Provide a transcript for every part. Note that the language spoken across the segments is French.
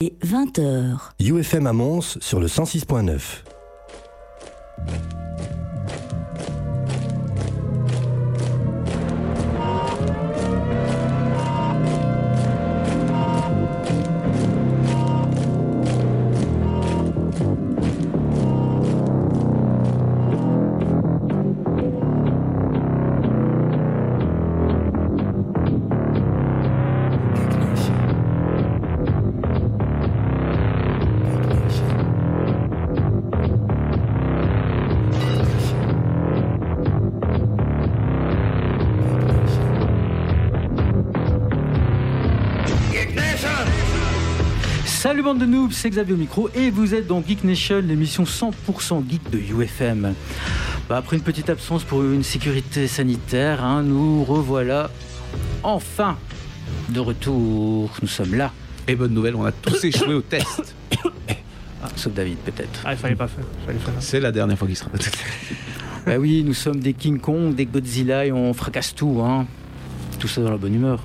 Et 20h. UFM à Mons sur le 106.9. bande de noobs, c'est Xavier au micro et vous êtes dans Geek Nation, l'émission 100% geek de UFM. Bah, après une petite absence pour une sécurité sanitaire, hein, nous revoilà enfin de retour. Nous sommes là. Et bonne nouvelle, on a tous échoué au test. Ah, sauf David peut-être. Ah, il fallait pas faire. C'est la dernière fois qu'il sera. bah oui, nous sommes des King Kong, des Godzilla et on fracasse tout. Hein. Tout ça dans la bonne humeur.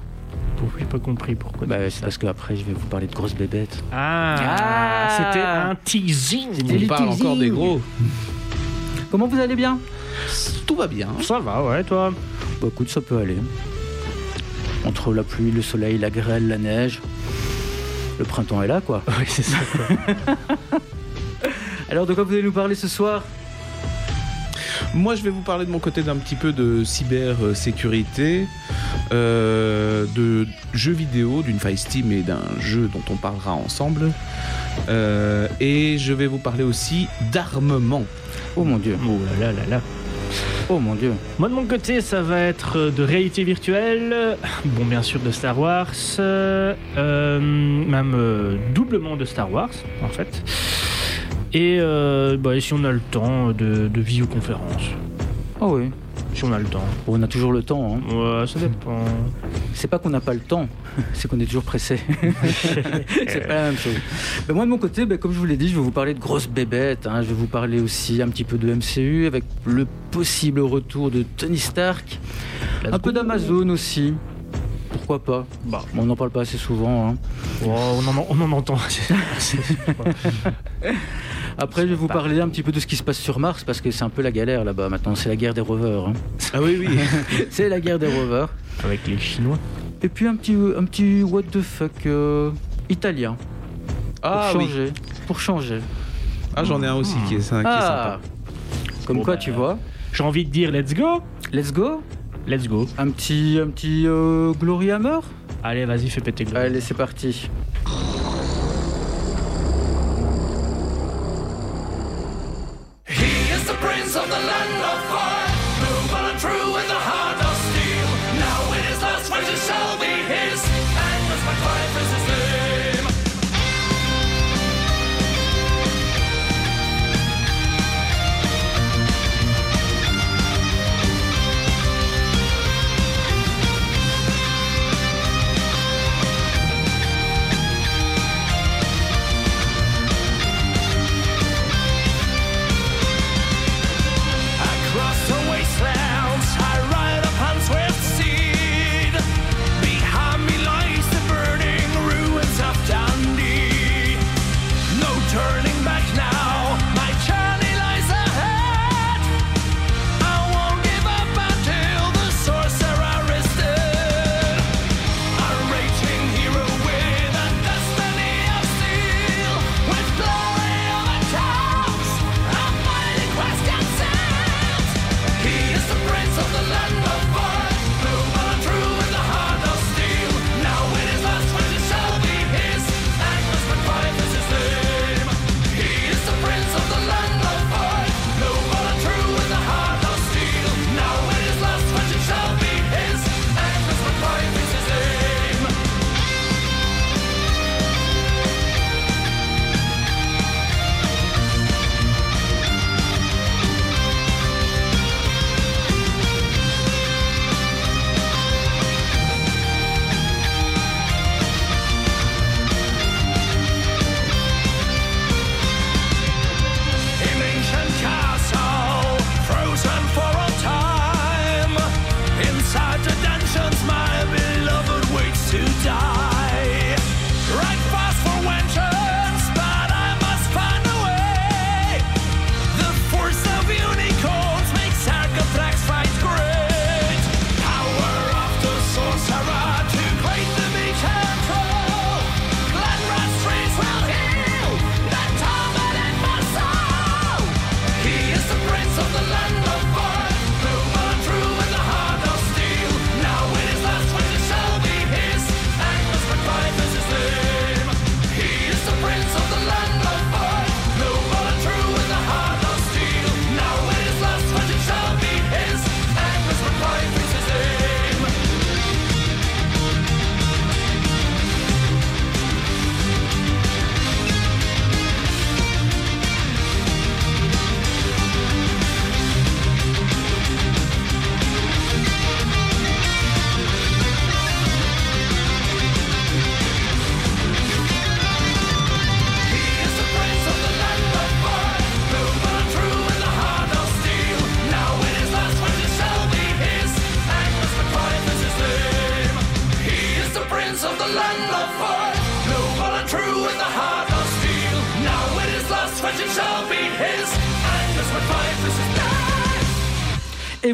J'ai pas compris pourquoi Bah, c'est parce qu'après je vais vous parler de grosses bébêtes. Ah, Ah. c'était un teasing. C'était On le parle teasing. encore des gros. Comment vous allez bien? Tout va bien. Ça va, ouais, toi? Bah écoute, ça peut aller. Entre la pluie, le soleil, la grêle, la neige, le printemps est là quoi. Oui, c'est ça, quoi. Alors de quoi vous allez nous parler ce soir? Moi, je vais vous parler de mon côté d'un petit peu de cybersécurité, euh, de jeux vidéo, d'une faille Steam et d'un jeu dont on parlera ensemble. Euh, et je vais vous parler aussi d'armement. Oh mon dieu, oh là là là là. oh mon dieu. Moi, de mon côté, ça va être de réalité virtuelle. Bon, bien sûr, de Star Wars. euh, euh, même euh, doublement de Star Wars, en fait. Et euh, bah, si on a le temps, de, de visioconférence. Oh oui. Si on a le temps. Bon, on a toujours le temps. Hein. Ouais, ça dépend. C'est pas qu'on n'a pas le temps, c'est qu'on est toujours pressé. c'est pas la même chose. Mais moi de mon côté, bah, comme je vous l'ai dit, je vais vous parler de grosses bébêtes. hein. Je vais vous parler aussi un petit peu de MCU avec le possible retour de Tony Stark. un peu d'Amazon aussi. Pourquoi pas? Bah. On n'en parle pas assez souvent. hein. Oh, on, en, on en entend. Après, je vais vous parler un petit peu de ce qui se passe sur Mars parce que c'est un peu la galère là-bas maintenant. C'est la guerre des rovers. hein. Ah oui, oui. c'est la guerre des rovers. Avec les Chinois. Et puis un petit, un petit what the fuck euh, italien. Ah pour oui. changer. Pour changer. Ah, j'en ai un aussi qui est, qui est Ah sympa. Comme Bon, quoi, bah, tu vois. J'ai envie de dire let's go. Let's go. Let's go. Un petit, un petit euh, Glory Hammer. Allez, vas-y, fais péter le. Allez, c'est parti.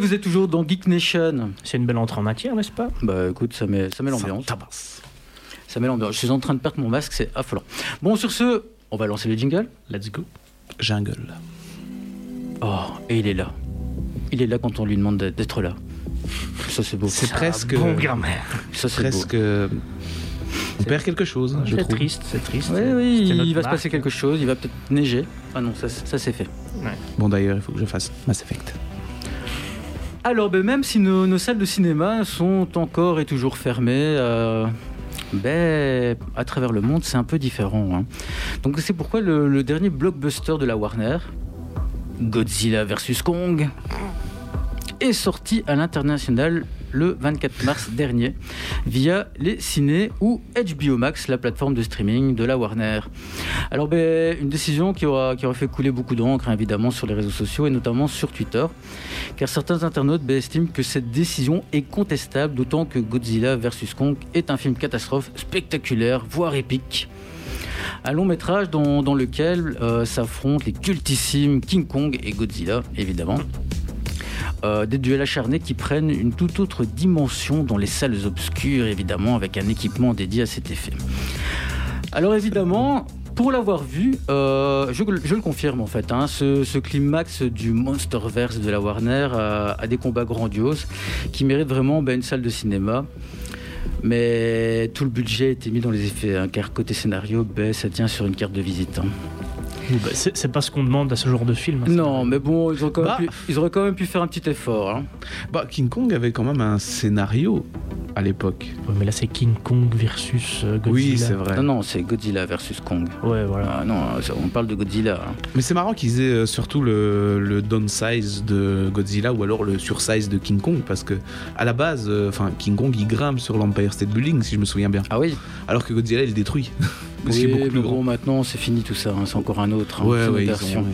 Vous êtes toujours dans Geek Nation. C'est une belle entrée en matière, n'est-ce pas? Bah écoute, ça met, ça met l'ambiance. Ça met l'ambiance. Je suis en train de perdre mon masque, c'est affolant. Bon, sur ce, on va lancer le jingle. Let's go. Jungle. Oh, et il est là. Il est là quand on lui demande d'être- là. Ça c'est beau. C'est presque. Bon grammaire. Ça c'est beau. presque. On perd quelque chose, je C'est trouve. triste, c'est triste. Oui, oui, il va se passer quelque chose. Il va peut-être neiger. Ah non, ça, ça c'est fait. Bon, d'ailleurs, il faut que je fasse Mass Effect. Alors, ben, même si nos, salles de cinéma sont encore et toujours fermées, euh, ben, à travers le monde, c'est un peu différent. hein. Donc, c'est pourquoi le dernier blockbuster de la Warner, Godzilla vs Kong, est sorti à l'international le 24 mars dernier via les ciné ou HBO Max, la plateforme de streaming de la Warner. Alors, ben, une décision qui aura, fait couler beaucoup d'encre, hein, évidemment, sur les réseaux sociaux et notamment sur Twitter car certains internautes ben, estiment que cette décision est contestable, d'autant que Godzilla vs Kong est un film catastrophe spectaculaire, voire épique. Un long métrage dans, dans lequel euh, s'affrontent les cultissimes King Kong et Godzilla, évidemment. Euh, des duels acharnés qui prennent une toute autre dimension dans les salles obscures, évidemment, avec un équipement dédié à cet effet. Alors évidemment, pour l'avoir vu, euh, je, le confirme en fait, hein, ce, climax du Monsterverse de la Warner a, a des combats grandioses qui méritent vraiment ben, une salle de cinéma. Mais tout le budget a été mis dans les effets, hein, car côté scénario, ben, ça tient sur une carte de visite. hein. Oui, bah, c'est pas ce qu'on demande à ce genre de film. hein. Non, mais bon, ils, ont quand même Bah. pu, ils auraient quand même pu faire un petit effort. hein. Bah, King Kong avait quand même un scénario à l'époque. Ouais, mais là, c'est King Kong versus euh, Godzilla. Oui, c'est vrai. Non, non, c'est Godzilla versus Kong. Ouais, voilà. Ah, non, on parle de Godzilla. hein. Mais c'est marrant qu'ils aient euh, surtout le, le downsize de Godzilla ou alors le sursize de King Kong parce que à la base, euh, enfin King Kong il grimpe sur l'Empire State Building si je me souviens bien, Ah oui, alors que Godzilla il le détruit. Oui beaucoup plus mais bon, maintenant c'est fini tout ça, hein, c'est encore un autre. hein, Ouais, ouais, version. ont-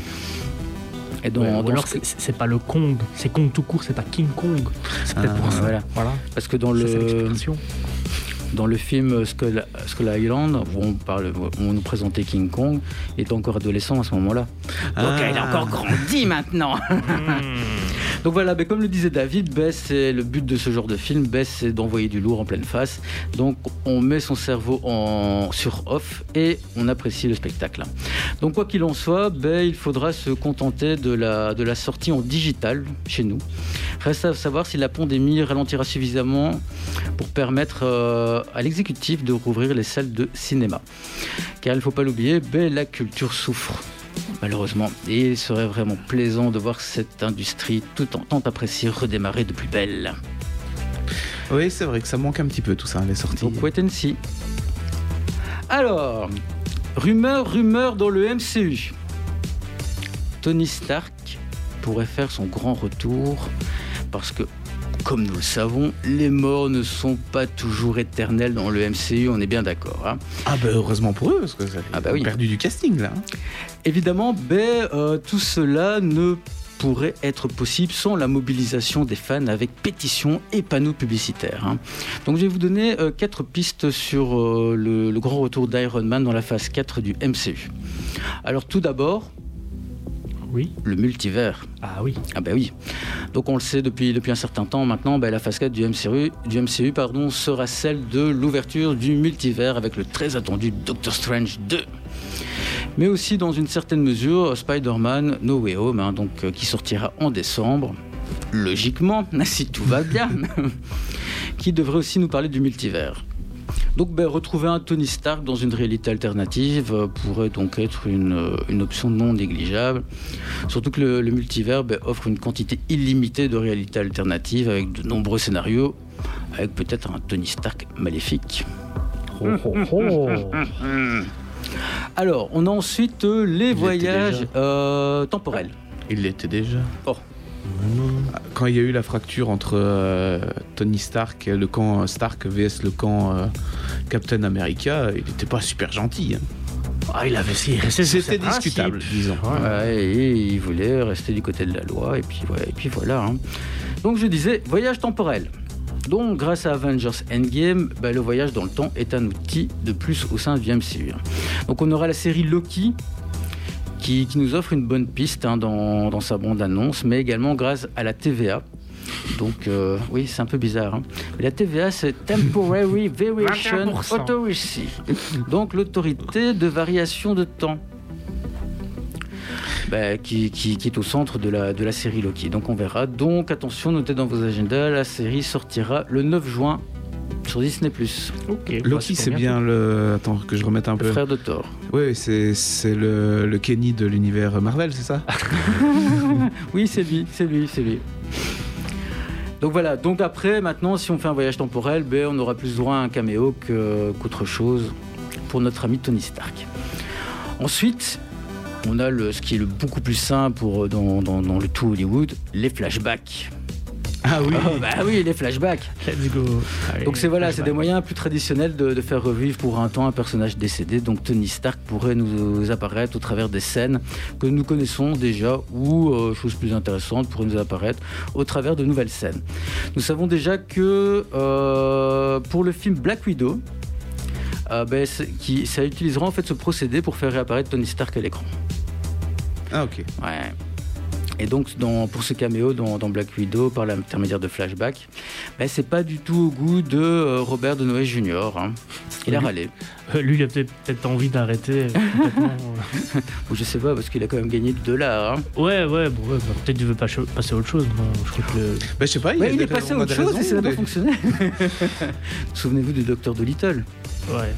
Et dans, Ouais, ou dans alors, ce- c'est- pas le Kong, c'est Kong tout court, c'est pas King Kong. C'est peut-être Ah, pour ça. voilà. Voilà, Parce que dans le. Dans le film Skull, Skull Island, où on, parle, où on nous présentait King Kong, il était encore adolescent à ce moment-là. Donc Ah. il a encore grandi maintenant. Donc voilà, ben, comme le disait David, ben, c'est le but de ce genre de film, ben, c'est d'envoyer du lourd en pleine face. Donc on met son cerveau en, sur off et on apprécie le spectacle. Donc quoi qu'il en soit, ben, il faudra se contenter de la, de la sortie en digital chez nous. Reste à savoir si la pandémie ralentira suffisamment pour permettre euh, à l'exécutif de rouvrir les salles de cinéma. Car il ne faut pas l'oublier, ben, la culture souffre. Malheureusement, et il serait vraiment plaisant de voir cette industrie tout en tant appréciée redémarrer de plus belle. Oui, c'est vrai que ça manque un petit peu tout ça, les sorties. Donc wait and see. Alors, rumeur, rumeur dans le MCU. Tony Stark pourrait faire son grand retour parce que, comme nous le savons, les morts ne sont pas toujours éternels dans le MCU, on est bien d'accord. hein. Ah bah heureusement pour eux parce que ça Ah bah oui. perdu du casting là. hein. Évidemment, euh, tout cela ne pourrait être possible sans la mobilisation des fans avec pétitions et panneaux publicitaires. hein. Donc je vais vous donner euh, quatre pistes sur euh, le, le grand retour d'Iron Man dans la phase 4 du MCU. Alors tout d'abord, Oui. le multivers. Ah oui. Ah ben oui. Donc on le sait depuis, depuis un certain temps maintenant, ben, la phase 4 du MCU, du MCU pardon, sera celle de l'ouverture du multivers avec le très attendu Doctor Strange 2. Mais aussi dans une certaine mesure Spider-Man No Way Home, hein, donc, euh, qui sortira en décembre, logiquement, si tout va bien, qui devrait aussi nous parler du multivers. Donc ben, retrouver un Tony Stark dans une réalité alternative euh, pourrait donc être une, euh, une option non négligeable. Surtout que le, le multivers ben, offre une quantité illimitée de réalités alternatives avec de nombreux scénarios, avec peut-être un Tony Stark maléfique. Oh, oh, oh. Alors, on a ensuite euh, les voyages euh, temporels. Il l'était déjà. Oh. Quand il y a eu la fracture entre euh, Tony Stark, le camp Stark vs le camp euh, Captain America, il n'était pas super gentil. hein. Ah, il avait C'était discutable, disons. Ouais, et il voulait rester du côté de la loi, et puis, ouais, et puis voilà. hein. Donc je disais, voyage temporel. Donc grâce à Avengers Endgame, bah, le voyage dans le temps est un outil de plus au sein du MCU. hein. Donc on aura la série Loki qui, qui nous offre une bonne piste hein, dans, dans sa bande-annonce, mais également grâce à la TVA. Donc, euh, oui, c'est un peu bizarre. hein. Mais la TVA, c'est Temporary Variation 21%. Authority. Donc, l'autorité de variation de temps. Bah, qui, qui- qui est au centre de la, de la série Loki. Donc on verra. Donc attention, notez dans vos agendas, la série sortira le 9 juin sur Disney+. Ok. Loki, Bah, c'est bien le. Attends, que je remette un Le peu. frère de Thor. Oui, c'est c'est le, le Kenny de l'univers Marvel, c'est ça? Oui, c'est lui, c'est lui, c'est lui. Donc voilà, donc après, maintenant, si on fait un voyage temporel, ben, on aura plus droit à un caméo que- qu'autre chose pour notre ami Tony Stark. Ensuite, on a le, ce qui est le beaucoup plus simple pour, dans, dans- dans le tout Hollywood, les flashbacks. Ah oui Oh, bah oui, les flashbacks. Let's go. Allez, Donc c'est voilà, c'est des moyens plus traditionnels de, de faire revivre pour un temps un personnage décédé. Donc Tony Stark pourrait nous apparaître au travers des scènes que nous connaissons déjà ou, euh, chose plus intéressante, pourrait nous apparaître au travers de nouvelles scènes. Nous savons déjà que euh, pour le film Black Widow, euh, ben, qui, ça utilisera en fait ce procédé pour faire réapparaître Tony Stark à l'écran. Ah ok. Ouais. Et donc, dans- pour ce caméo dans, dans Black Widow, par l'intermédiaire de flashback, ben, c'est pas du tout au goût de euh, Robert Donoghue Jr. hein. Il a râlé. Euh, Lui, il a peut-être peut-être envie d'arrêter. Ou je sais pas, parce qu'il a quand même gagné du dollar. hein. ouais, ouais, bon, ouais, bah, peut-être qu'il veut pas ch- passer à autre chose. Bon, je crois que le- Bah, je sais pas, il, Ouais, est passé à autre chose et ça n'a pas fonctionné. Souvenez-vous du docteur Dolittle. Ouais.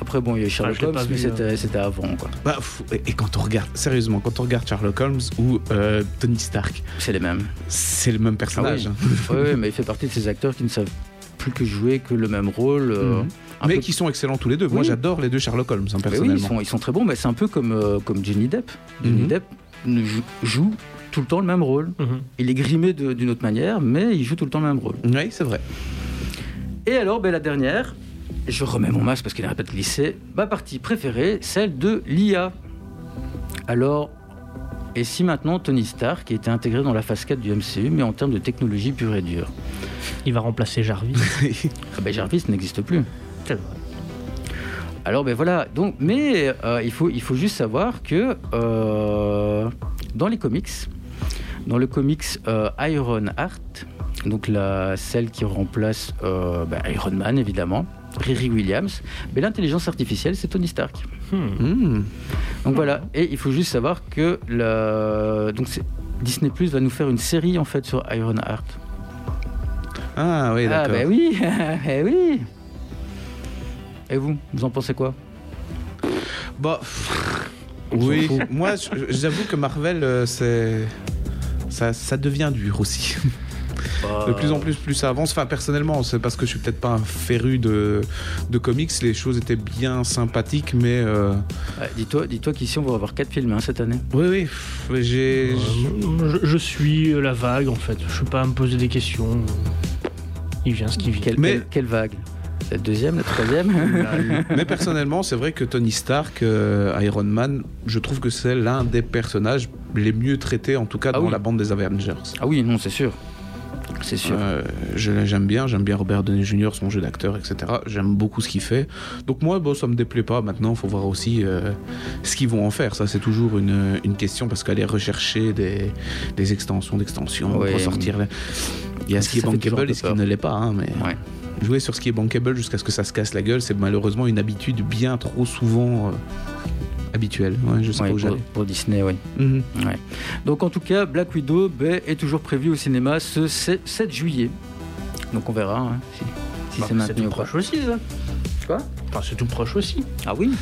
Après, bon, il y a eu Sherlock Ah, l'ai Holmes, mais vu, c'était c'était avant, quoi. Bah, pff, et, et quand on regarde, sérieusement, quand on regarde Sherlock Holmes ou euh, Tony Stark, C'est les mêmes. c'est le même personnage. Ah oui. Ouais, ouais, mais il fait partie de ces acteurs qui ne savent plus que jouer que le même rôle. euh, Mhm. Mais peu- qui sont excellents tous les deux. Moi, j'adore les deux Sherlock Holmes, hein, Mais oui, personnellement. ils sont, ils sont très bons, mais c'est un peu comme, euh, comme Johnny Depp. Johnny Mhm. Depp ne joue, joue tout le temps le même rôle. Mhm. Il est grimé de- d'une autre manière, mais il joue tout le temps le même rôle. Oui, c'est vrai. Et alors, ben, la dernière, je remets mon masque parce qu'il n'arrête pas de glisser. Ma partie préférée, celle de l'IA. Alors, et si maintenant Tony Stark était intégré dans la phase 4 du MCU, mais en termes de technologie pure et dure? Il va remplacer Jarvis. ah ben, Jarvis n'existe plus. C'est vrai. Alors ben voilà, donc, mais euh, il, faut, il faut juste savoir que euh, dans les comics, dans le comics euh, Iron Heart, donc la, celle qui remplace ben, Iron Man évidemment, Riri Williams, ben, l'intelligence artificielle c'est Tony Stark. Hmm. Hmm. Donc voilà, et il faut juste savoir que la, donc Disney Plus va nous faire une série en fait sur Iron Heart. Ah oui, ah d'accord. ben oui, eh oui. Et vous, vous en pensez quoi? Bah, oui, moi, j'avoue que Marvel, euh, c'est. Ça, ça devient dur aussi. De plus en plus, plus ça avance. Enfin, personnellement, c'est parce que je suis peut-être pas un féru de, de comics. Les choses étaient bien sympathiques, mais. euh, Ouais, dis-toi, dis-toi qu'ici on va avoir quatre films hein, cette année. Oui, oui. mais J'ai. Euh, je, je suis la vague en fait. Je suis pas à me poser des questions. Il vient ce qui vient. Quelle, Mais- quelle- quelle vague? La deuxième, la troisième? Mais personnellement, c'est vrai que Tony Stark, euh, Iron Man, je trouve que c'est l'un des personnages les mieux traités, en tout cas Ah dans oui. la bande des Avengers. Ah oui, non, c'est sûr. C'est sûr. Euh, je- j'aime bien, j'aime bien Robert Downey Jr., son jeu d'acteur, etc. J'aime beaucoup ce qu'il fait. Donc moi, bon, ça me déplaît pas. Maintenant, il faut voir aussi euh, ce qu'ils vont en faire. Ça, c'est toujours une, une question parce qu'aller rechercher des, des extensions d'extensions, Ouais. ressortir. Il y a ce qui est bankable et ce qui ne l'est pas. hein, mais Ouais. jouer sur ce qui est bankable jusqu'à ce que ça se casse la gueule, c'est malheureusement une habitude bien trop souvent Ouais, je sais Ouais, pas où pour, pour Disney, oui. Mhm. Donc en tout cas, Black Widow ben, est toujours prévu au cinéma ce 7 7 juillet. Donc on verra hein, si, si Bah, c'est c'est maintenu tout ou pas. proche aussi, ça. Quoi? Enfin, c'est tout proche aussi. Ah oui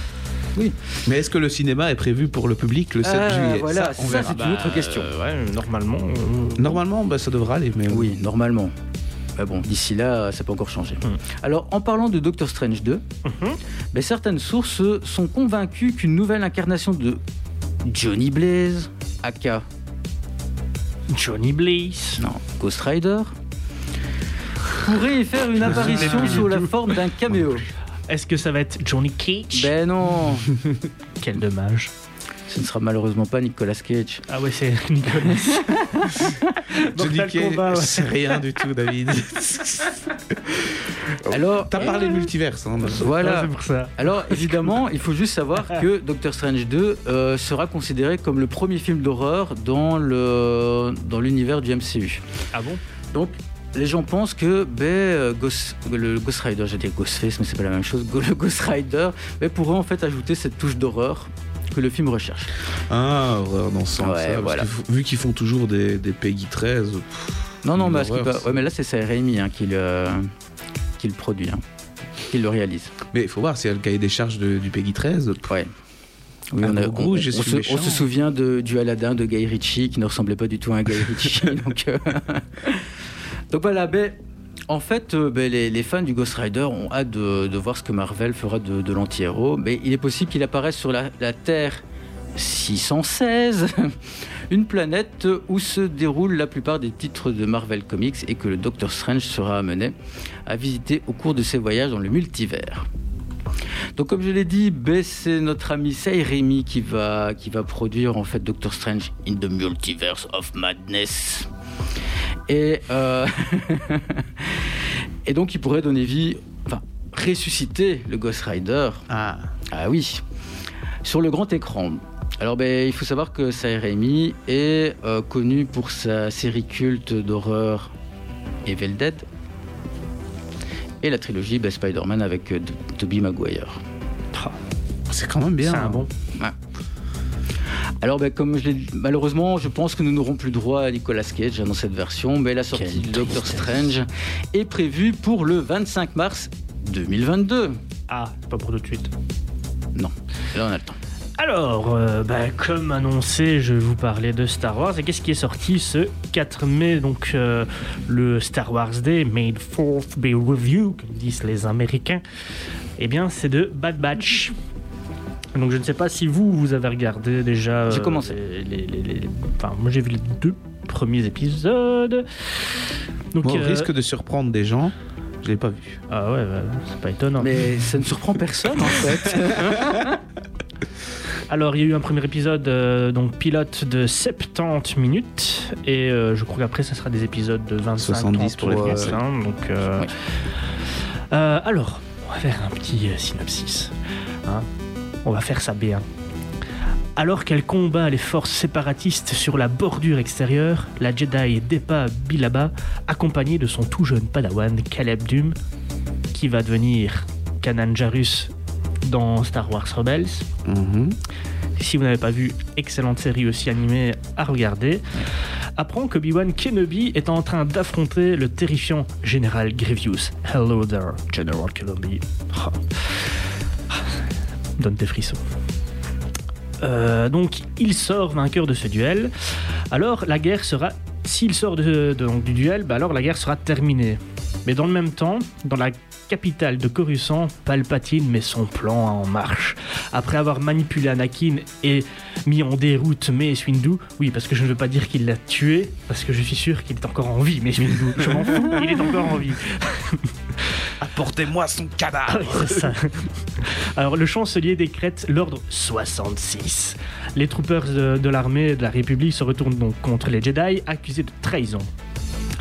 Mais est-ce que le cinéma est prévu pour le public le 7 Ah, juillet? voilà, Ça, c'est une autre question. euh, ouais, normalement. euh, Normalement, bah, ça devra aller. Mais Oui, normalement. Mais bon, d'ici là, ça peut encore changer. Hmm. Alors, en parlant de Doctor Strange 2, Mhm. ben, certaines sources sont convaincues qu'une nouvelle incarnation de Johnny Blaze, aka Johnny Blaze. non, Ghost Rider, pourrait y faire une apparition sous la forme d'un caméo. Est-ce que ça va être Johnny Cage? Ben non, Quel dommage. Ce ne sera malheureusement pas Nicolas Cage. Ah ouais, c'est Nicolas. Kombat, ouais. c'est rien du tout, David. Alors, T'as parlé de multiverse. Hein. Ah, voilà. c'est pour ça. Alors évidemment, il faut juste savoir que Doctor Strange 2 euh, sera considéré comme le premier film d'horreur dans le dans l'univers du MCU. Ah bon? Donc, les gens pensent que ben, euh, Ghost- le Ghost Rider, j'ai dit Ghostface, mais c'est pas la même chose, le Ghost Rider ben, pourrait en fait ajouter cette touche d'horreur que le film recherche. Ah, horreur dans ce sens. Ouais, voilà. que vu qu'ils font toujours des, des Peggy 13, pff, Non, non, horreur, ouais, mais là, c'est Sam Raimi hein, qui, le, qui le produit, hein, qui le réalise. mais il faut voir, c'est le cahier des charges de- du Peggy 13. pff, Ouais. Oui, Un on, a- gros on- se, on se souvient de, du Aladdin de Guy Ritchie qui ne ressemblait pas du tout à un Guy Ritchie. donc, euh, donc voilà, ben, en fait, euh, ben, les, fans du Ghost Rider ont hâte de, voir ce que Marvel fera de, l'anti-héros. Mais il est possible qu'il apparaisse sur la, Terre 616, une planète où se déroulent la plupart des titres de Marvel Comics et que le Docteur Strange sera amené à visiter au cours de ses voyages dans le multivers. Donc comme je l'ai dit, ben, c'est notre ami Say Raimi qui va, qui va produire en fait Doctor Strange in the Multiverse of Madness. Et, euh, et donc il pourrait donner vie, enfin ressusciter le Ghost Rider. Ah. Ah oui, sur le grand écran. Alors ben, il faut savoir que Raimi est euh, connu pour sa série culte d'horreur Evil Dead et la trilogie ben, Spider-Man avec euh, Tobey Maguire. C'est quand même bien. C'est un bon. Alors, ben, comme je l'ai dit, malheureusement, je pense que nous n'aurons plus droit à Nicolas Cage hein, dans cette version, mais la sortie Quelle de Doctor. Strange est prévue pour le 25 mars 2022. Ah, pas pour tout de suite. Non, là on a le temps. Alors, euh, bah, comme annoncé, je vais vous parler de Star Wars. Et qu'est-ce qui est sorti ce 4 mai Donc, euh, le Star Wars Day, the 4th be with you, comme disent les Américains? Eh bien, c'est de Bad Batch. Donc, je ne sais pas si vous, vous avez regardé déjà. J'ai euh, commencé. les- les- les- les- Enfin, moi, j'ai vu les deux premiers épisodes. Donc, au euh, risque de surprendre des gens, je l'ai pas vu. Ah ouais, bah, c'est pas étonnant. Mais ça ne surprend personne en fait. Alors, il y a eu un premier épisode, euh, donc pilote de 70 minutes, et euh, je crois qu'après, ça sera des épisodes de 25 70 pour les 30, Français. hein, donc, euh, Oui. euh, alors, on va faire un petit euh, synopsis. hein. On va faire ça bien. Alors qu'elle combat les forces séparatistes sur la bordure extérieure, la Jedi Depa Bilaba, accompagnée de son tout jeune padawan Caleb Dum, qui va devenir Kanan Jarrus dans Star Wars Rebels, Mhm. si vous n'avez pas vu, excellente série aussi animée à regarder. Apprend que Obi-Wan Kenobi est en train d'affronter le terrifiant Général Grievous. Hello there, General Kenobi. Donne des frissons. Euh, donc, il sort vainqueur de ce duel. Alors, la guerre sera. S'il sort donc, du duel, bah alors la guerre sera terminée. Mais dans le même temps, dans la capitale de Coruscant, Palpatine met son plan en marche. Après avoir manipulé Anakin et mis en déroute Mace Windu, oui, parce que je ne veux pas dire qu'il l'a tué, parce que je suis sûr qu'il est encore en vie, Mace. Je m'en fous, il est encore en vie. Apportez-moi son cadavre Ah. Alors, le chancelier décrète l'ordre 66. Les troopers de, l'armée de la République se retournent donc contre les Jedi, accusés de trahison.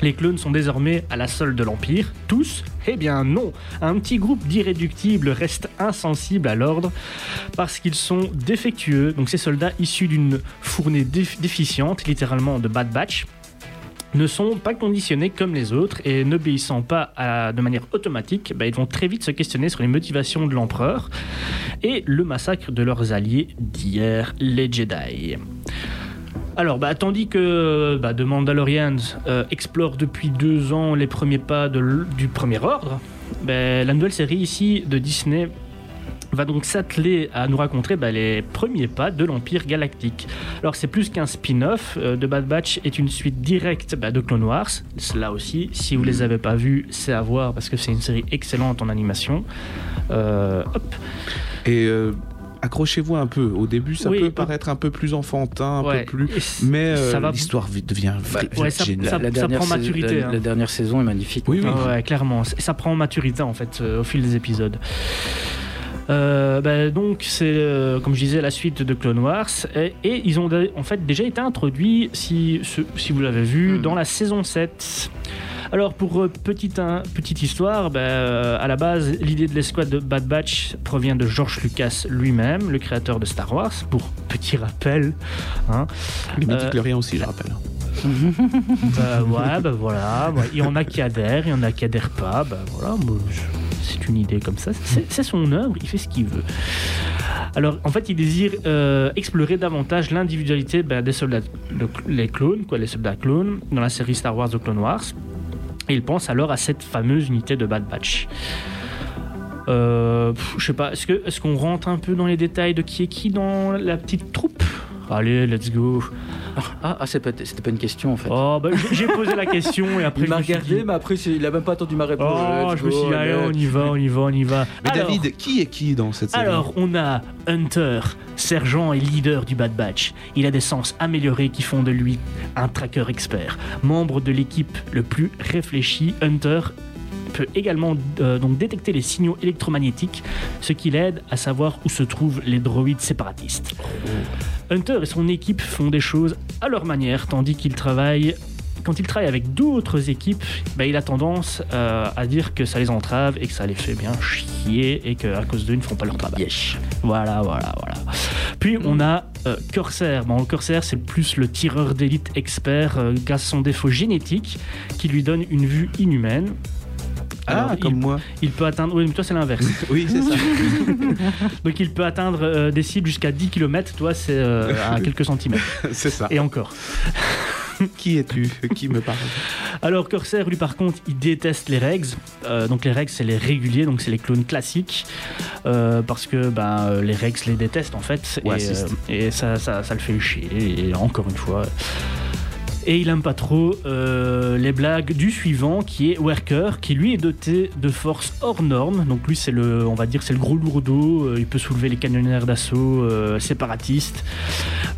Les clones sont désormais à la solde de l'Empire. Tous? Eh bien non Un petit groupe d'irréductibles reste insensible à l'ordre parce qu'ils sont défectueux. Donc ces soldats issus d'une fournée déf- déficiente, littéralement de Bad Batch, ne sont pas conditionnés comme les autres et n'obéissant pas de manière automatique, bah, ils vont très vite se questionner sur les motivations de l'empereur et le massacre de leurs alliés d'hier, les Jedi. Alors, bah, tandis que bah, The Mandalorians euh, explore depuis deux ans les premiers pas du Premier Ordre, bah, la nouvelle série ici de Disney va donc s'atteler à nous raconter bah, les premiers pas de l'Empire Galactique. Alors c'est plus qu'un spin-off, euh, The Bad Batch est une suite directe bah, de Clone Wars. Là aussi, si vous les avez pas vus, c'est à voir parce que c'est une série excellente en animation. Euh, hop. Et euh, accrochez-vous un peu. Au début, ça Oui, peut euh, paraître un peu plus enfantin, un Ouais. peu plus. Mais euh, va- l'histoire devient Bah, ouais, ça- géniale. ça- la, dernière prend sais- maturité, la- hein. la dernière saison est magnifique. Oui, oui. Ah ouais, clairement. Ça prend en maturité en fait euh, au fil des épisodes. Euh, bah, donc c'est euh, comme je disais la suite de Clone Wars et, et ils ont en fait déjà été introduits si, vous l'avez vu Hmm. dans la saison 7 alors pour euh, petite, un- petite histoire, bah, euh, à la base l'idée de l'escouade de Bad Batch provient de George Lucas lui-même, le créateur de Star Wars, pour petit rappel. hein. Les Euh, aussi, je rappelle. Bah ouais, bah voilà. Il y en a qui adhèrent, il y en a qui adhèrent pas. Bah voilà, c'est une idée comme ça. C'est son œuvre, il fait ce qu'il veut. Alors, en fait, il désire euh, explorer davantage l'individualité bah, des soldats, le- les clones, quoi, les soldats clones, dans la série Star Wars The Clone Wars. Et il pense alors à cette fameuse unité de Bad Batch. Euh, je sais pas, est-ce qu'on rentre un peu dans les détails de qui est qui dans la petite troupe? Allez, let's go. Ah, ah, c'est pas- c'était pas une question en fait. Oh, bah, j'ai- posé la question et après il je m'a me suis regardé, dit, mais après il a même pas attendu ma réponse. Oh, je me suis dit, allez, on y va, on y va, on y va. Mais Alors- David, qui est qui dans cette série? Alors, on a Hunter, sergent et leader du Bad Batch. Il a des sens améliorés qui font de lui un tracker expert. Membre de l'équipe le plus réfléchi, Hunter peut également euh, donc détecter les signaux électromagnétiques, ce qui l'aide à savoir où se trouvent les droïdes séparatistes. Hunter et son équipe font des choses à leur manière, tandis qu'il travaille quand il travaille avec d'autres équipes, bah, il a tendance euh, à dire que ça les entrave et que ça les fait bien chier et qu'à cause d'eux, ils ne font pas leur travail. Voilà, voilà, voilà. Puis on a euh, Corsair. Bon, le Corsair, c'est plus le tireur d'élite expert euh, grâce à son défaut génétique qui lui donne une vue inhumaine. Ah, Alors, comme il, moi. il peut atteindre. Oui, mais toi, c'est l'inverse. Oui, c'est ça. Donc il peut atteindre euh, des cibles jusqu'à 10 km. Toi, c'est euh, à quelques centimètres. c'est ça. Et encore. Qui es-tu? Qui me parle Alors Corsair, lui par contre, il déteste les règles. Euh, donc les règles, c'est les réguliers, donc c'est les clones classiques, Euh, parce que ben, les règles les détestent en fait, Ouais, et, euh, et ça, ça, ça le fait chier. Et encore une fois. Et il aime pas trop euh, les blagues du suivant, qui est Worker, qui lui est doté de forces hors normes. Donc lui, c'est le, on va dire, c'est le gros lourdeau. Euh, il peut soulever les canonnières d'assaut euh, séparatistes.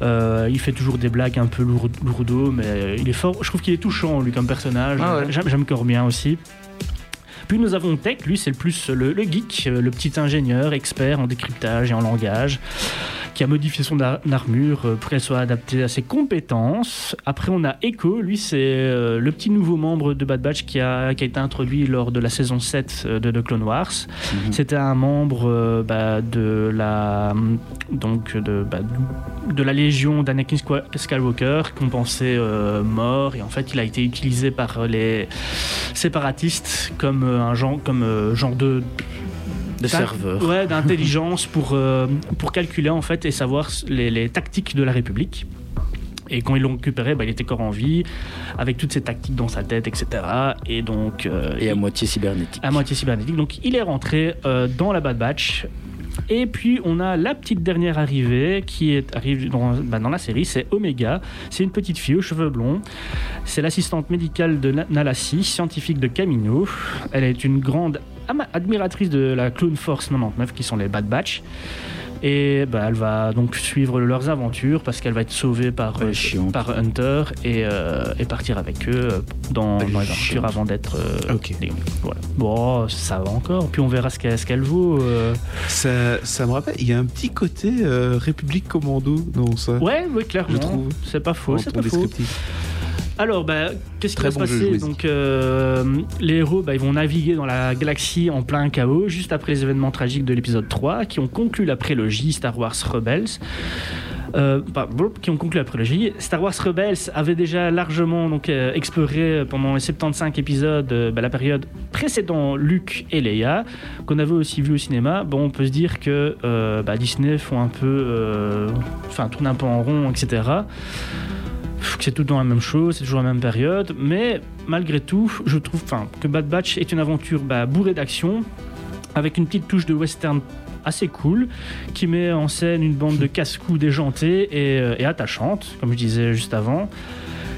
Euh, il fait toujours des blagues un peu lourd- lourdeaux, mais il est fort. Je trouve qu'il est touchant, lui, comme personnage. Ah ouais. J'aime j'aime encore bien aussi. Puis nous avons Tech, lui c'est le plus le, le geek, euh, le petit ingénieur, expert en décryptage et en langage, qui a modifié son ar- armure euh, pour qu'elle soit adaptée à ses compétences. Après on a Echo, lui c'est euh, le petit nouveau membre de Bad Batch qui a, qui a été introduit lors de la saison 7 euh, de The Clone Wars. C'était un membre euh, bah, de la donc de, bah, de la légion d'Anakin Skywalker qu'on pensait euh, mort et en fait il a été utilisé par les séparatistes comme un genre comme euh, genre de De serveur. ouais d'intelligence pour euh, pour calculer en fait et savoir les, les tactiques de la République et quand ils l'ont récupéré, bah, il était encore en vie, avec toutes ces tactiques dans sa tête, etc. Et donc, euh, Et à il- moitié cybernétique. à moitié cybernétique. Donc il est rentré euh, dans la Bad Batch. Et puis on a la petite dernière arrivée qui est, arrive dans, bah, dans la série, c'est Omega. C'est une petite fille aux cheveux blonds. C'est l'assistante médicale de Na- Nalassi, scientifique de Camino. Elle est une grande admiratrice de la Clone Force 99 qui sont les Bad Batch. Et bah, elle va donc suivre leurs aventures parce qu'elle va être sauvée par, euh, par Hunter et, euh, et partir avec eux euh, dans, dans les aventures chiante. avant d'être euh, Ok. des- voilà. Bon, ça va encore. Puis on verra ce qu'elle ce qu'elle vaut. euh. ça, ça me rappelle, il y a un petit côté euh, République Commando dans ça. Ouais, oui, clairement. Je trouve. C'est pas faux, c'est pas faux. Alors, bah, qu'est-ce qui va se bon passer. Donc, euh, les héros, bah, ils vont naviguer dans la galaxie en plein chaos, juste après les événements tragiques de l'épisode 3, qui ont conclu la prélogie Star Wars Rebels. Euh, blop, qui ont conclu la prélogie. Star Wars Rebels avait déjà largement donc, euh, exploré pendant les 75 épisodes euh, bah, la période précédant Luke et Leia, qu'on avait aussi vu au cinéma. Bon, on peut se dire que bah, Disney font un peu, enfin, tourne un peu en rond, etc c'est tout dans la même chose, c'est toujours la même période, mais malgré tout, je trouve que Bad Batch est une aventure bah, bourrée d'action, avec une petite touche de western assez cool, qui met en scène une bande de casse-cou déjantée et, euh, et attachante, comme je disais juste avant.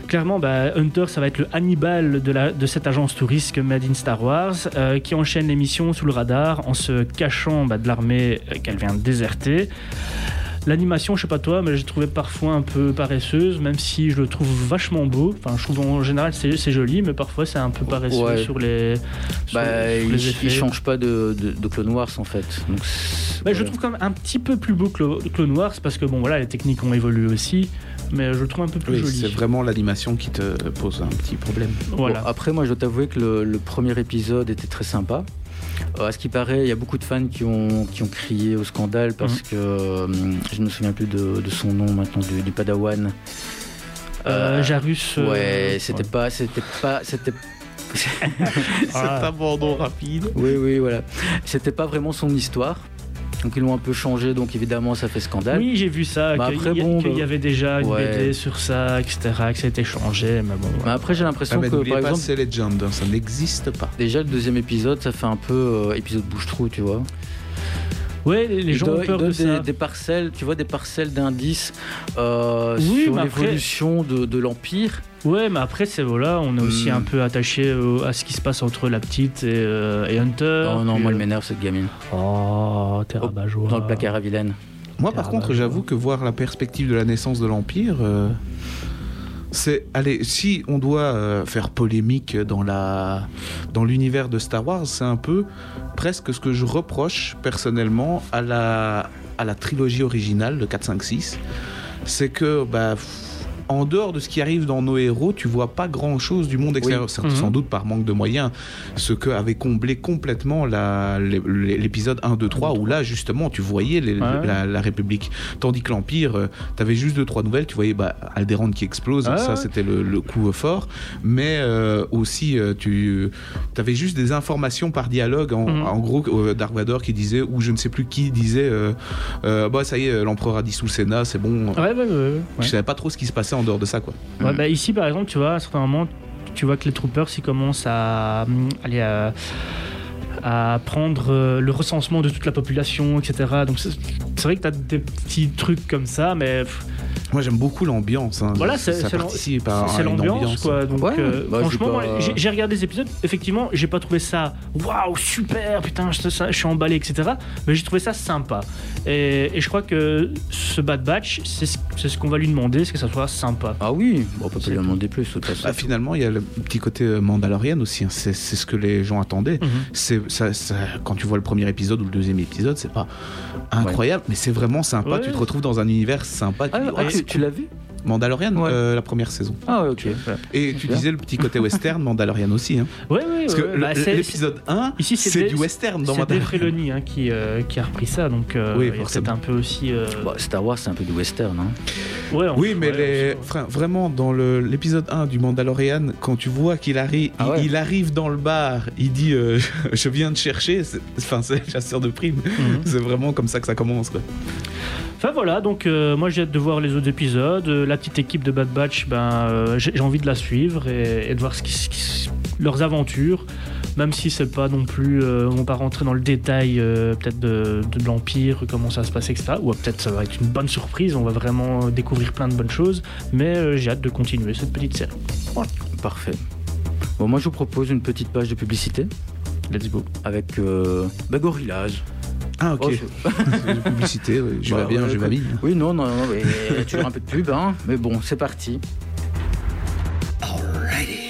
Clairement, bah, Hunter, ça va être le Hannibal de, la, de cette agence touriste Made in Star Wars, euh, qui enchaîne les missions sous le radar en se cachant bah, de l'armée euh, qu'elle vient de déserter. L'animation, je sais pas toi, mais j'ai trouvé parfois un peu paresseuse, même si je le trouve vachement beau. Enfin, je trouve en général c'est joli, mais parfois c'est un peu paresseux Ouais. sur les, sur, Bah, sur les effets. il change pas de, de, de Clone Wars en fait. Donc, Bah, Je trouve quand même un petit peu plus beau que Clone Wars parce que bon voilà les techniques ont évolué aussi, mais je le trouve un peu plus Oui, joli. c'est vraiment l'animation qui te pose un petit problème. Voilà. Bon, après, moi, je dois t'avouer que le, le premier épisode était très sympa. Euh, à ce qui paraît, il y a beaucoup de fans qui ont, qui ont crié au scandale parce Mhm. que euh, je ne me souviens plus de, de son nom maintenant, du, du Padawan. Euh, Jarus. euh, Ouais, c'était pas, c'était pas, c'était. Cet abandon rapide. Oui, oui, voilà. C'était pas vraiment son histoire. Donc ils l'ont un peu changé, donc évidemment ça fait scandale. Oui, j'ai vu ça. Bah qu'il y, bon, qu'il y bah, avait déjà une ouais. BD sur ça, etc., que ça a été changé, mais bon. Mais après j'ai l'impression Ah, que par pas, exemple c'est Legend, hein, ça n'existe pas. déjà le deuxième épisode ça fait un peu euh, épisode bouche-trou, tu vois. Ouais, les, gens ont peur de des, ça. des parcelles, tu vois, des parcelles d'indices euh, Oui, sur après- l'évolution de, de l'Empire. Ouais, mais après, c'est voilà, on est aussi Hmm. un peu attaché au- à ce qui se passe entre la petite et, euh, et Hunter. non, non, puis, moi elle euh, m'énerve cette gamine. Oh, t'es Oh, rabat-joie. Dans le placard à vilaine. Moi, par contre, j'avoue que voir la perspective de la naissance de l'Empire, euh, c'est. Allez, si on doit euh, faire polémique dans la dans l'univers de Star Wars, c'est un peu presque ce que je reproche personnellement à la à la trilogie originale de 4, 5, 6. C'est que, bah. pff, En dehors de ce qui arrive dans nos héros, tu vois pas grand chose du monde extérieur. Mhm. Sans doute par manque de moyens. Ce que avait comblé complètement l'épisode 1, 2, 3, où là, justement, tu voyais les- Ouais. la, la République. Tandis que l'Empire, euh, t'avais juste deux, trois nouvelles. Tu voyais bah, Alderaan qui explose, Ouais, ça ouais. c'était le, le coup fort. Mais euh, aussi, euh, tu avais juste des informations par dialogue. En, Mhm. en gros, euh, Dark Vador qui disait, ou je ne sais plus qui disait, euh, euh, bah ça y est, l'empereur a dissous le Sénat, c'est bon. Ouais. Je savais pas trop ce qui se passait en dehors de ça, quoi. Ouais, bah, ici, par exemple, tu vois, à certains moments, tu vois que les troopers, ils commencent à hum, aller à, à prendre euh, le recensement de toute la population, etc. Donc, c'est vrai que tu as des petits trucs comme ça, mais Moi, j'aime beaucoup l'ambiance. hein. Voilà, c'est- l'ambiance, ambiance. quoi. Donc, Ouais, euh, bah, franchement, j'ai regardé des épisodes. Effectivement, j'ai pas trouvé ça waouh, super, putain, je, je suis emballé, etc. Mais j'ai trouvé ça sympa. Et, et je crois que ce Bad Batch, c'est ce, c'est ce qu'on va lui demander, c'est que ça soit sympa? Ah oui, on peut pas lui demander plus de toute façon. Bah, finalement, il y a le petit côté euh, mandalorian aussi. hein. C'est c'est ce que les gens attendaient. Mhm. C'est ça, ça- quand tu vois le premier épisode ou le deuxième épisode, c'est pas incroyable, mais c'est vraiment sympa. Ouais. Tu te retrouves dans un univers sympa. Tu Ah, dis, ah, tu, c'est l'as vu? Mandalorian, Ouais. euh, la première saison. Ah ouais, ok. ouais. Et tu disais le petit côté western, Mandalorian aussi. Hein. Ouais, ouais, Parce que ouais, bah, c'est- l'épisode 1, Ici, c'est c'est du western dans C'est Dave Mandalorian. Filoni hein, qui, euh, qui a repris ça, donc euh, Oui, peut-être un peu aussi. euh, Bah, Star Wars, c'est un peu du western. Hein. ouais, Oui, mais ouais, les... enfin, vraiment, dans l'épisode 1 du Mandalorian, quand tu vois qu'il arrive, Ah ouais. il, il arrive dans le bar, il dit euh, Je viens de chercher, c'est- enfin, c'est le chasseur de primes. Mhm. C'est vraiment comme ça que ça commence. Quoi. Enfin voilà, donc euh, moi j'ai hâte de voir les autres épisodes. Euh, la petite équipe de Bad Batch, ben, euh, j'ai envie de la suivre et, de voir leurs aventures. Même si c'est pas non plus, on va pas rentrer dans le détail peut-être de, l'Empire, comment ça se passe, etc. Ou peut-être ça va être une bonne surprise, on va vraiment découvrir plein de bonnes choses. Mais j'ai hâte de continuer cette petite série. Parfait. Bon, moi, je vous propose une petite page de publicité Let's go. avec euh, Gorillaz. Ah, ok. Oh, je- C'est de publicité, oui. je Bah, vais bien, ouais, je vais bien. Oui, non, non, non, mais toujours un peu de pub, hein. Mais bon, c'est parti. You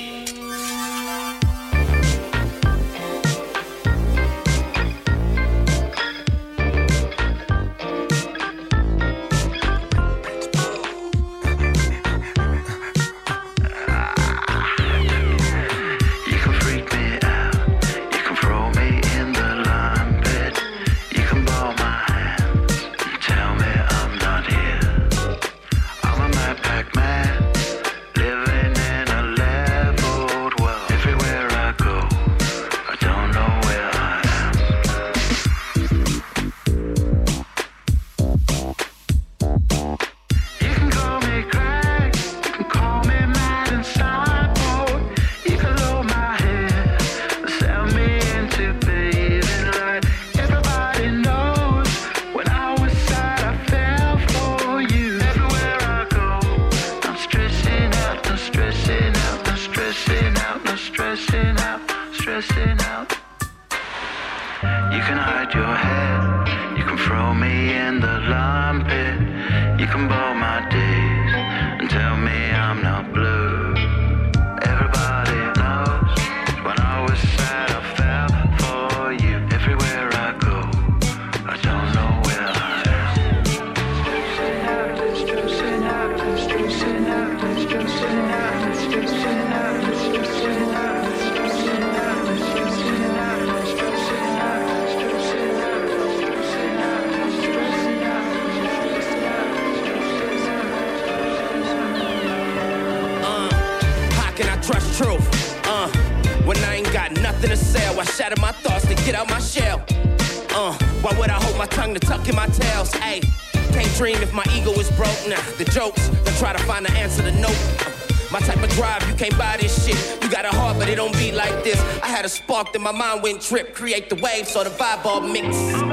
then my mind went trip. Create the wave, so the vibe all mix.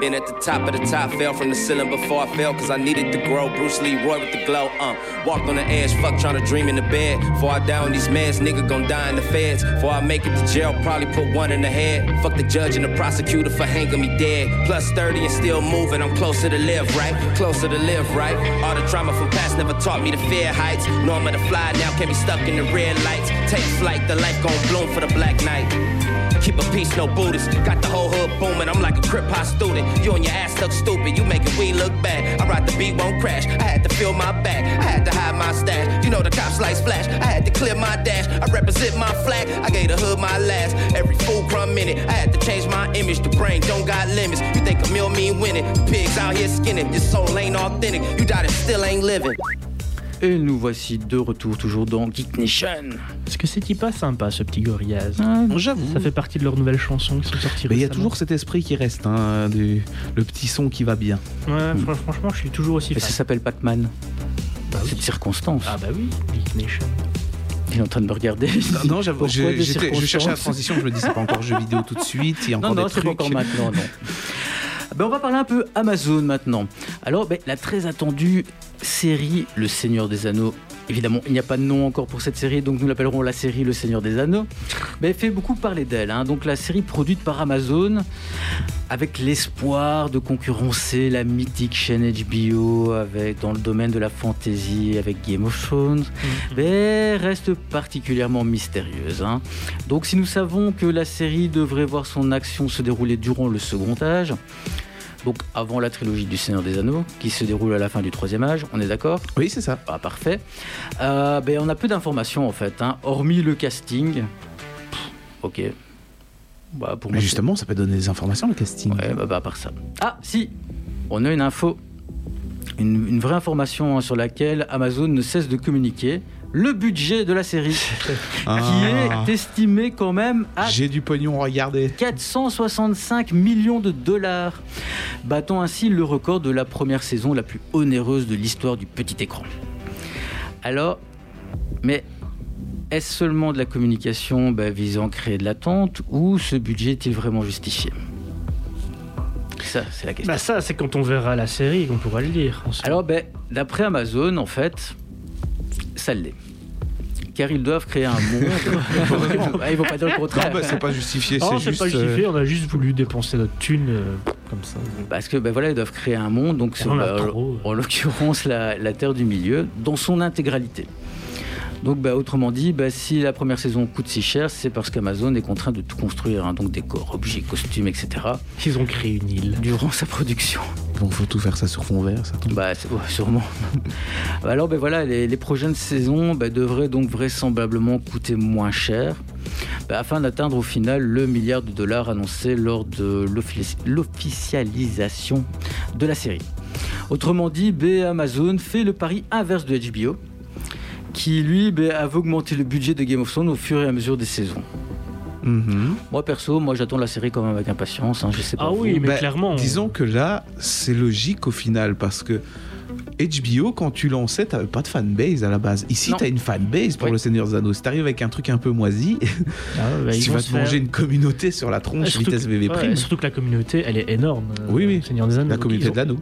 Been at the top of the top, fell from the ceiling before I fell, cause I needed to grow. Bruce Lee, Roy with the glow, uh. Walked on the edge, fuck trying to dream in the bed. Before I die on these meds, nigga gon' die in the feds. Before I make it to jail, probably put one in the head. Fuck the judge and the prosecutor for hanging me dead. Plus 30 and still moving, I'm closer to live, right? Closer to live, right? All the drama from past never taught me to fear heights. I'm to fly now, can't be stuck in the red lights. Take flight, the light gon' bloom for the black night. Keep a peace, no Buddhist. Got the whole hood booming. I'm like a crip hop student. You and your ass look stupid. You making we look bad. I ride the beat, won't crash. I had to fill my back. I had to hide my stash. You know the cops like flash. I had to clear my dash. I represent my flag. I gave the hood my last. Every fool crumb minute. I had to change my image. The brain don't got limits. You think a meal mean winning? Pigs out here skinning. Your soul ain't authentic. You died and still ain't living. Et nous voici de retour toujours dans Geek Nation. Est-ce que c'est pas sympa ce petit Gorillaz J'avoue. Ça fait partie de leurs nouvelles chansons qui sont sorties Mais il y a toujours cet esprit qui reste, hein, du- le petit son qui va bien. Ouais, fran- franchement, je suis toujours aussi Et fan. ça s'appelle Pac-Man. Bah oui. C'est de circonstance. Ah bah oui, Geek Nation. Il est en train de me regarder. Non, non, j'avoue, je, je cherchais la transition, je me dis c'est pas encore jeu vidéo tout de suite, il y a encore Non, non, des trucs. pas encore maintenant, non. Ben, on va parler un peu Amazon maintenant. Alors, ben, la très attendue série Le Seigneur des Anneaux. Évidemment, il n'y a pas de nom encore pour cette série, donc nous l'appellerons la série Le Seigneur des Anneaux. Mais elle fait beaucoup parler d'elle. hein. Donc, la série produite par Amazon, avec l'espoir de concurrencer la mythique chaîne HBO avec, dans le domaine de la fantasy avec Game of Thrones, mais reste particulièrement mystérieuse. hein. Donc si nous savons que la série devrait voir son action se dérouler durant le second âge, donc avant la trilogie du Seigneur des Anneaux, qui se déroule à la fin du troisième âge, on est d'accord? Oui, c'est ça. Ah, Parfait. Euh, ben, on a peu d'informations en fait, hein, hormis le casting. Pff, ok. Bah, pour Mais moi, justement, ça peut donner des informations le casting. Ouais, bah, bah, à part ça. Ah, si On a une info. Une, une vraie information sur laquelle Amazon ne cesse de communiquer. Le budget de la série, Ah. qui est estimé quand même à J'ai du pognon, regardez. 465 millions de dollars, battant ainsi le record de la première saison la plus onéreuse de l'histoire du petit écran. Alors, mais est-ce seulement de la communication bah, visant à créer de l'attente ou ce budget est-il vraiment justifié? Ça, c'est la question. Bah ça, c'est quand on verra la série qu'on pourra le soi. Alors, ben, d'après Amazon, en fait, ça l'est. Car ils doivent créer un monde. Ils vont pas dire le Non, contraire. bah, c'est pas justifié, Non, c'est c'est juste. pas justifié, euh, on a juste voulu dépenser notre thune euh, comme ça. Parce que ben voilà, ils doivent créer un monde, donc sur, en bah, en l'occurrence la, la Terre du Milieu, dans son intégralité. Donc bah, autrement dit, bah, si la première saison coûte si cher, c'est parce qu'Amazon est contraint de tout construire, hein, donc décors, objets, costumes, etc. Ils ont créé une île. durant sa production. Bon, faut tout faire ça sur fond vert, ça tombe. Bah, ouais, sûrement. Alors, ben voilà, les, les prochaines saisons ben, devraient donc vraisemblablement coûter moins cher, ben, afin d'atteindre au final le milliard de dollars annoncé lors de l'offici- l'officialisation de la série. Autrement dit, ben, Amazon fait le pari inverse de HBO, qui lui ben, avait augmenté le budget de Game of Thrones au fur et à mesure des saisons. Mhm. Moi perso, moi j'attends la série quand même avec impatience. hein, je sais pas. Ah vous. oui, mais Bah, clairement. Disons que là, c'est logique au final parce que HBO, quand tu lançais, t'avais pas de fanbase à la base. Ici, t'as une fanbase pour Oui. le Seigneur des Anneaux. Si t'arrives avec un truc un peu moisi, Ah, bah, tu vas te faire- manger une communauté sur la tronche, surtout vitesse que- VV ouais, surtout que la communauté, elle est énorme. euh, Oui, oui. Seigneur des Anneaux. La communauté de l'anneau.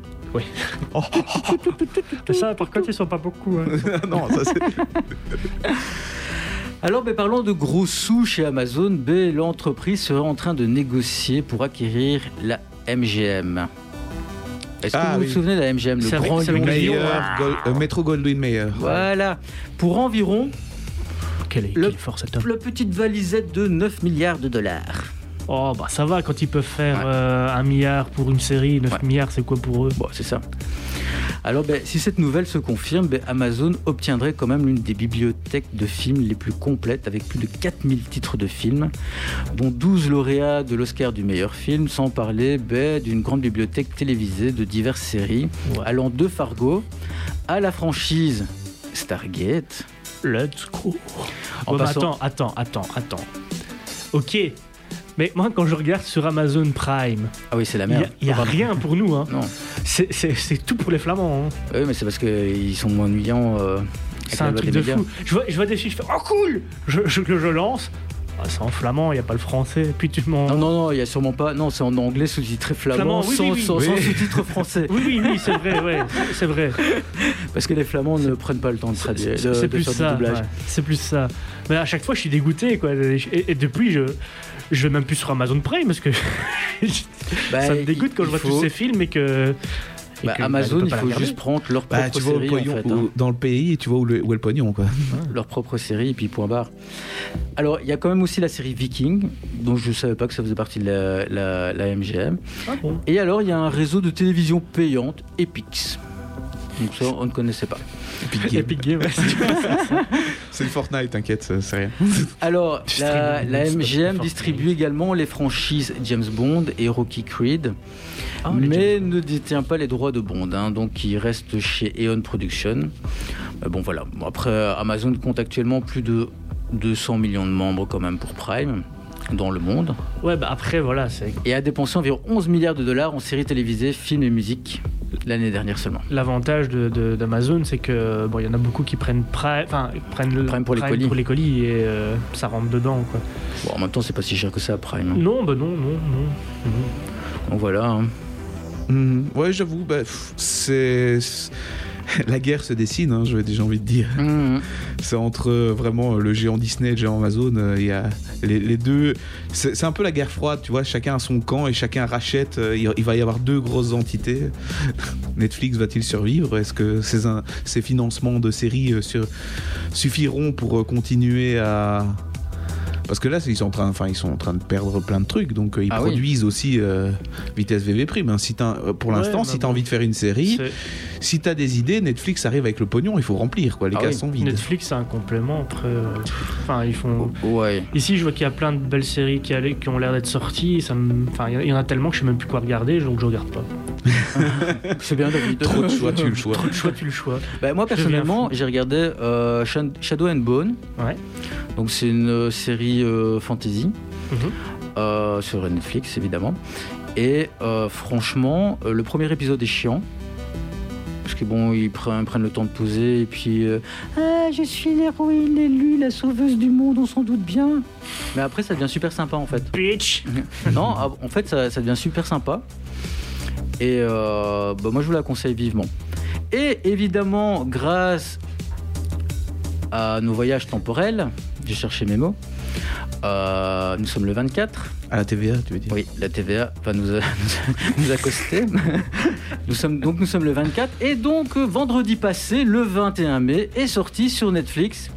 Ont- Ça, par contre, ils sont pas beaucoup. hein. non, ça c'est. Alors, ben, parlons de gros sous chez Amazon. Ben, L'entreprise serait en train de négocier pour acquérir la MGM. Est-ce que Ah, vous oui. vous souvenez de la MGM, le grand Gol- euh, Metro Goldwyn Mayer. Voilà, pour environ Quelle est, Le- quelle force cet homme. la petite valisette de 9 milliards de dollars. Oh, bah ça va quand ils peuvent faire Ouais. euh, un milliard pour une série, 9 Ouais. milliards, c'est quoi pour eux? Bon, c'est ça. Alors, ben, si cette nouvelle se confirme, ben, Amazon obtiendrait quand même l'une des bibliothèques de films les plus complètes, avec plus de 4000 titres de films, dont 12 lauréats de l'Oscar du meilleur film, sans parler ben, d'une grande bibliothèque télévisée de diverses séries, Ouais. allant de Fargo à la franchise Stargate. Let's go. En passant- attends, attends, attends, attends. Ok. Mais moi, quand je regarde sur Amazon Prime, Ah oui, c'est la il n'y a, merde. il y a rien pour nous. Hein. Non, C'est- C'est c'est tout pour les Flamands. hein. oui, mais c'est parce qu'ils sont moins ennuyants. euh, C'est un truc de médias. fou. Je vois, je vois des filles, je fais Oh cool Je, je, je lance. Ah, c'est en flamand, il n'y a pas le français. Puis tu m'en. Non, non, non, il y a sûrement pas. Non, c'est en anglais sous-titré flamand, Flamand, oui, sans, oui, oui. sans- sans Oui. sous-titre français. Oui, oui, oui, c'est vrai, ouais, c'est vrai. Parce que les flamands ne prennent pas le temps de traduire. C'est plus ça. ouais. C'est plus ça. Mais à chaque fois, je suis dégoûté, quoi. Et, et depuis, je. Je vais même plus sur Amazon Prime parce que Bah, ça me dégoûte quand je vois tous ces films et que. Bah, que, Amazon, il faut juste prendre leur propre Bah, tu vois, série, le pognon, en fait, hein. où- dans le pays, et tu vois où, le- où est le pognon, quoi. leur propre série, et puis point barre. Alors, il y a quand même aussi la série Viking, dont je ne savais pas que ça faisait partie de la, la- la MGM. Ah bon Et alors, il y a un réseau de télévision payante, Epix. Donc ça, on ne connaissait pas. Epic Game. Epic Game, ouais, c'est- le Fortnite, t'inquiète, c'est rien. Alors, la, MGM Fortnite. distribue également les franchises James Bond et Rocky Creed, Ah, mais ne détient pas les droits de Bond, hein, donc il reste chez Eon Production. Mais bon, voilà. Bon, après, Amazon compte actuellement plus de 200 millions de membres quand même pour Prime dans le monde Ouais, bah après, voilà, c'est et a dépensé environ 11 milliards de dollars en séries télévisées, films et musique l'année dernière seulement. l'avantage de- de- d'Amazon, c'est que bon, il y en a beaucoup qui prennent Prime, enfin, prennent le Prime pour les colis. pour les colis et euh, ça rentre dedans, quoi. Bon, en même temps, c'est pas si cher que ça Prime. hein. Non, bah non, non, non. non. Donc voilà. hein. Mhm. Ouais, j'avoue, bah, c'est. La guerre se dessine, hein, j'ai déjà envie de dire. Mhm. C'est entre euh, vraiment le géant Disney et le géant Amazon. euh, Il y a les, les deux. C'est un peu la guerre froide, tu vois. Chacun a son camp et chacun rachète. euh, Il il va y avoir deux grosses entités. Netflix va-t-il survivre? Est-ce que ces, in- ces financements de séries sur- suffiront pour continuer à. Parce que là, ils sont en train, enfin, ils sont en train de perdre plein de trucs, donc euh, ils Ah oui. produisent aussi euh, vitesse VV prime. hein. Si t'as- euh, pour l'instant, si tu as envie de faire une série, si tu as des idées, Netflix arrive avec le pognon, il faut remplir, quoi. Les Ah cases oui. sont vides. Netflix, c'est un complément euh, Enfin, ils font. Ouais. Ici, je vois qu'il y a plein de belles séries qui, allaient- qui ont l'air d'être sorties. Ça me... Enfin, il y en a- tellement que je sais même plus quoi regarder, donc je regarde pas. C'est bien David. Trop de choix, tu le choix. Trop de choix, tu le choix. Bah, moi personnellement, j'ai regardé euh, Shadow and Bone. Ouais. Donc c'est une euh, série euh, fantasy Mhm. euh, sur Netflix évidemment. Et euh, franchement, le premier épisode est chiant. Parce que bon, ils prennent, prennent le temps de poser et puis euh, ah, je suis l'héroïne élue, la sauveuse du monde, on s'en doute bien. Mais après, ça devient super sympa en fait. Bitch non, ah, en fait, ça, ça devient super sympa. Et euh, bah, moi, je vous la conseille vivement. Et évidemment, grâce à nos voyages temporels, j'ai cherché mes mots. Euh, nous sommes le 24. À la TVA, tu veux dire Oui, la TVA va nous, accoster. nous sommes, donc nous sommes le 24. Et donc, euh, vendredi passé, le 21 mai, est sorti sur Netflix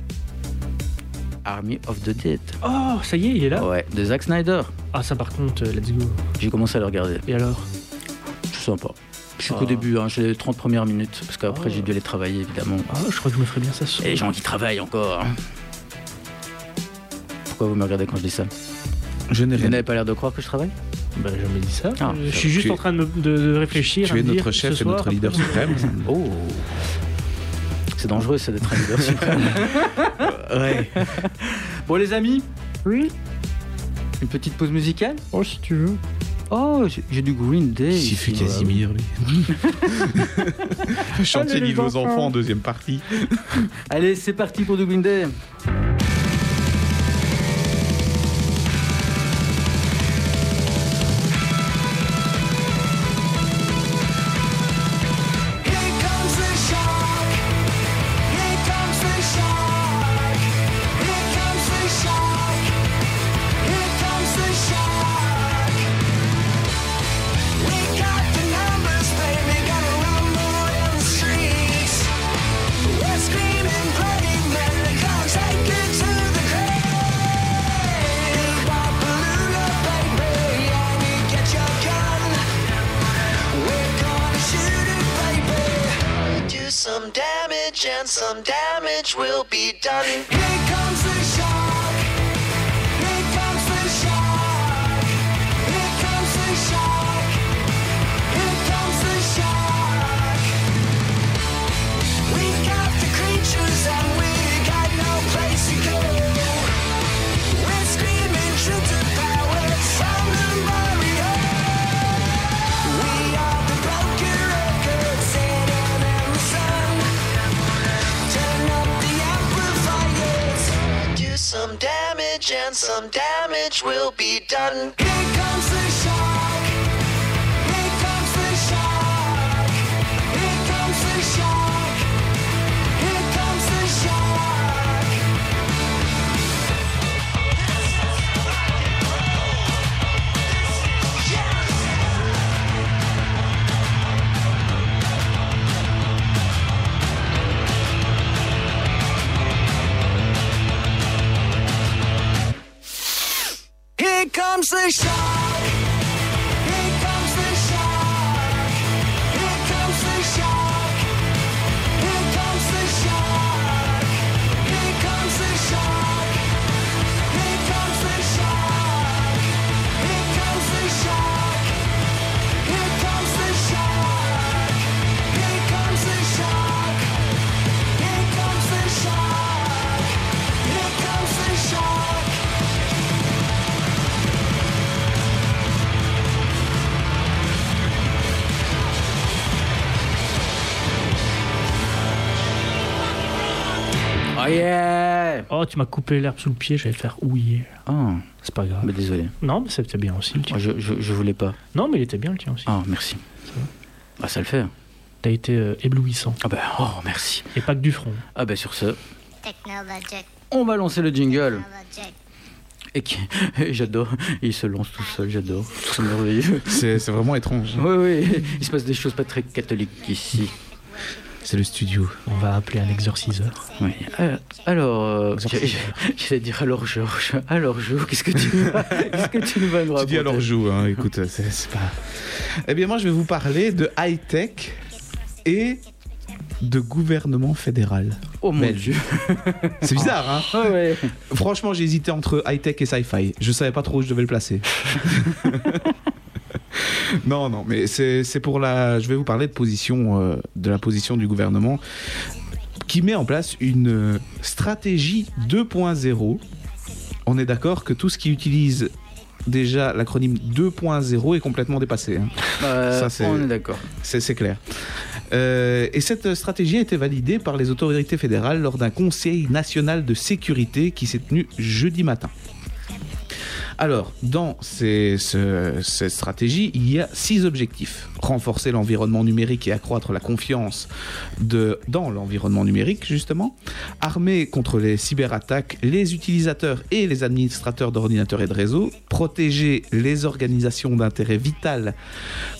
Army of the Dead. Oh, ça y est, il est là Ouais, de Zack Snyder. Ah, ça par contre, euh, let's go. J'ai commencé à le regarder. Et alors C'est sympa. Je suis Ah. qu'au début, hein, j'ai les 30 premières minutes, parce qu'après Ah. j'ai dû aller travailler évidemment. Ah, je crois que je me ferais bien ça ce Et les gens qui travaillent encore. hein. Pourquoi vous me regardez quand je dis ça Je n'ai Vous rien. n'avez pas l'air de croire que je travaille Bah, jamais dit ça. Ah, je suis juste en train de, me- de- de réfléchir. Tu es dire, notre chef et soir, notre leader suprême. Oh C'est dangereux ça d'être un leader suprême. ouais. bon les amis, Oui. une petite pause musicale Oh, si tu veux. Oh, j'ai- du Green Day. Il fait ici. Casimir, lui. Chantier livré aux enfants. enfants, deuxième partie. Allez, c'est parti pour du Green Day. Tu m'as coupé l'herbe sous le pied, j'allais faire ouiller. Ah, C'est pas grave. bah désolé. Non, mais c'était bien aussi le tien. Je, je, je voulais pas. Non, mais il était bien le tien aussi. Ah, merci. Ah, ça le fait. T'as été euh, éblouissant. Ah bah, oh, merci. Et pas que du front. Ah bah sur ce, Technologic, on va lancer le jingle. technologic. Et, qui... et j'adore. Il se lance tout seul, j'adore. C'est merveilleux. C'est c'est vraiment étrange. Oui, oui, il se passe des choses pas très catholiques ici. C'est le studio. On va appeler un exorciseur. Oui. Euh, Alors, euh, j'allais- dire alors Georges, alors Jo, qu'est-ce que tu vas, qu'est-ce que tu vas nous Tu dis alors joue, hein, écoute, c'est c'est pas. Eh bien, moi, je vais vous parler de high-tech et de gouvernement fédéral. Oh mon dieu. C'est bizarre, hein Ah ouais. Franchement, j'ai hésité entre high-tech et sci-fi. Je savais pas trop où je devais le placer. non, non, mais c'est pour la. Je vais vous parler de position, euh, de la position du gouvernement qui met en place une euh, stratégie 2.0. On est d'accord que tout ce qui utilise déjà l'acronyme 2.0 est complètement dépassé. hein. Euh, Ça, on est d'accord. C'est c'est clair. Euh, et cette stratégie a été validée par les autorités fédérales lors d'un conseil national de sécurité qui s'est tenu jeudi matin. Alors, dans cette stratégie, il y a six objectifs. Renforcer l'environnement numérique et accroître la confiance dans l'environnement numérique, justement. Armer contre les cyberattaques les utilisateurs et les administrateurs d'ordinateurs et de réseaux. Protéger les organisations d'intérêt vital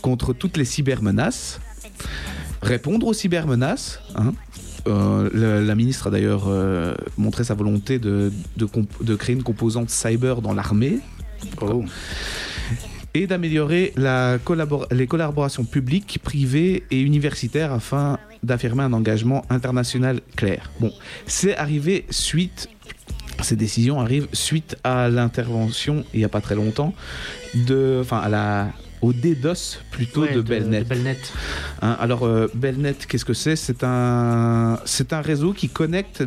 contre toutes les cybermenaces. Répondre aux cybermenaces. hein. Euh, la ministre a d'ailleurs euh, montré sa volonté de, de comp- de créer une composante cyber dans l'armée Oh. et d'améliorer collabor- les collaborations publiques, privées et universitaires afin d'affirmer un engagement international clair. Bon, c'est arrivé suite, ces décisions arrivent suite à l'intervention, il n'y a pas très longtemps, de, enfin, à la, au DDoS plutôt Ouais, de, Belnet. de Belnet. Hein, alors, euh, Belnet, qu'est-ce que c'est? C'est un, c'est un réseau qui connecte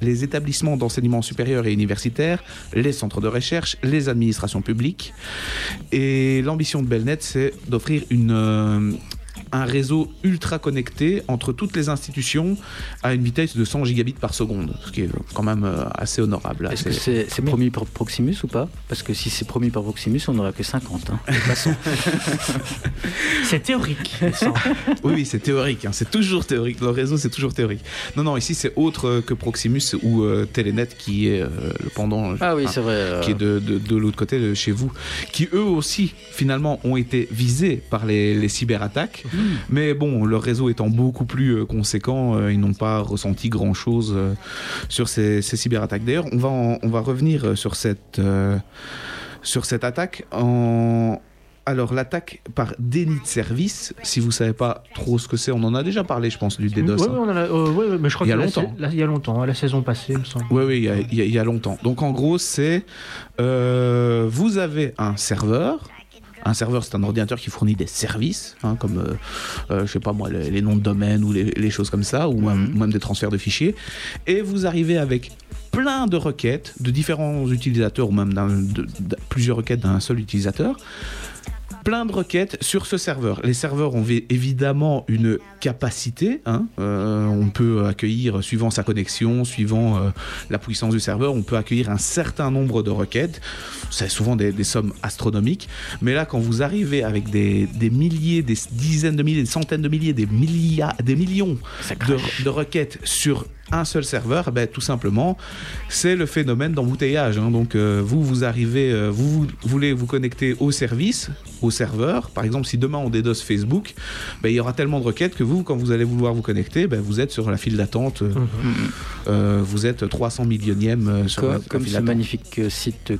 les établissements d'enseignement supérieur et universitaire, les centres de recherche, les administrations publiques. Et l'ambition de Belnet, c'est d'offrir une, euh, un réseau ultra connecté entre toutes les institutions à une vitesse de 100 gigabits par seconde, ce qui est quand même euh, assez honorable. Est-ce que c'est c'est promis par Proximus ou pas? Parce que si c'est promis par Proximus, on n'aura que 50. Hein. De toute façon. C'est théorique. Oui, oui, c'est théorique. hein, C'est toujours théorique. Le réseau, c'est toujours théorique. Non, non, ici, c'est autre euh, que Proximus ou euh, Telenet qui est euh, le pendant. Ah oui, c'est vrai. euh, Qui est de, de, de l'autre côté de chez vous, qui eux aussi finalement ont été visés par les, les cyberattaques, Hmm. Mais bon, leur réseau étant beaucoup plus euh, conséquent, euh, ils n'ont pas ressenti grand chose sur ces, ces cyberattaques. D'ailleurs, on va en- on va revenir euh, sur cette euh, sur cette attaque en alors l'attaque par déni de service, si vous savez pas trop ce que c'est, on en a déjà parlé, je pense, du DDoS. Ouais, hein. euh, ouais, ouais, mais je crois Il y a longtemps. la- il y a longtemps, la saison passée, il me semble. Oui, oui, il y a, il y a- il y a longtemps. Donc en gros, c'est euh, vous avez un serveur. Un serveur, c'est un ordinateur qui fournit des services, hein, comme, euh, euh, je sais pas moi, les, les noms de domaine ou les, les choses comme ça, ou même, ou même des transferts de fichiers. Et vous arrivez avec plein de requêtes de différents utilisateurs, ou même d'un- de- de- plusieurs requêtes d'un seul utilisateur plein de requêtes sur ce serveur. Les serveurs ont vi- évidemment une capacité. hein. Euh, on peut accueillir, suivant sa connexion, suivant euh, la puissance du serveur, on peut accueillir un certain nombre de requêtes. C'est souvent des, des sommes astronomiques. Mais là, quand vous arrivez avec des, des milliers, des dizaines de milliers, des centaines de milliers, des, milliards, des millions de, de requêtes sur un seul serveur, ben, tout simplement, c'est le phénomène d'embouteillage. hein. Donc, euh, vous, vous arrivez, euh, vous, vous voulez vous connecter au service, au serveur. Par exemple, si demain on DDoS Facebook, ben, il y aura tellement de requêtes que vous, quand vous allez vouloir vous connecter, ben, vous êtes sur la file d'attente. euh, euh, vous êtes 300 millionième euh, sur la, Comme, la comme file ce d'attente. magnifique site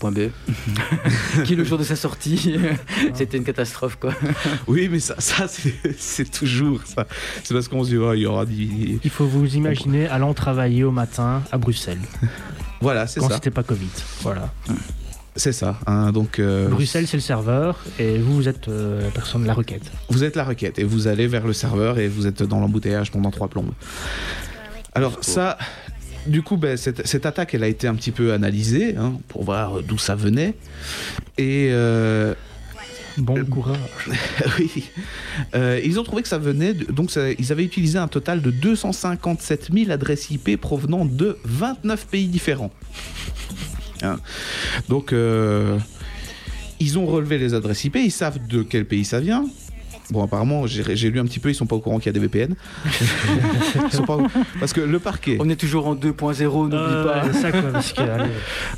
qui le jour de sa sortie c'était une catastrophe quoi Oui, mais ça, ça c'est toujours ça. C'est parce qu'on se dit, oh, il y aura des... Il faut vous imaginer allant travailler au matin à Bruxelles, Voilà, c'est quand ça. c'était pas Covid. Voilà. C'est ça. hein. donc, euh, Bruxelles, c'est le serveur, et vous, vous êtes euh, la personne de la requête. vous êtes la requête et vous allez vers le serveur et vous êtes dans l'embouteillage pendant trois plombes. Alors ça, du coup, ben, cette, cette attaque, elle a été un petit peu analysée hein, pour voir d'où ça venait. Et euh, Bon courage. oui, Euh, ils ont trouvé que ça venait, de- donc ça- ils avaient utilisé un total de 257 000 adresses IP provenant de 29 pays différents. Hein. Donc, euh, ils ont relevé les adresses IP, ils savent de quel pays ça vient. Bon, apparemment, j'ai lu un petit peu, ils sont pas au courant qu'il y a des VPN. Ils sont pas au- Parce que le parquet, on est toujours en 2.0 n'oublie Euh, pas ça, quoi, parce que, allez,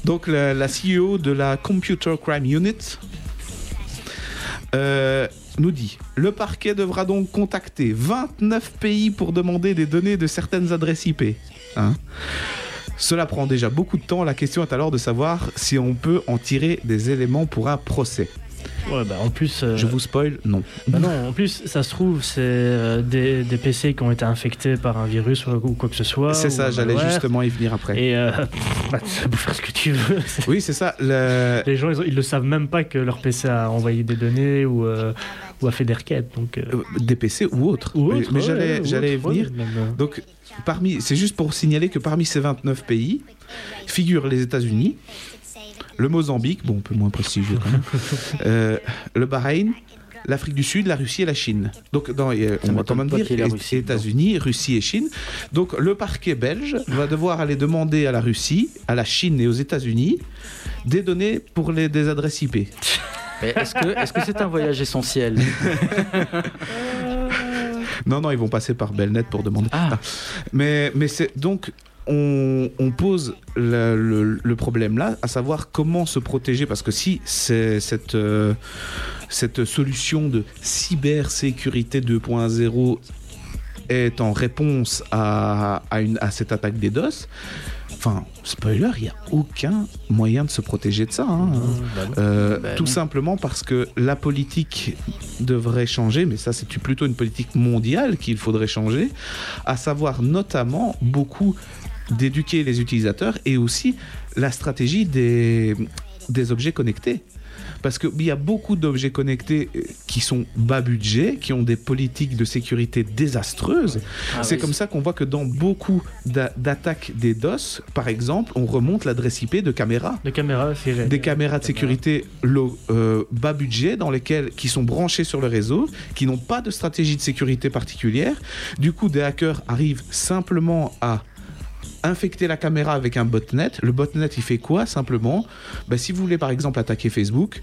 donc la, la CEO de la Computer Crime Unit euh, nous dit le parquet devra donc contacter 29 pays pour demander des données de certaines adresses IP. Hein Cela prend déjà beaucoup de temps. La question est alors de savoir si on peut en tirer des éléments pour un procès. Ouais, bah, en plus, euh, Je vous spoil, non. bah non, en plus, ça se trouve, c'est euh, des, des PC qui ont été infectés par un virus ou, ou quoi que ce soit. C'est ça, j'allais justement y venir après. Et euh, bah, tu peux faire ce que tu veux. Oui, c'est ça. le- Les gens, ils, ils le savent même pas que leur PC a envoyé des données ou, euh, ou a fait des requêtes. Donc, Des PC ou autres. ou Mais- autre, mais ouais, j'allais ou j'allais venir. ouais, Donc, parmi, c'est juste pour signaler que parmi ces 29 pays figurent les États-Unis, le Mozambique, bon, un peu moins prestigieux quand même, euh, le Bahreïn, l'Afrique du Sud, la Russie et la Chine. Donc, dans, euh, on va quand même dire États-Unis, Russie et Chine. Donc, le parquet belge va devoir aller demander à la Russie, à la Chine et aux États-Unis des données pour les, des adresses IP. Mais est-ce que est-ce que c'est un voyage essentiel? Non, non, ils vont passer par Belnet pour demander. Ah. Mais, mais c'est donc. On, on pose le, le- le problème là, à savoir comment se protéger, parce que si cette, euh, cette solution de cybersécurité 2.0 est en réponse à, à, une, à cette attaque des DOS, enfin, spoiler, il n'y a aucun moyen de se protéger de ça. hein. Euh, Bah tout non. simplement parce que la politique devrait changer, mais ça c'est plutôt une politique mondiale qu'il faudrait changer, à savoir notamment beaucoup d'éduquer les utilisateurs et aussi la stratégie des, des objets connectés. Parce qu'il y a beaucoup d'objets connectés euh, qui sont bas budget, qui ont des politiques de sécurité désastreuses. Ah c'est oui, comme ça qu'on voit que dans beaucoup d'a- d'attaques des DOS, par exemple, on remonte l'adresse IP de caméras de caméras, c'est des caméras de sécurité low- euh, bas budget dans lesquelles qui sont branchées sur le réseau, qui n'ont pas de stratégie de sécurité particulière. Du coup, des hackers arrivent simplement à infecter la caméra avec un botnet. Le botnet, il fait quoi simplement? Ben, Si vous voulez par exemple attaquer Facebook,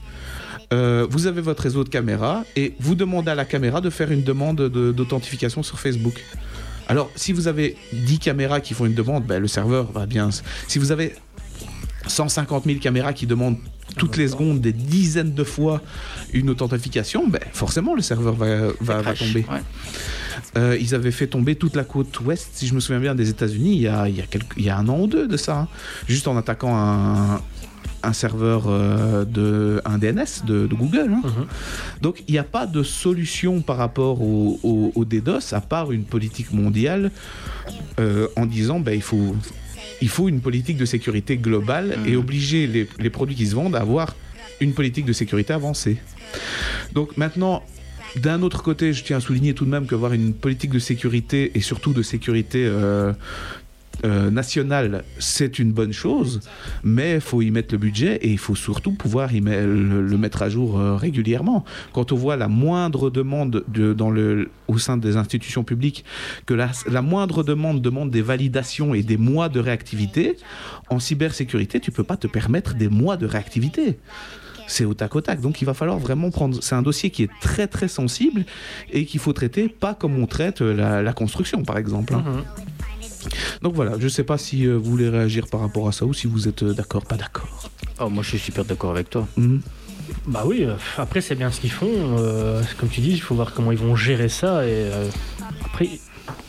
euh, vous avez votre réseau de caméras et vous demandez à la caméra de faire une demande de- d'authentification sur Facebook. Alors, si vous avez 10 caméras qui font une demande, ben, le serveur va bien. Si vous avez 150 000 caméras qui demandent toutes les secondes des dizaines de fois une authentification, ben, forcément le serveur va, va, va crash. tomber. Ouais. Euh, ils avaient fait tomber toute la côte ouest, si je me souviens bien, des États-Unis il y a, il y a, quelques- il y a un an ou deux de ça. hein. Juste en attaquant un, un serveur euh, de un DNS de, de Google. hein. Mhm. Donc il n'y a pas de solution par rapport au, au- au DDoS à part une politique mondiale euh, en disant ben, il faut il faut une politique de sécurité globale et obliger les, les produits qui se vendent à avoir une politique de sécurité avancée. Donc maintenant, d'un autre côté, je tiens à souligner tout de même qu'avoir une politique de sécurité et surtout de sécurité euh, euh, nationale, c'est une bonne chose, mais il faut y mettre le budget et il faut surtout pouvoir y le, mettre à jour euh, régulièrement. Quand on voit la moindre demande de, dans le, au sein des institutions publiques, que la, moindre demande demande des validations et des mois de réactivité, en cybersécurité, tu peux pas te permettre des mois de réactivité c'est au tac au tac. Donc il va falloir vraiment prendre. C'est un dossier qui est très très sensible et qu'il faut traiter pas comme on traite euh, la, construction par exemple. hein. Mhm. Donc voilà, je sais pas si euh, vous voulez réagir par rapport à ça ou si vous êtes euh, d'accord, pas d'accord. Oh, moi, je suis super d'accord avec toi. Mhm. Bah oui, euh, après c'est bien ce qu'ils font. euh, comme tu dis, il faut voir comment ils vont gérer ça. Et euh, après,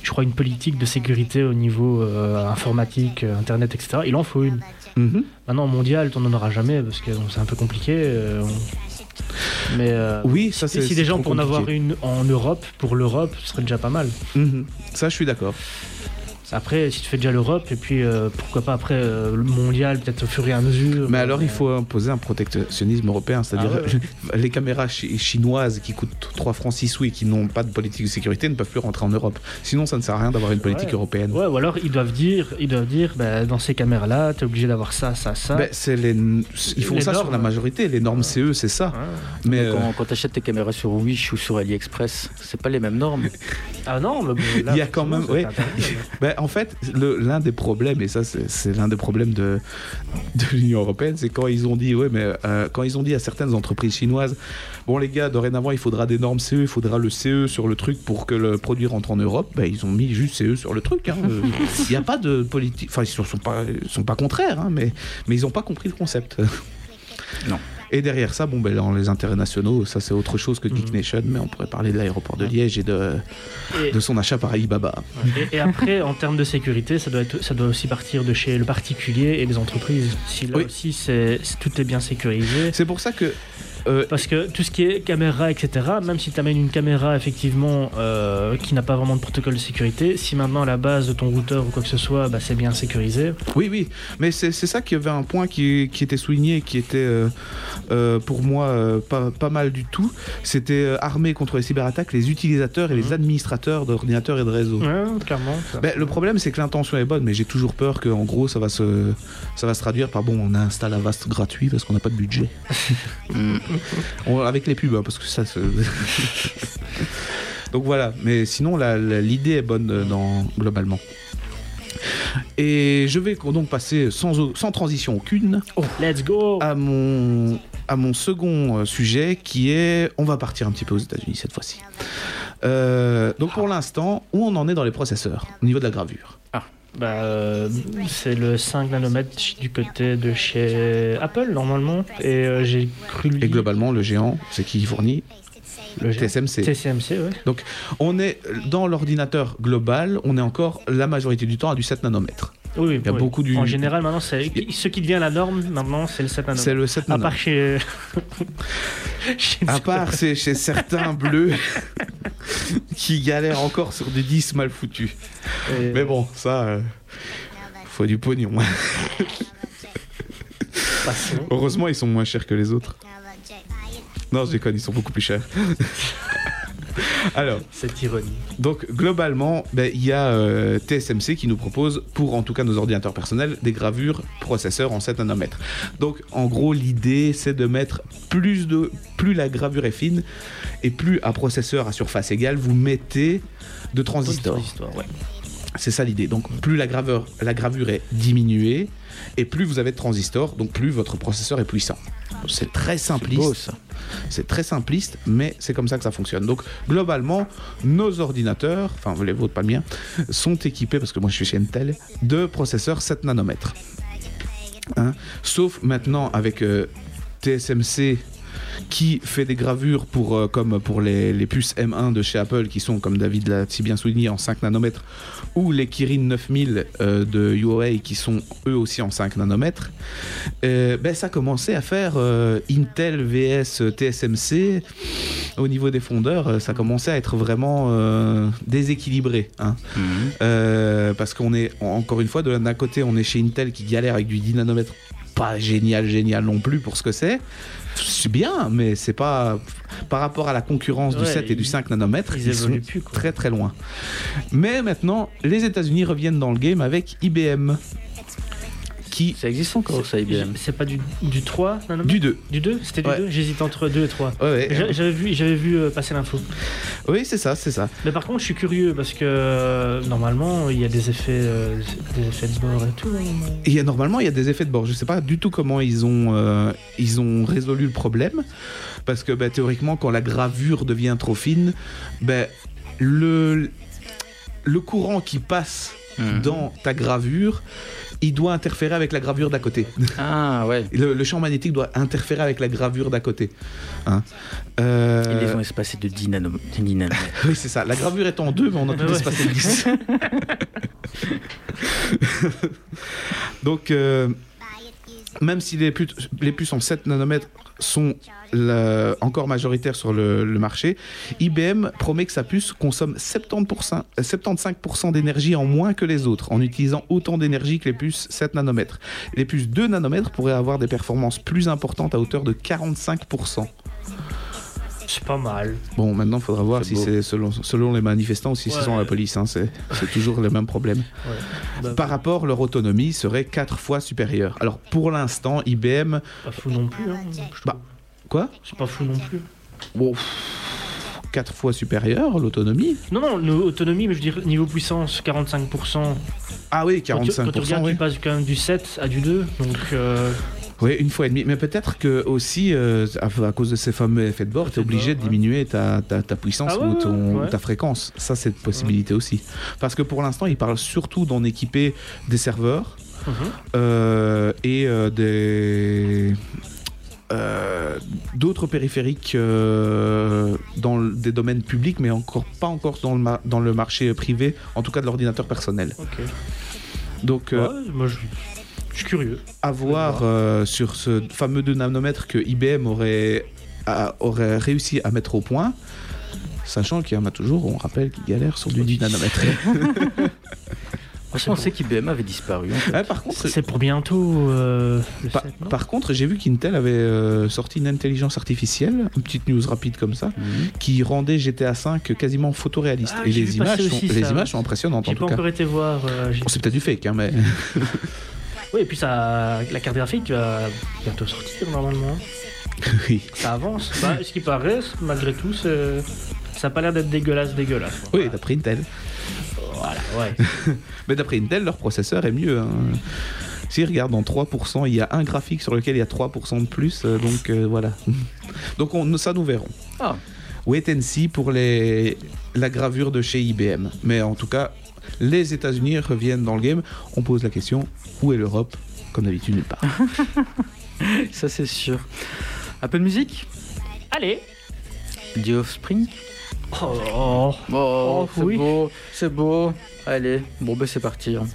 je crois une politique de sécurité au niveau euh, informatique, internet, etc. Il en faut une. Mhm. Maintenant, mondial, on n'en aura jamais parce que c'est un peu compliqué. euh, on- Mais euh, Oui, ça si, c'est. si des gens pour en avoir une en Europe, pour l'Europe, ce serait déjà pas mal. Mhm. Ça, je suis d'accord. Après, si tu fais déjà l'Europe, et puis euh, pourquoi pas après euh, le mondial, peut-être au fur et à mesure. Mais alors, il faut imposer un protectionnisme européen, c'est-à-dire Ah les caméras chi- chinoises qui coûtent 3 francs 6 sous et qui n'ont pas de politique de sécurité ne peuvent plus rentrer en Europe. Sinon, ça ne sert à rien d'avoir une politique Ouais. européenne. Ouais, ou alors ils doivent dire, ils doivent dire, bah, dans ces caméras-là, t'es obligé d'avoir ça, ça, ça. Ben, c'est les... Ils font Les ça sur la majorité. Les normes CE, c'est ça. Mais euh, Quand, quand tu achètes tes caméras sur Wish ou sur AliExpress, c'est pas les mêmes normes. Ah non, mais bon, là, Il y a quand même- ouais. mais- Ben, en fait, l'un des problèmes, et ça c'est l'un des problèmes de, de l'Union Européenne, c'est quand ils ont dit, ouais, mais euh, quand ils ont dit à certaines entreprises chinoises, bon les gars, dorénavant il faudra des normes CE, il faudra le CE sur le truc pour que le produit rentre en Europe, ben, ils ont mis juste CE sur le truc. hein. Euh, Il n'y a pas de politique, enfin ils sont, sont pas, sont pas contraires, hein, mais, mais ils n'ont pas compris le concept. Non. Et derrière ça, bon, ben, dans les intérêts nationaux, ça c'est autre chose que Geek Mhm. Nation, mais on pourrait parler de l'aéroport de Liège et de, Et, de son achat par Alibaba. et- et après, en termes de sécurité, ça doit, être, ça doit aussi partir de chez le particulier et les entreprises. Si là Oui. aussi, c'est- tout est bien sécurisé. C'est pour ça que euh, Parce que tout ce qui est caméra, etc., même si tu amènes une caméra effectivement euh, qui n'a pas vraiment de protocole de sécurité, si maintenant à la base de ton routeur ou quoi que ce soit, bah, c'est bien sécurisé. Oui, oui, mais c'est ça qui avait un point qui, qui était souligné, qui était euh, euh, pour moi euh, pas, pas mal du tout. C'était euh, armé contre les cyberattaques les utilisateurs et les Mhm. administrateurs d'ordinateurs et de réseaux. Ouais, clairement. Ben, le problème, c'est que l'intention est bonne, mais j'ai toujours peur qu'en gros, ça va, se, ça va se traduire par bon, on installe Avast gratuit parce qu'on n'a pas de budget. On- avec les pubs, hein, parce que ça se. Donc voilà, mais sinon, l'idée est bonne euh, dans, globalement. Et je vais donc passer sans, transition aucune Let's go à mon, à mon second euh, sujet qui est on va partir un petit peu aux États-Unis cette fois-ci. Euh, donc pour l'instant, où on en est dans les processeurs au niveau de la gravure? Bah, euh, c'est le 5 nanomètres du côté de chez Apple normalement. Et euh, j'ai cru Et globalement, le géant, c'est qui fournit le TSMC. TSMC, ouais. On est dans l'ordinateur global, on est encore la majorité du temps à du 7 nanomètres. Oui, oui, Il y a oui. beaucoup du. En général, maintenant, c'est ce qui devient la norme. Maintenant, c'est le 7 nanomètres. c'est le 7 À nanomètres. part chez. chez À part c'est chez certains bleus qui galèrent encore sur du 10 mal foutu. Et- Mais bon, ça, euh, faut du pognon. Heureusement, ils sont moins chers que les autres. Non, je déconne, ils sont beaucoup plus chers. Alors, Cette ironie. donc globalement, ben, il y a euh, TSMC qui nous propose, pour en tout cas nos ordinateurs personnels, des gravures processeurs en 7 nanomètres. Donc en gros, l'idée c'est de mettre plus de. Plus la gravure est fine et plus à processeur à surface égale, vous mettez de transistors. Ouais. C'est ça l'idée. Donc plus la graveur, la gravure est diminuée et plus vous avez de transistors, donc plus votre processeur est puissant. C'est très simpliste. C'est très simpliste, mais c'est comme ça que ça fonctionne. Donc globalement, nos ordinateurs, enfin les vôtres, pas le mien, sont équipés, parce que moi je suis chez Intel, de processeurs 7 nanomètres. Hein Sauf maintenant avec euh, TSMC qui fait des gravures pour, euh, comme pour les, les puces M1 de chez Apple, qui sont, comme David l'a si bien souligné, en 5 nanomètres, ou les Kirin 9000 euh, de Huawei, qui sont eux aussi en 5 nanomètres, euh, ben, ça commençait à faire Intel vs TSMC. Au niveau des fondeurs, ça commençait à être vraiment déséquilibré. hein. Euh, parce qu'on est, en- encore une fois, de- d'un côté, on est chez Intel qui galère avec du 10 nanomètres. Pas génial, génial non plus pour ce que c'est. C'est bien, mais c'est pas. Par rapport à la concurrence du Ouais, 7 et du ils- 5 nanomètres, ils ils, sont plus, très très loin. Mais maintenant, les États-Unis reviennent dans le game avec IBM. Qui. Ça existe encore, ça, IBM. C'est pas du, du 3 nanomètres Du 2. Du 2 C'était du Ouais. 2 J'hésite entre 2 et 3. Ouais, ouais. J'a- J'avais vu, j'avais vu euh, passer l'info. Oui, c'est ça, c'est ça. Mais par contre, je suis curieux parce que euh, normalement, il y a des effets, euh, des effets de bord et tout. hein. Il y a- normalement, il y a des effets de bord. Je sais pas du tout comment ils ont, euh, ils ont résolu le problème. Parce que bah, théoriquement, quand la gravure devient trop fine, bah, le, le courant qui passe Mhm. dans ta gravure, il doit interférer avec la gravure d'à côté. Ah ouais. Le, le champ magnétique doit interférer avec la gravure d'à côté. Hein. Euh, Ils les ont espacés de 10 nanom- 10 nanomètres. Oui, c'est ça. La gravure est en deux, mais on a tout espacé de 10. Donc, euh, même si les, puces- les puces en 7 nanomètres sont encore majoritaires sur le, le marché, IBM promet que sa puce consomme 70%, euh, 75% d'énergie en moins que les autres, en utilisant autant d'énergie que les puces 7 nanomètres. Les puces 2 nanomètres pourraient avoir des performances plus importantes à hauteur de 45%. C'est pas mal. Bon, maintenant, il faudra voir si c'est selon, selon les manifestants ou si Ouais. c'est selon la police. hein, c'est toujours le même problème. Ouais. Bah, Par rapport, leur autonomie serait 4 fois supérieure. Alors, pour l'instant, IBM... Pas fou non plus. Hein. Je Bah. Quoi? C'est pas fou non plus. Bon, 4 fois supérieure, l'autonomie? Non, non, nos autonomie, mais je veux dire, niveau puissance, 45%. Ah oui, Quand tu, quand tu 45%, regardes, oui. tu passes quand même du 7 à du 2. Donc, euh, Oui, une fois et demie. Mais peut-être que aussi, euh, à, à cause de ces fameux effets de bord, tu es obligé de diminuer ta, ta, ta puissance Ah ouais, ou, ton- ouais. ou ta fréquence. Ça, c'est une possibilité aussi. Parce que pour l'instant, ils parlent surtout d'en équiper des serveurs mhm. euh, et euh, des euh, d'autres périphériques euh, dans le- des domaines publics, mais encore pas encore dans le, dans le marché privé, en tout cas de l'ordinateur personnel. ok. Donc, euh, Ouais, moi, je, je suis curieux. à voir euh, sur ce fameux 2 nanomètres que IBM aurait, a- aurait réussi à mettre au point. Sachant qu'il y en a toujours, on rappelle, qui galèrent sur du 10 nanomètres. Moi, je pensais qu'IBM avait disparu. en fait. Ah, par contre, C'est pour bientôt euh, le par, 7, non par contre, j'ai vu qu'Intel avait euh, sorti une intelligence artificielle, une petite news rapide comme ça, Mhm. qui rendait GTA V quasiment photoréaliste. Ah, Et les images, sont, aussi les images sont impressionnantes en J'ai tout pas cas. encore été voir. euh, Bon, c'est peut-être du fake, hein, mais Oui, et puis ça, la carte graphique va bientôt sortir normalement. oui. Ça avance. Bah, ce qui paraît, malgré tout, ça a pas l'air d'être dégueulasse, dégueulasse. Oui, d'après Intel. Voilà, ouais. Mais d'après Intel, leur processeur est mieux. hein. Si regarde dans 3%, il y a un graphique sur lequel il y a 3% de plus, euh, donc euh, voilà. Donc on, ça nous verrons. Ah. Wait and see pour les, la gravure de chez IBM. Mais en tout cas, les États-Unis reviennent dans le game. On pose la question où est l'Europe Comme d'habitude, nulle part. Ça, c'est sûr. Un peu de musique? Allez. The Offspring Oh, oh. Oh, c'est oui. beau, c'est beau. Allez, bon, ben c'est parti. hein.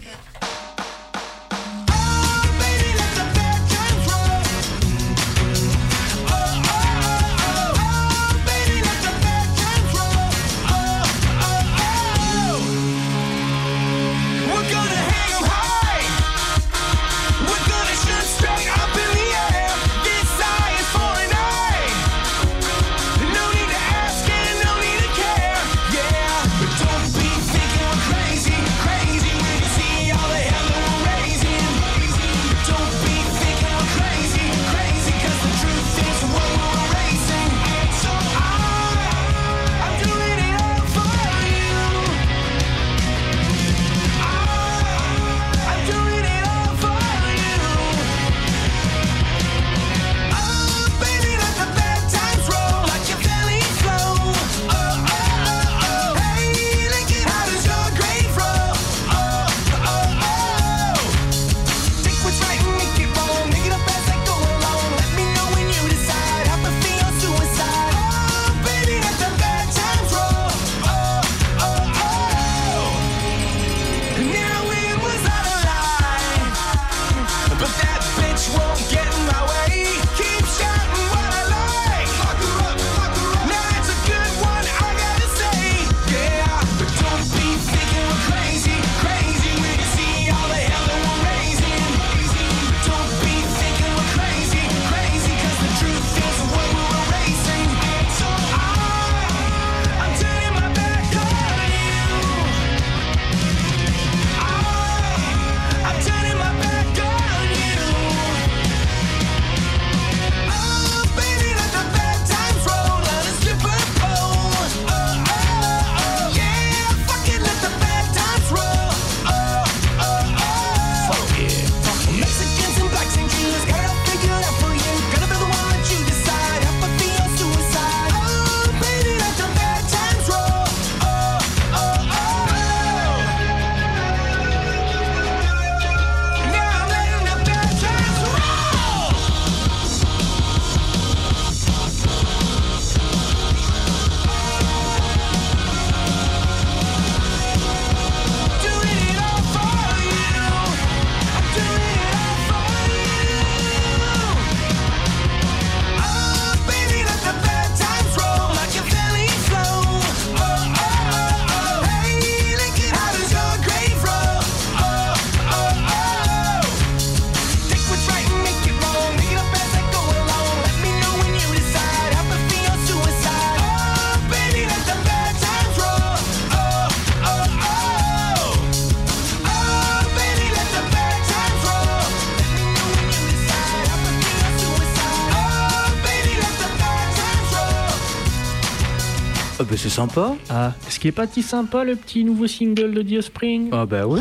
Sympa. Ah, est-ce qu'il est pas si sympa le petit nouveau single de Diospring Ah bah oui.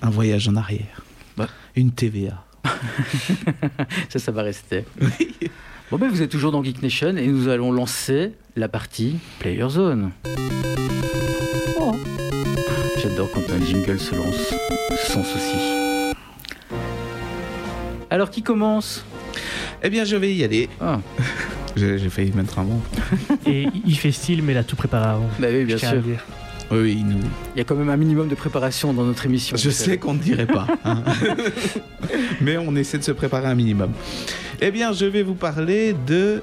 Un voyage en arrière. Bah. Une TVA. Ça, ça va rester. Bon ben vous êtes toujours dans Geek Nation et nous allons lancer la partie Player Zone. Oh. J'adore quand un jingle se lance sans souci. Alors qui commence? Eh bien, je vais y aller. Ah, J'ai failli mettre un mot. Et il fait style, mais il a tout préparé avant. bah oui, bien sûr. Oui, oui, il nous- Il y a quand même un minimum de préparation dans notre émission. Je sais qu'on ne dirait pas. hein. Mais on essaie de se préparer un minimum. Eh bien, je vais vous parler de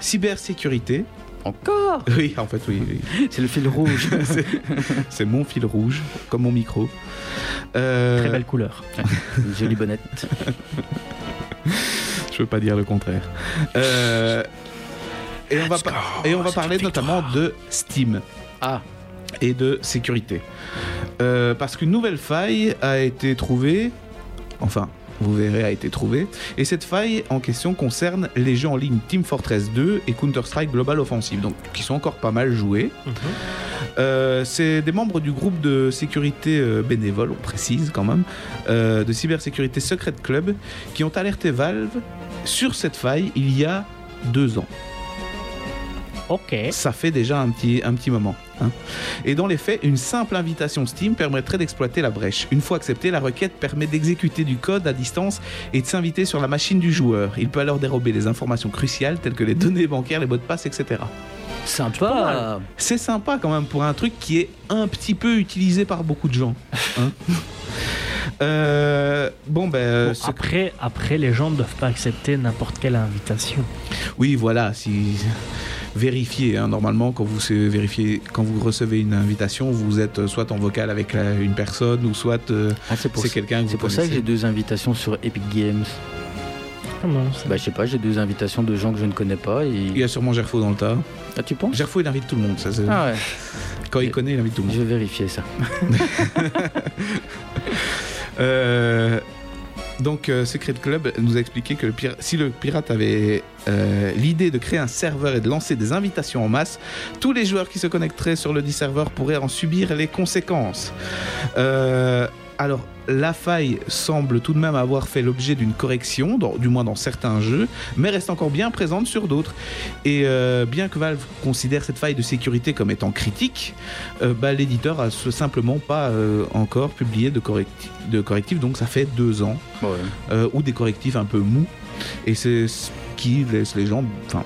cybersécurité. Encore? Oui, en fait, oui. oui. C'est le fil rouge. C'est- C'est mon fil rouge, comme mon micro. Euh, Très belle couleur. Une jolie bonnette. Je veux pas dire le contraire. Euh, et on va, par- et on va parler notamment de Steam Ah, et de sécurité. Euh, parce qu'une nouvelle faille a été trouvée, enfin, vous verrez, a été trouvée, et cette faille en question concerne les jeux en ligne Team Fortress 2 et Counter-Strike Global Offensive, donc qui sont encore pas mal joués. Euh, c'est des membres du groupe de sécurité bénévole, on précise quand même, euh, de cybersécurité Secret Club, qui ont alerté Valve sur cette faille il y a deux ans. Ok. Ça fait déjà un petit, un petit moment. hein. Et dans les faits, une simple invitation Steam permettrait d'exploiter la brèche. Une fois acceptée, la requête permet d'exécuter du code à distance et de s'inviter sur la machine du joueur. Il peut alors dérober des informations cruciales telles que les données bancaires, les mots de passe, etc. sympa. C'est sympa quand même pour un truc qui est un petit peu utilisé par beaucoup de gens. hein. Euh, bon ben Bon, ce- après, après, les gens ne doivent pas accepter n'importe quelle invitation. oui voilà si vérifiez hein, normalement quand vous vérifiez quand vous recevez une invitation vous êtes euh, soit en vocal avec la- une personne ou soit euh, Ah, c'est quelqu'un que c'est pour ça que j'ai deux invitations sur Epic Games. Comment ça Bah je sais pas, j'ai deux invitations de gens que je ne connais pas et... il y a sûrement Gerfo dans le tas. Ah tu penses? Gerfo il invite tout le monde ça, c'est- Ah ouais, quand il connaît il invite tout le monde. je vais vérifier ça. Euh, donc, euh, Secret Club nous a expliqué que si le pirate avait euh, l'idée de créer un serveur et de lancer des invitations en masse, tous les joueurs qui se connecteraient sur le dit serveur pourraient en subir les conséquences. Alors, la faille semble tout de même avoir fait l'objet d'une correction, dans- du moins dans certains jeux, mais reste encore bien présente sur d'autres. Et euh, bien que Valve considère cette faille de sécurité comme étant critique, euh, bah, l'éditeur a simplement pas euh, encore publié de, correcti- de correctifs, donc ça fait deux ans, Ouais. ou des correctifs un peu mous, et c'est ce qui laisse les gens enfin,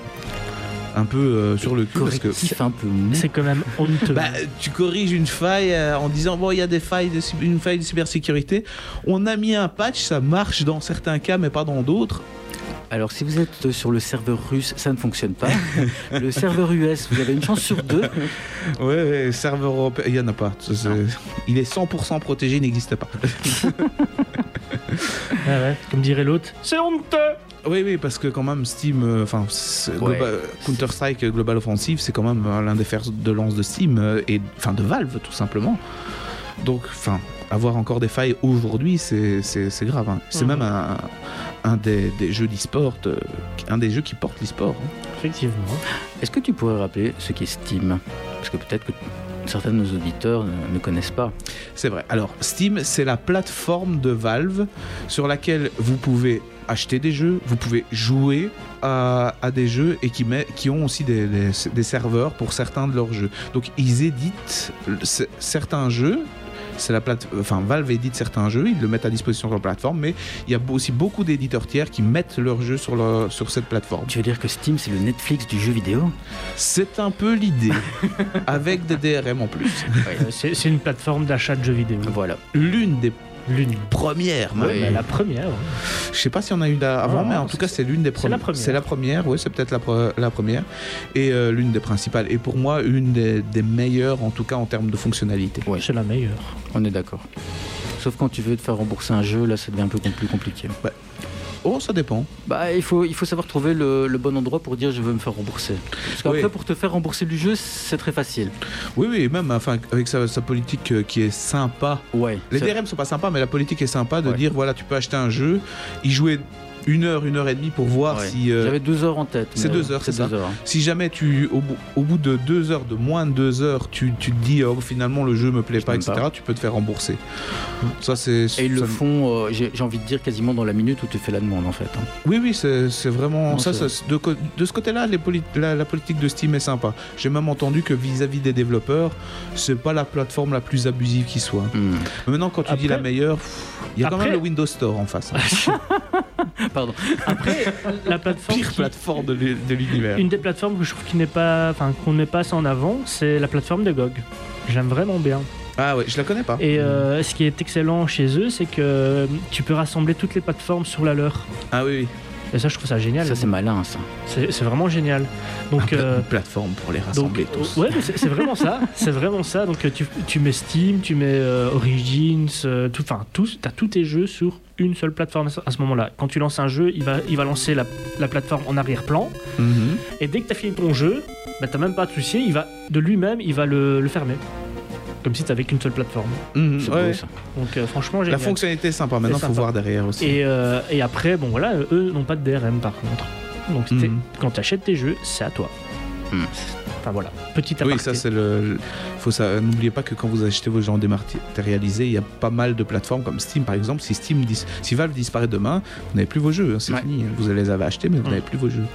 un peu euh, sur le cul. Parce que, Correctif un peu. C'est quand même honteux. bah, tu corriges une faille euh, en disant bon il y a des failles de, une faille de cybersécurité. On a mis un patch, ça marche dans certains cas mais pas dans d'autres. Alors si vous êtes sur le serveur russe, ça ne fonctionne pas. le serveur US, vous avez une chance sur deux. Ouais, ouais, serveur européen, il y en a pas. Non. Il est 100% protégé, il n'existe pas. Ah ouais, comme dirait l'autre, c'est honteux Oui, oui, parce que quand même Steam, euh, enfin Ouais. Global- Counter-Strike Global Offensive, c'est quand même euh, l'un des fers de lance de Steam euh, et enfin de Valve tout simplement. Donc, enfin, avoir encore des failles aujourd'hui, c'est c'est- c'est grave. hein. C'est Mhm. même un, un des, des jeux d'e-sport, euh, un des jeux qui portent l'e-sport. hein. Effectivement. Est-ce que tu pourrais rappeler ce qu'est Steam? Parce que peut-être que certains de nos auditeurs ne, connaissent pas. C'est vrai. Alors, Steam, c'est la plateforme de Valve sur laquelle vous pouvez acheter des jeux, vous pouvate jouer à, des jeux et qui, met, qui ont aussi des, serveurs pour certains de leurs jeux. Donc, ils éditent certains jeux. C'est la plate... enfin, Valve édite certains jeux, ils le mettent à disposition sur la plateforme, mais il y a aussi beaucoup d'éditeurs tiers qui mettent leurs jeux sur, leur- sur cette plateforme. Tu veux dire que Steam, c'est le Netflix du jeu vidéo? C'est un peu l'idée, avec des DRM en plus. Euh, C'est c'est une plateforme d'achat de jeux vidéo. Voilà. L'une des L'une. premières, même. Oui. Bah, la première. ouais. Je sais pas s'il y en a eu avant, Ah, mais en tout cas, c'est l'une des c'est la premières. première. C'est la première, oui, c'est peut-être la, pre- la première. Et euh, l'une des principales. Et pour moi, une des, des meilleures, en tout cas en termes de fonctionnalité. Ouais. C'est la meilleure. On est d'accord. Sauf quand tu veux te faire rembourser un jeu, là, ça devient un peu plus compliqué. Oh, ça dépend. Bah, il faut, il faut savoir trouver le, le bon endroit pour dire je veux me faire rembourser. Parce qu'après, Oui. pour te faire rembourser du jeu, c'est très facile. Oui, oui, même enfin, avec sa, sa politique euh, qui est sympa. Ouais. Les DRM sont pas sympas, mais la politique est sympa de Ouais. dire voilà, tu peux acheter un jeu, y jouer une heure, une heure et demie pour voir Ouais. si. euh, J'avais deux heures en tête. c'est deux heures, c'est ça deux heures. Si jamais tu, au bout, au bout de deux heures, de moins de deux heures, tu, tu te dis oh, finalement le jeu me plaît Je pas, etc., pas. tu peux te faire rembourser. Ça c'est. Et ils ça- le font, euh, j'ai envie de dire, quasiment dans la minute où tu fais la demande en fait. hein. Oui, oui, c'est c'est vraiment Non, ça. ça- de, ce côté-là, la, la politique de Steam est sympa. J'ai même entendu que vis-à-vis des développeurs, c'est pas la plateforme la plus abusive qui soit. Hmm. Maintenant, quand tu dis la meilleure, il y a quand même le Windows Store en face. hein. Pardon. Après, la plateforme. Pire qui- plateforme de l'u- de l'univers. Une des plateformes que je trouve qui n'est pas, enfin qu'on met pas assez en avant, c'est la plateforme de GOG. J'aime vraiment bien. Ah ouais, je la connais pas. Et euh, ce qui est excellent chez eux, c'est que euh, tu peux rassembler toutes les plateformes sur la leur. Ah oui, oui. Et ça, je trouve ça génial. Ça c'est malin ça. C'est vraiment génial. Donc, Pla- euh, Une plateforme pour les donc rassembler tous. ouais, mais c'est vraiment ça. C'est vraiment ça. Donc, euh, tu, tu mets Steam, tu mets euh, Origins, euh, tout, enfin, tous, t'as tous tes jeux sur une seule plateforme à ce moment-là. Quand tu lances un jeu, il va, il va lancer la, la plateforme en arrière-plan. Mhm. Et dès que tu as fini ton jeu, bah, t'as même pas à te soucier, il va, de lui-même, il va le, le fermer. Comme si t'avais qu'une seule plateforme. Mhm, C'est ouais. beau ça. Donc euh, franchement, La fonctionnalité est sympa. Maintenant, faut voir derrière aussi. Et, euh, et après, bon voilà, eux n'ont pas de DRM par contre. Donc c'était- Mhm. quand tu achètes tes jeux, c'est à toi. Mhm. Enfin voilà, petit aparté. Oui, ça c'est le. Faut ça. N'oubliez pas que quand vous achetez vos jeux en dématérialisé, il y a pas mal de plateformes comme Steam par exemple. Si Steam, dis- si Valve disparaît demain, vous n'avez plus vos jeux. hein, c'est Ouais. fini. Vous les avez achetés, mais vous n'avez plus vos jeux.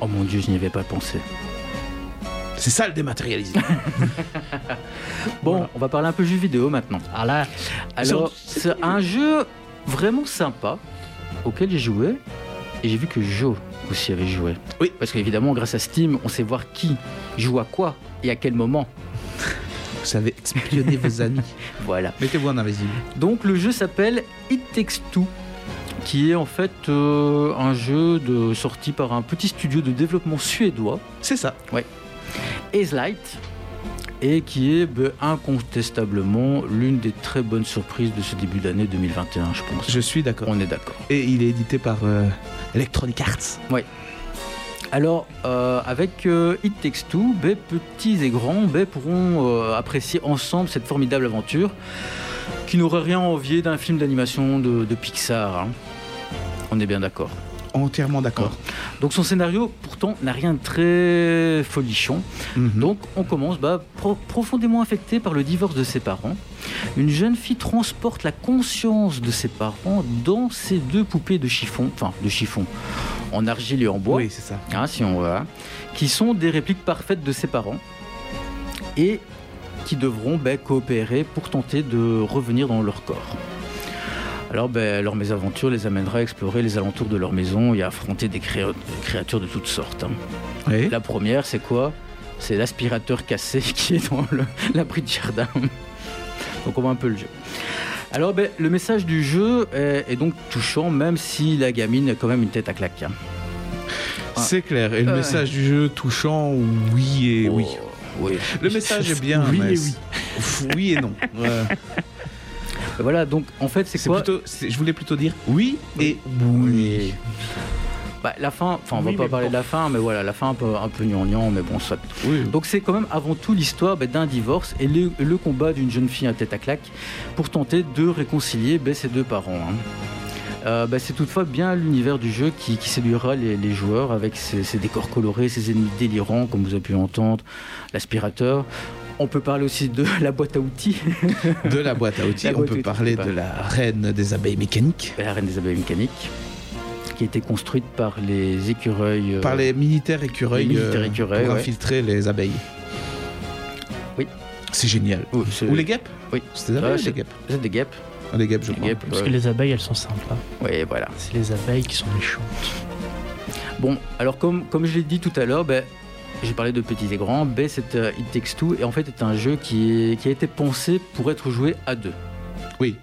Oh mon dieu, je n'y avais pas pensé. C'est ça le dématérialisé. Bon, Voilà. on va parler un peu jeux vidéo maintenant. Ah là, Alors, c'est un jeu vraiment sympa auquel j'ai joué et j'ai vu que Joe aussi avait joué. Oui. Parce qu'évidemment, grâce à Steam, on sait voir qui joue à quoi et à quel moment. vous savez espionner vos amis. Voilà. Mettez-vous en invisible. Donc, le jeu s'appelle It Takes Two qui est en fait euh, un jeu de, sorti par un petit studio de développement suédois, C'est ça. Light, et qui est ben, incontestablement l'une des très bonnes surprises de ce début d'année 2021, je pense. Je suis d'accord. On est d'accord. Et il est édité par euh, Electronic Arts. Alors, euh, avec euh, It Takes Two, petits et grands pourront euh, apprécier ensemble cette formidable aventure qui n'aurait rien à envier d'un film d'animation de, de Pixar. hein. On est bien d'accord. Entièrement d'accord. Donc son scénario, pourtant, n'a rien de très folichon. Mhm. Donc on commence bah, pro- profondément affecté par le divorce de ses parents. Une jeune fille transporte la conscience de ses parents dans ces deux poupées de chiffon, enfin de chiffon, en argile et en bois. Oui, c'est ça. hein, si on qui sont des répliques parfaites de ses parents et qui devront ben, coopérer pour tenter de revenir dans leur corps. Alors, ben, leur mésaventure les amènera à explorer les alentours de leur maison et à affronter des créa- des créatures de toutes sortes. hein. Oui. La première, c'est quoi? C'est l'aspirateur cassé qui est dans le- l'abri de jardin. Donc, on voit un peu le jeu. Alors, ben, le message du jeu est, est donc touchant, même si la gamine a quand même une tête à claque. hein. C'est clair. Et le message du jeu touchant, oui et oui. Oh, oui. Le message est bien, Oui mais et c'est- oui et non. Ouais. Voilà, donc en fait, c'est quoi plutôt, c'est- je voulais plutôt dire oui et oui. Bah, la fin, enfin, on Oui, va pas parler bon. de la fin, mais voilà, la fin un peu, un peu gnangnan, mais bon, soit. Oui. Donc c'est quand même avant tout l'histoire bah, d'un divorce et le, le combat d'une jeune fille à tête à claque pour tenter de réconcilier bah, ses deux parents. hein. Euh, bah, c'est toutefois bien l'univers du jeu qui, qui séduira les, les joueurs avec ses, ses décors colorés, ses ennemis délirants, comme vous avez pu entendre, l'aspirateur. On peut parler aussi de la boîte à outils, De la boîte à outils, on peut outils, parler c'est de la reine des abeilles mécaniques. la reine des abeilles mécaniques, qui a été construite par les écureuils. euh, Par les militaires écureuils, les militaires euh, écureuils, pour ouais. infiltrer les abeilles. Oui. C'est génial. c'est- Ou les guêpes Oui. C'était des abeilles ou c'est- des guêpes C'est des guêpes. Ah, Des guêpes, je Des crois. guêpes, Parce ouais. que les abeilles, elles sont sympas. Oui, voilà. C'est les abeilles qui sont méchantes. Bon, alors comme, comme je l'ai dit tout à l'heure, ben, j'ai parlé de petits et grands. Ben, c'est euh, It Takes Two et en fait est un jeu qui, est, qui a été pensé pour être joué à deux. Oui.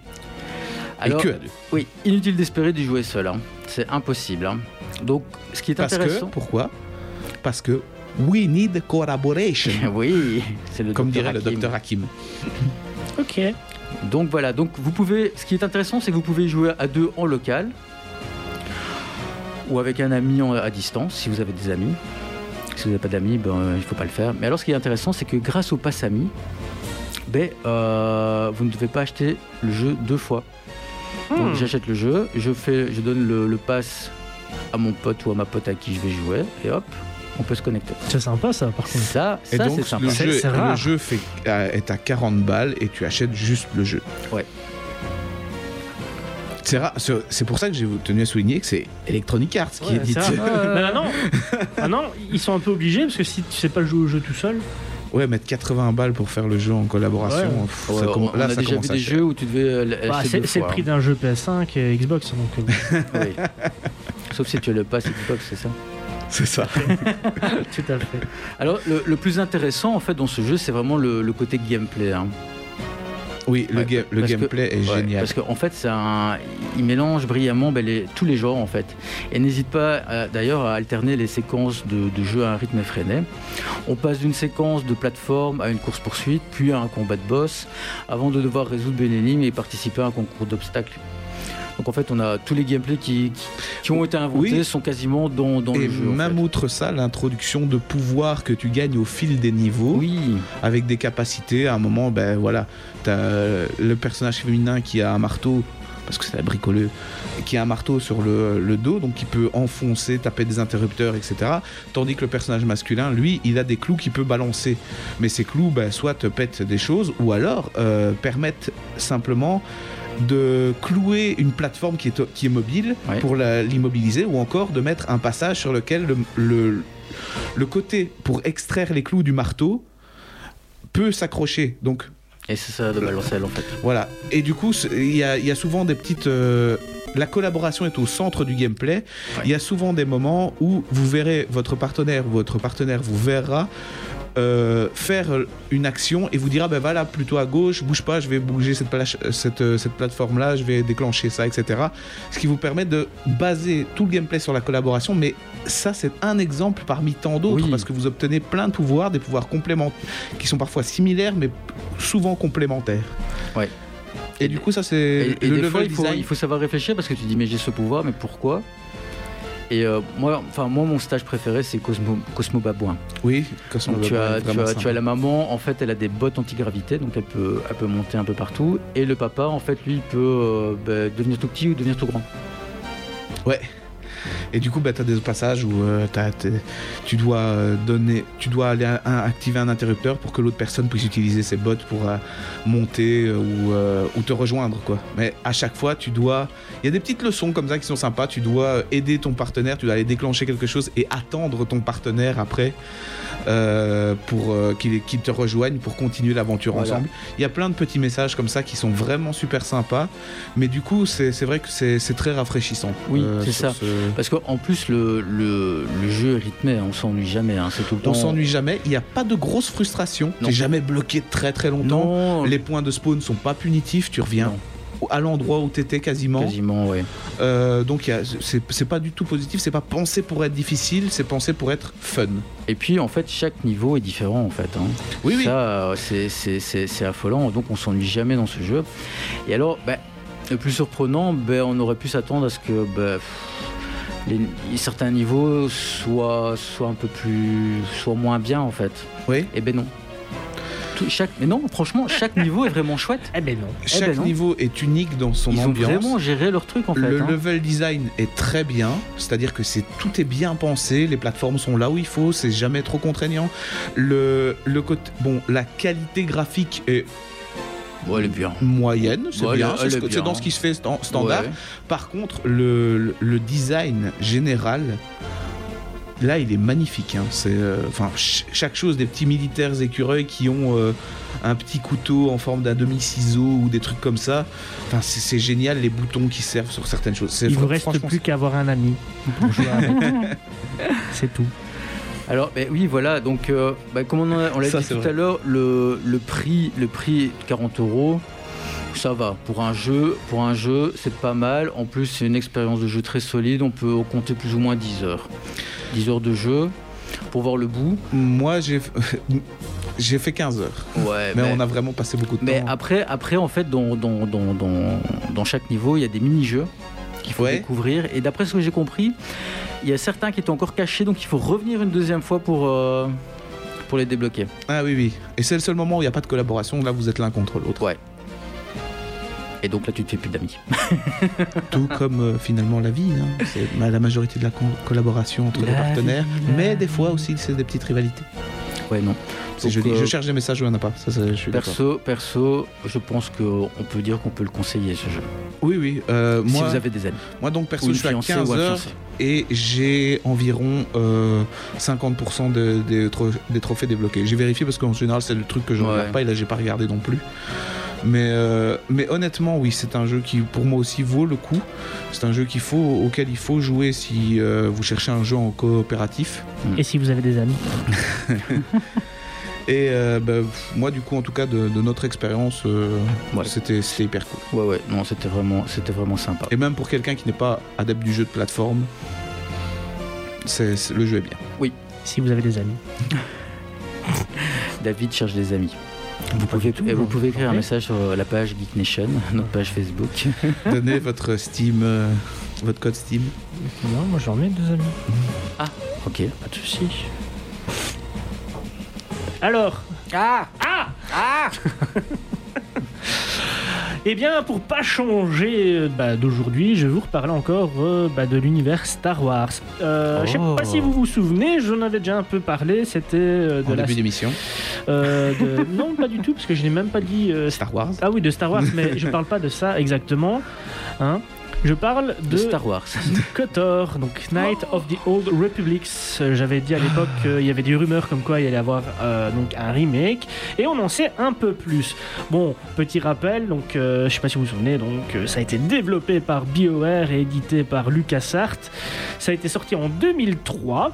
Alors, et que à deux. oui, inutile d'espérer d'y jouer seul. hein. C'est impossible. hein. Donc, ce qui est Parce que, intéressant. pourquoi? Parce que we need collaboration. oui, c'est le comme dirait le docteur Hakim. Ok. Donc voilà, donc vous pouvez. Ce qui est intéressant, c'est que vous pouvez jouer à deux en local ou avec un ami en- à distance, si vous avez des amis. Si vous n'avez pas d'amis, ben, euh, il ne faut pas le faire. Mais alors, ce qui est intéressant, c'est que grâce au pass ami, ben, euh, vous ne devez pas acheter le jeu deux fois. Donc j'achète le jeu, je, fais, je donne le, le pass à mon pote ou à ma pote à qui je vais jouer, et hop, on peut se connecter. C'est sympa ça par contre. Ça, ça c'est sympa. le jeu, c'est le rare. jeu fait, euh, est à 40 balles et tu achètes juste le jeu. Ouais. C'est rare. C'est c'est pour ça que j'ai tenu à souligner que c'est Electronic Arts qui Ouais, édite. c'est rare. Mais maintenant, maintenant, ils sont un peu obligés parce que si tu sais pas jouer au jeu tout seul, Ouais, mettre 80 balles pour faire le jeu en collaboration. Ouais. pff, Ouais, ça on, comm- on là, a ça déjà vu commence à des jeux où tu devais euh, bah, c'est deux c'est le prix d'un jeu PS5 et Xbox. Donc, euh, hein. Oui. Sauf si tu as le pass Xbox, c'est ça. C'est ça. tout à fait. Alors, le, le plus intéressant en fait dans ce jeu, c'est vraiment le, le côté gameplay. hein. Oui, le, Ouais, ga- le parce que- gameplay est génial. Parce qu'en fait, c'est un, il mélange brillamment ben, les- tous les genres en fait. Et n'hésite pas à- d'ailleurs à alterner les séquences de, de jeu à un rythme effréné. On passe d'une séquence de plateforme à une course poursuite, puis à un combat de boss, avant de devoir résoudre une énigme et participer à un concours d'obstacles. Donc en fait, on a tous les gameplays qui, qui, qui ont été inventés Oui. sont quasiment dans, dans Et le jeu. en même fait. outre ça, l'introduction de pouvoirs que tu gagnes au fil des niveaux, Oui, avec des capacités. À un moment, ben voilà, t'as euh, le personnage féminin qui a un marteau, parce que c'est la bricoleuse, qui a un marteau sur le, le dos, donc qui peut enfoncer, taper des interrupteurs, etc. Tandis que le personnage masculin, lui, il a des clous qu'il peut balancer. Mais ces clous, ben, soit te pètent des choses, ou alors euh, permettent simplement de clouer une plateforme qui est, qui est mobile pour l'immobiliser ou encore de mettre un passage sur lequel le, le, le côté pour extraire les clous du marteau peut s'accrocher. Donc et c'est ça de balancer en fait. voilà. Et du coup, il y y a souvent des petites. euh, la collaboration est au centre du gameplay. Ouais. Il y a souvent des moments où vous verrez votre partenaire ou votre partenaire vous verra euh, faire une action et vous dira ben voilà plutôt à gauche bouge pas je vais bouger cette, plage- cette, euh, cette plateforme là je vais déclencher ça etc ce qui vous permet de baser tout le gameplay sur la collaboration mais ça c'est un exemple parmi tant d'autres Oui. parce que vous obtenez plein de pouvoirs des pouvoirs complémentaires qui sont parfois similaires mais souvent complémentaires Ouais. et du coup ça c'est le level fois, il faut, il faut savoir réfléchir parce que tu dis, mais j'ai ce pouvoir, mais pourquoi? Et euh, moi, enfin, moi, mon stage préféré, c'est Cosmo, Cosmo Babouin. oui Cosmo Donc, Babouin as, tu, as, sympa. tu as la maman, en fait, elle a des bottes antigravité, donc elle peut, elle peut monter un peu partout. Et le papa, en fait, lui, il peut euh, ben, devenir tout petit ou devenir tout grand. Et du coup, bah, tu as des passages où euh, tu dois euh, donner, tu dois aller activer un interrupteur pour que l'autre personne puisse utiliser ses bottes pour euh, monter ou, te rejoindre, quoi. Mais à chaque fois, tu dois, il y a des petites leçons comme ça qui sont sympas. Tu dois aider ton partenaire, tu dois aller déclencher quelque chose et attendre ton partenaire après euh, pour euh, qu'il qu'il te rejoigne pour continuer l'aventure Voilà. ensemble. Il y a plein de petits messages comme ça qui sont vraiment super sympas. Mais du coup, c'est vrai que c'est très rafraîchissant. Oui, euh, c'est ça. ce- Parce qu'en plus, le, le, le jeu est rythmé, on s'ennuie jamais, hein, c'est tout le temps. On s'ennuie jamais, il n'y a pas de grosse frustration. T'es jamais bloqué très très longtemps. Non, Les points de spawn sont pas punitifs, tu reviens Non. À l'endroit où t'étais quasiment. quasiment, ouais. Euh, donc c'est pas du tout positif, c'est pas pensé pour être difficile, c'est pensé pour être fun. Et puis, en fait, chaque niveau est différent, en fait. hein. Oui, oui. Ça, euh, c'est- affolant, donc on s'ennuie jamais dans ce jeu. Et alors, ben, le plus surprenant, ben, on aurait pu s'attendre à ce que ben, les- certains niveaux soient, soient un peu plus. soient moins bien, en fait. Oui. Et ben non. Tout- chaque, mais non, franchement, chaque niveau est vraiment chouette. Eh ben non. Chaque ben non. niveau est unique dans son Ils ont ambiance. vraiment géré leur truc, en fait. le hein. level design est très bien, c'est-à-dire que c'est tout est bien pensé, les plateformes sont là où il faut, c'est jamais trop contraignant. Le, le côté, bon, la qualité graphique est Bon, elle est bien. moyenne, c'est Ouais, bien, c'est ce dans ce qui se fait stan- standard. Ouais. Par contre, le, le- le design général, là, il est magnifique. hein. C'est, euh, enfin, ch- chaque chose, des petits militaires écureuils qui ont euh, un petit couteau en forme d'un demi-ciseau ou des trucs comme ça. Enfin, c'est, génial les boutons qui servent sur certaines choses. Il vous reste plus qu'à avoir un ami pour jouer avec. C'est tout. Alors, ben oui, voilà. Donc, euh, ben, comme on, l'a dit tout vrai. à l'heure, le, le prix, le prix de 40 euros, ça va. Pour un jeu, pour un jeu, c'est pas mal. En plus, c'est une expérience de jeu très solide. On peut compter plus ou moins 10 heures. 10 heures de jeu pour voir le bout. Moi, j'ai, j'ai fait 15 heures. Ouais. Mais on a vraiment passé beaucoup de mais temps. après, après, en fait, dans, dans, dans, dans, dans chaque niveau, il y a des mini-jeux qu'il faut Ouais. découvrir. Et d'après ce que j'ai compris, il y a certains qui étaient encore cachés, donc il faut revenir une deuxième fois pour, euh, pour les débloquer. Ah oui, oui. Et c'est le seul moment où il n'y a pas de collaboration. Là, vous êtes l'un contre l'autre. Ouais. Et donc là, tu te fais plus d'amis. Tout comme euh, finalement la vie. hein. C'est la majorité de la collaboration entre les partenaires. vie, Mais des fois aussi, c'est des petites rivalités. Ouais, non. Donc, joli. euh, Je cherche des messages où il n'y en a pas. Ça, ça, je suis d'accord. Perso, perso, je pense qu'on peut dire qu'on peut le conseiller ce jeu. Oui, oui. euh, si moi, vous avez des amis. moi, donc, perso, je suis à fiancée 15 ou un heures et j'ai environ euh, 50% de- des, tro- des trophées débloqués. J'ai vérifié parce qu'en général, c'est le truc que je ne Ouais. regarde pas et là, j'ai pas regardé non plus. Mais, euh, mais honnêtement, oui, c'est un jeu qui, pour moi aussi, vaut le coup. C'est un jeu qu'il faut, auquel il faut jouer si euh, vous cherchez un jeu en coopératif. Et si vous avez des amis Et euh, bah, moi, du coup, en tout cas, de, de notre expérience, euh, Ouais. c'était c'était hyper cool. Ouais, ouais, non, c'était vraiment, c'était vraiment sympa. Et même pour quelqu'un qui n'est pas adepte du jeu de plateforme, c'est le jeu est bien. Si vous avez des amis. David cherche des amis. Vous pouvez, tout, et vous non. pouvez écrire un message sur la page Geek Nation, notre page Facebook. Donnez votre Steam, euh, votre code Steam. Non, moi j'en ai des amis. Ok. Pas de soucis. Alors. Ah Ah Ah Eh bien, pour pas changer euh, bah, d'aujourd'hui, je vais vous reparler encore euh, bah, de l'univers Star Wars. Euh, Je sais Oh. pas si vous vous souvenez, j'en avais déjà un peu parlé. C'était euh, de En la. début d'émission. euh, de- Non, pas du tout, parce que je n'ai même pas dit. euh, Star Wars. Ah oui, de Star Wars, mais je parle pas de ça exactement. Hein je parle De de Star Wars. KOTOR, donc Knight of the Old Republics. J'avais dit à l'époque qu'il y avait des rumeurs comme quoi il allait y avoir euh, donc un remake, et on en sait un peu plus. Bon, petit rappel, donc euh, je sais pas si vous vous souvenez, donc euh, ça a été développé par BioWare et édité par LucasArts. Ça a été sorti en 2003.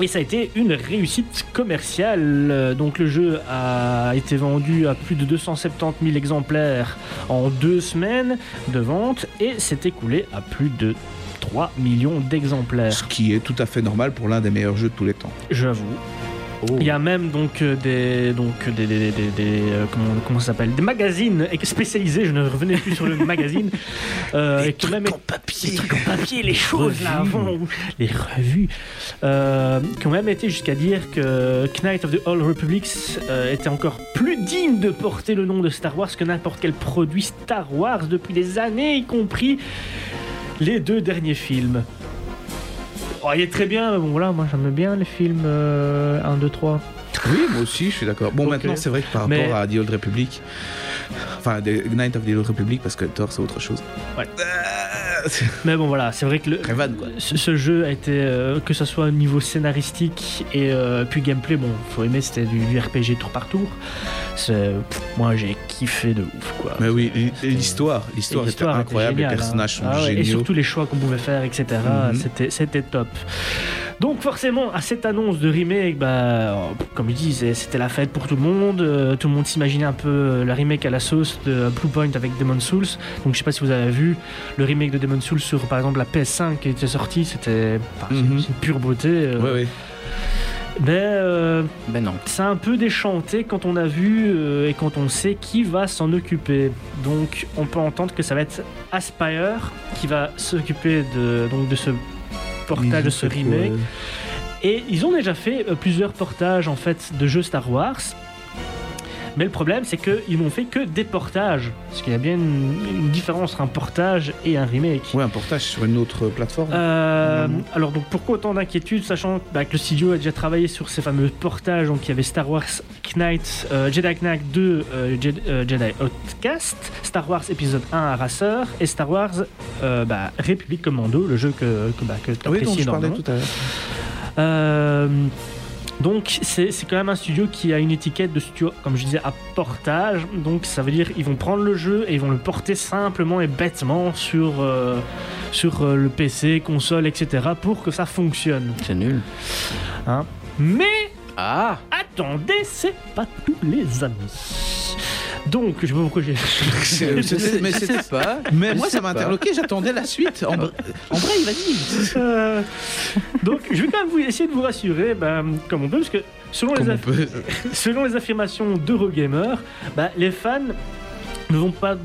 Et ça a été une réussite commerciale. Euh, Donc le jeu a été vendu à plus de 270 000 exemplaires en deux semaines de vente et s'est écoulé à plus de 3 millions d'exemplaires. Ce qui est tout à fait normal pour l'un des meilleurs jeux de tous les temps. J'avoue. Il y a même donc euh, des donc des, des, des- des- euh, comment, comment ça s'appelle? Des magazines spécialisés. Je ne revenais plus sur le magazine. Euh, même papier. les trucs en papier, les choses là avant, les revues, euh, qui ont même été jusqu'à dire que Knight of the Old Republics euh, était encore plus digne de porter le nom de Star Wars que n'importe quel produit Star Wars depuis des années, y compris les deux derniers films. Oh, il est très bien, mais bon voilà, moi j'aime bien les films euh, 1, 2, 3. Oui, moi aussi, je suis d'accord. Bon, maintenant, c'est vrai que par Mais- rapport à The Old Republic, enfin, The Knight of the Old Republic, parce que Thor, c'est autre chose. Ouais. Euh, Mais bon voilà, c'est vrai que le, quoi. ce, ce jeu a été, euh, que ce soit au niveau scénaristique et euh, puis gameplay, bon, faut aimer, c'était du, du RPG tour par tour. Pff, Moi j'ai kiffé de ouf quoi. Mais oui, l'histoire, l'histoire était était incroyable, les géniale, personnages hein. sont Ah ouais, Et géniaux. surtout les choix qu'on pouvait faire, etc. Mhm. C'était top. Donc forcément, à cette annonce de remake, bah, comme je dis, c'était la fête pour tout le monde. Euh, tout le monde s'imaginait un peu euh, le remake à la sauce de Bluepoint avec Demon Souls. Donc je sais pas si vous avez vu le remake de Demon Souls sur par exemple la PS5 qui était sortie. C'était enfin, Mhm. pure beauté. euh. Ouais, ouais. Mais euh, Ben non. c'est un peu déchanté quand on a vu euh, et quand on sait qui va s'en occuper. Donc on peut entendre que ça va être Aspire qui va s'occuper de, donc de ce portage, de ce remake. Et ils ont déjà fait euh, plusieurs portages en fait de jeux Star Wars. Mais le problème, c'est qu'ils n'ont fait que des portages. Parce qu'il y a bien une, une différence entre un portage et un remake. Ouais, un portage sur une autre plateforme. Euh, alors donc pourquoi autant d'inquiétude sachant bah, que le studio a déjà travaillé sur ces fameux portages? Donc il y avait Star Wars Knight euh, Jedi Knight 2 euh, Jedi, Jedi Outcast Star Wars épisode 1 Aracer et Star Wars bah, République Commando le jeu que, que, bah, que tu Ah oui, dont apprécies je parlais énormément. tout à l'heure. Donc c'est c'est quand même un studio qui a une étiquette de studio, comme je disais, à portage. Donc ça veut dire ils vont prendre le jeu et ils vont le porter simplement et bêtement sur, euh, sur euh, le PC, console, etc. pour que ça fonctionne. C'est nul. Mais Ah attendez, c'est pas tous les amis. Donc je sais pas pourquoi j'ai... C'est- mais c'était- sais pas. Mais moi, ça m'a interloqué, j'attendais la suite. En, bref, vas-y. Euh, donc je vais quand même vous essayer de vous rassurer ben, comme on peut, parce que selon les, Comme aff-. Selon les affirmations d'Eurogamer, bah, les fans ne, vont pas,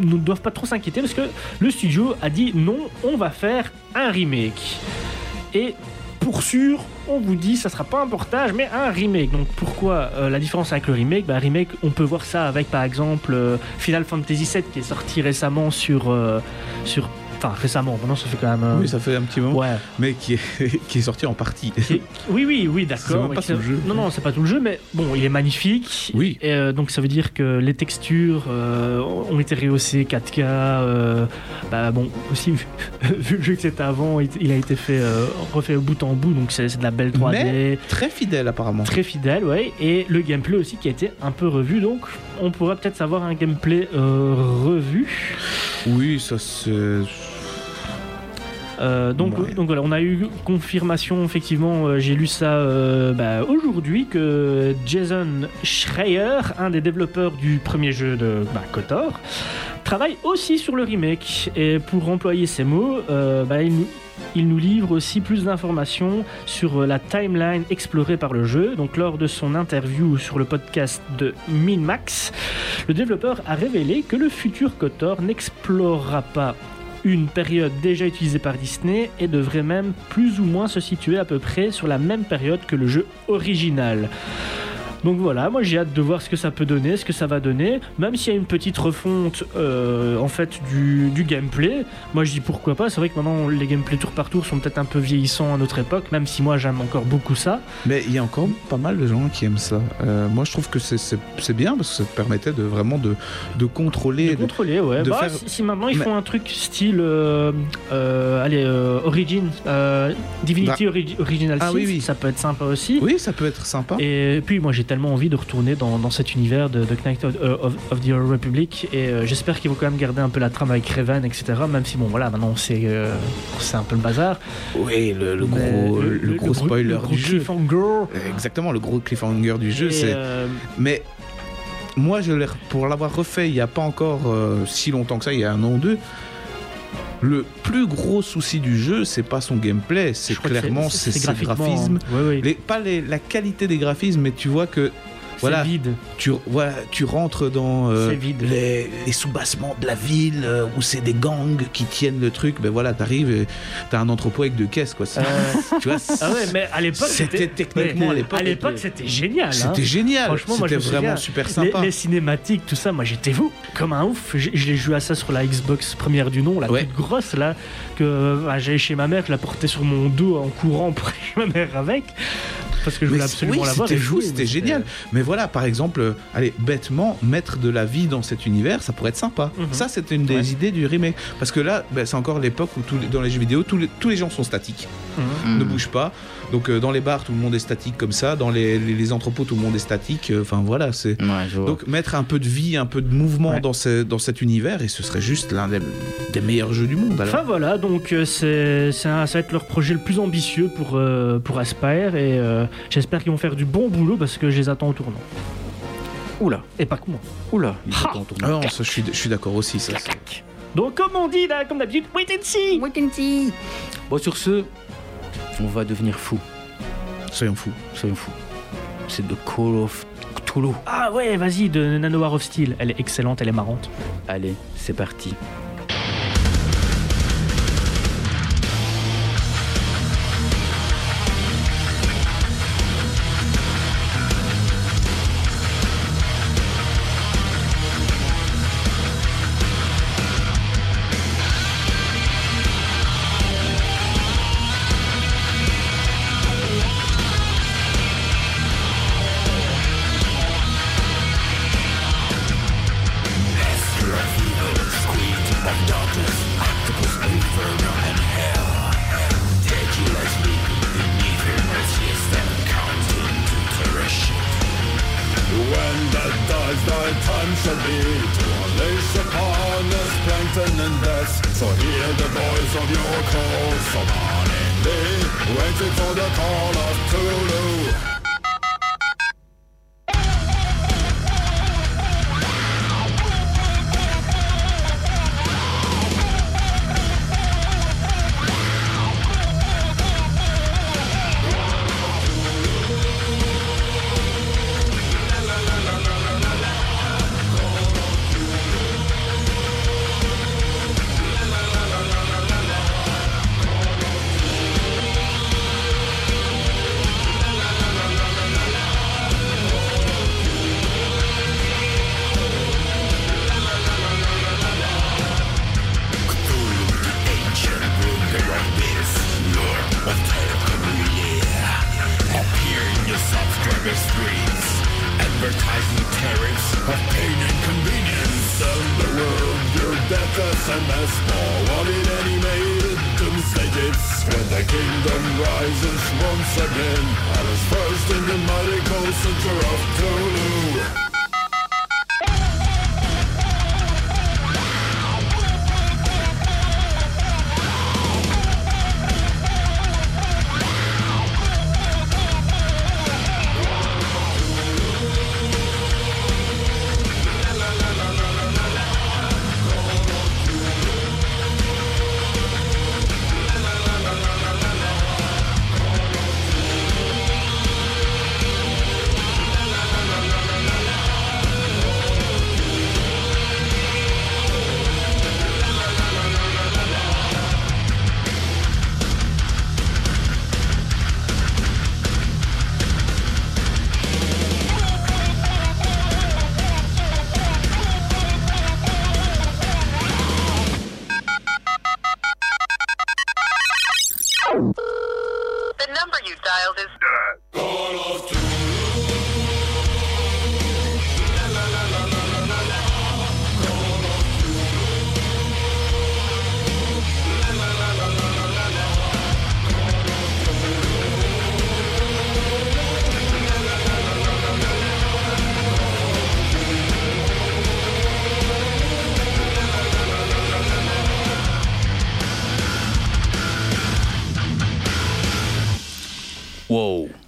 ne doivent pas trop s'inquiéter parce que le studio a dit non, on va faire un remake. Et pour sûr, on vous dit ça sera pas un portage mais un remake. Donc pourquoi euh, la différence avec le remake? Bah, remake, on peut voir ça avec par exemple euh, Final Fantasy VII qui est sorti récemment sur. euh, sur Enfin, récemment, maintenant ça fait quand même. euh, Oui, ça fait un petit moment, Ouais. mais qui est, qui est sorti en partie. Est- Oui, oui, oui, d'accord. même pas mais tout le jeu. Non, non, c'est pas tout le jeu, mais bon, il est magnifique. Oui. Et, euh, donc ça veut dire que les textures euh, ont été rehaussées 4K. euh, bah bon, aussi vu, le jeu que c'était avant, il, a été fait refait bout en bout, donc c'est de la belle 3D. Mais très fidèle apparemment. Très fidèle, ouais. Et le gameplay aussi qui a été un peu revu, donc on pourrait peut-être savoir un gameplay revu. Oui, ça c'est. Euh, donc, Ouais. donc voilà, on a eu confirmation, effectivement, euh, j'ai lu ça euh, bah, aujourd'hui, que Jason Schreier, un des développeurs du premier jeu de bah, KOTOR, travaille aussi sur le remake. Et pour employer ces mots, bah, il, nous, il nous livre aussi plus d'informations sur la timeline explorée par le jeu. Donc lors de son interview sur le podcast de MinMax, le développeur a révélé que le futur KOTOR n'explorera pas une période déjà utilisée par Disney et devrait même plus ou moins se situer à peu près sur la même période que le jeu original. Donc voilà, moi j'ai hâte de voir ce que ça peut donner, ce que ça va donner, même s'il y a une petite refonte euh, en fait du, du gameplay. Moi je dis pourquoi pas, c'est vrai que maintenant les gameplays tour par tour sont peut-être un peu vieillissants à notre époque, même si moi j'aime encore beaucoup ça. Mais il y a encore pas mal de gens qui aiment ça. Euh, moi, je trouve que c'est- bien parce que ça permettait de vraiment de, de contrôler. De de- contrôler, ouais. de Bah, faire- si, si maintenant ils Mais- font un truc style, euh, allez, Origin, Divinity Ori- Original Ah oui, oui. ça peut être sympa aussi. Oui, ça peut être sympa. Et puis moi j'ai tellement envie de retourner dans, dans cet univers de, de Knight of, euh, of- of the Old Republic et euh, j'espère qu'ils vont quand même garder un peu la trame avec Revan etc même si bon voilà maintenant c'est euh, c'est un peu le bazar Oui, le, gros, le, gros spoiler gros du jeu. cliffhanger. Exactement, le gros cliffhanger du jeu. C'est Mais moi, je pour l'avoir refait il n'y a pas encore si longtemps que ça, il y a un an ou deux, le plus gros souci du jeu, c'est pas son gameplay, c'est clairement c'est ses graphismes. Ouais, ouais. Les, pas les- la qualité des graphismes, mais tu vois que voilà, vide tu, voilà, tu rentres dans euh, vide. les, les sous-bassements de la ville euh, où c'est des gangs qui tiennent le truc. Ben voilà, t'arrives et t'as un entrepôt avec deux caisses, quoi. Euh, tu vois, ah ouais mais à l'époque C'était techniquement, à l'époque, à l'époque c'était génial hein. c'était génial. Franchement, moi, C'était me vraiment super Les, sympa. les cinématiques, tout ça, moi j'étais vous comme un ouf. L'ai joué à ça sur la Xbox première du nom, la Ouais. toute grosse là, que bah, j'allais chez ma mère, je la portais sur mon dos en courant pour chez ma mère avec, parce que je voulais absolument oui, la voir. c'était jouer, c'était mais génial. Mais voilà, par exemple, euh, allez, bêtement, mettre de la vie dans cet univers, ça pourrait être sympa. Mhm. Ça, c'était une des Ouais. idées du remake. Parce que là, ben, c'est encore l'époque où tous les- dans les jeux vidéo, tous les, tous les gens sont statiques, Mhm. ne bougent pas. Donc euh, dans les bars, tout le monde est statique comme ça. Dans les, les- les entrepôts, tout le monde est statique. Euh, Enfin voilà, c'est. Ouais. Donc mettre un peu de vie, un peu de mouvement Ouais. dans, ce- dans cet univers, et ce serait juste l'un des, des meilleurs jeux du monde. Alors. Enfin voilà, donc euh, c'est, ça va être leur projet le plus ambitieux pour, euh, pour Aspire et euh, j'espère qu'ils vont faire du bon boulot parce que je les attends au tournant. Oula, Et pas que moi. oula. Ah non, ça, je suis, je suis d'accord aussi. Ça. Donc comme on dit là, comme d'habitude, wait and see Bon, sur ce, on va devenir fou. Soyons fous. Soyons fous. C'est de Call of Cthulhu. Ah ouais, vas-y, de Nanowar of Steel. Elle est excellente, elle est marrante. Allez, c'est parti.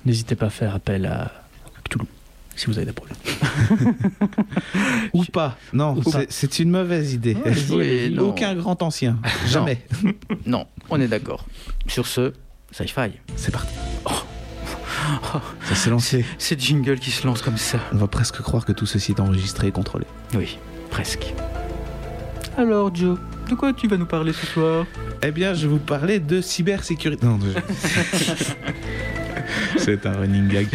N'hésitez pas à faire appel à Cthulhu si vous avez des problèmes. Ou pas. Non, c'est- une mauvaise idée. Oui. Aucun grand ancien. Jamais. Non, on est d'accord. Sur ce, sci-fi. C'est parti. Ça s'est lancé. C'est jingle qui se lance comme ça. On va presque croire que tout ceci est enregistré et contrôlé. Oui, presque. Alors, Joe, de quoi tu vas nous parler ce soir? Eh bien, je vais vous parler de cybersécurité. Non, je- c'est un running gag.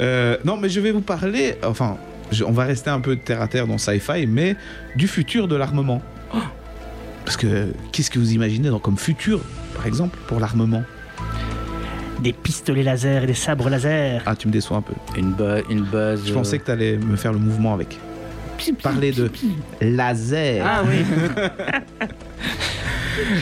Euh, non, mais je vais vous parler. Enfin, je- on va rester un peu terre à terre dans sci-fi, mais du futur de l'armement. Parce que qu'est-ce que vous imaginez dans, comme futur, par exemple, pour l'armement? Des pistolets laser et des sabres laser. Ah, tu me déçois un peu. une, ba- une base. Je pensais que tu allais me faire le mouvement avec. Parler de laser. Ah oui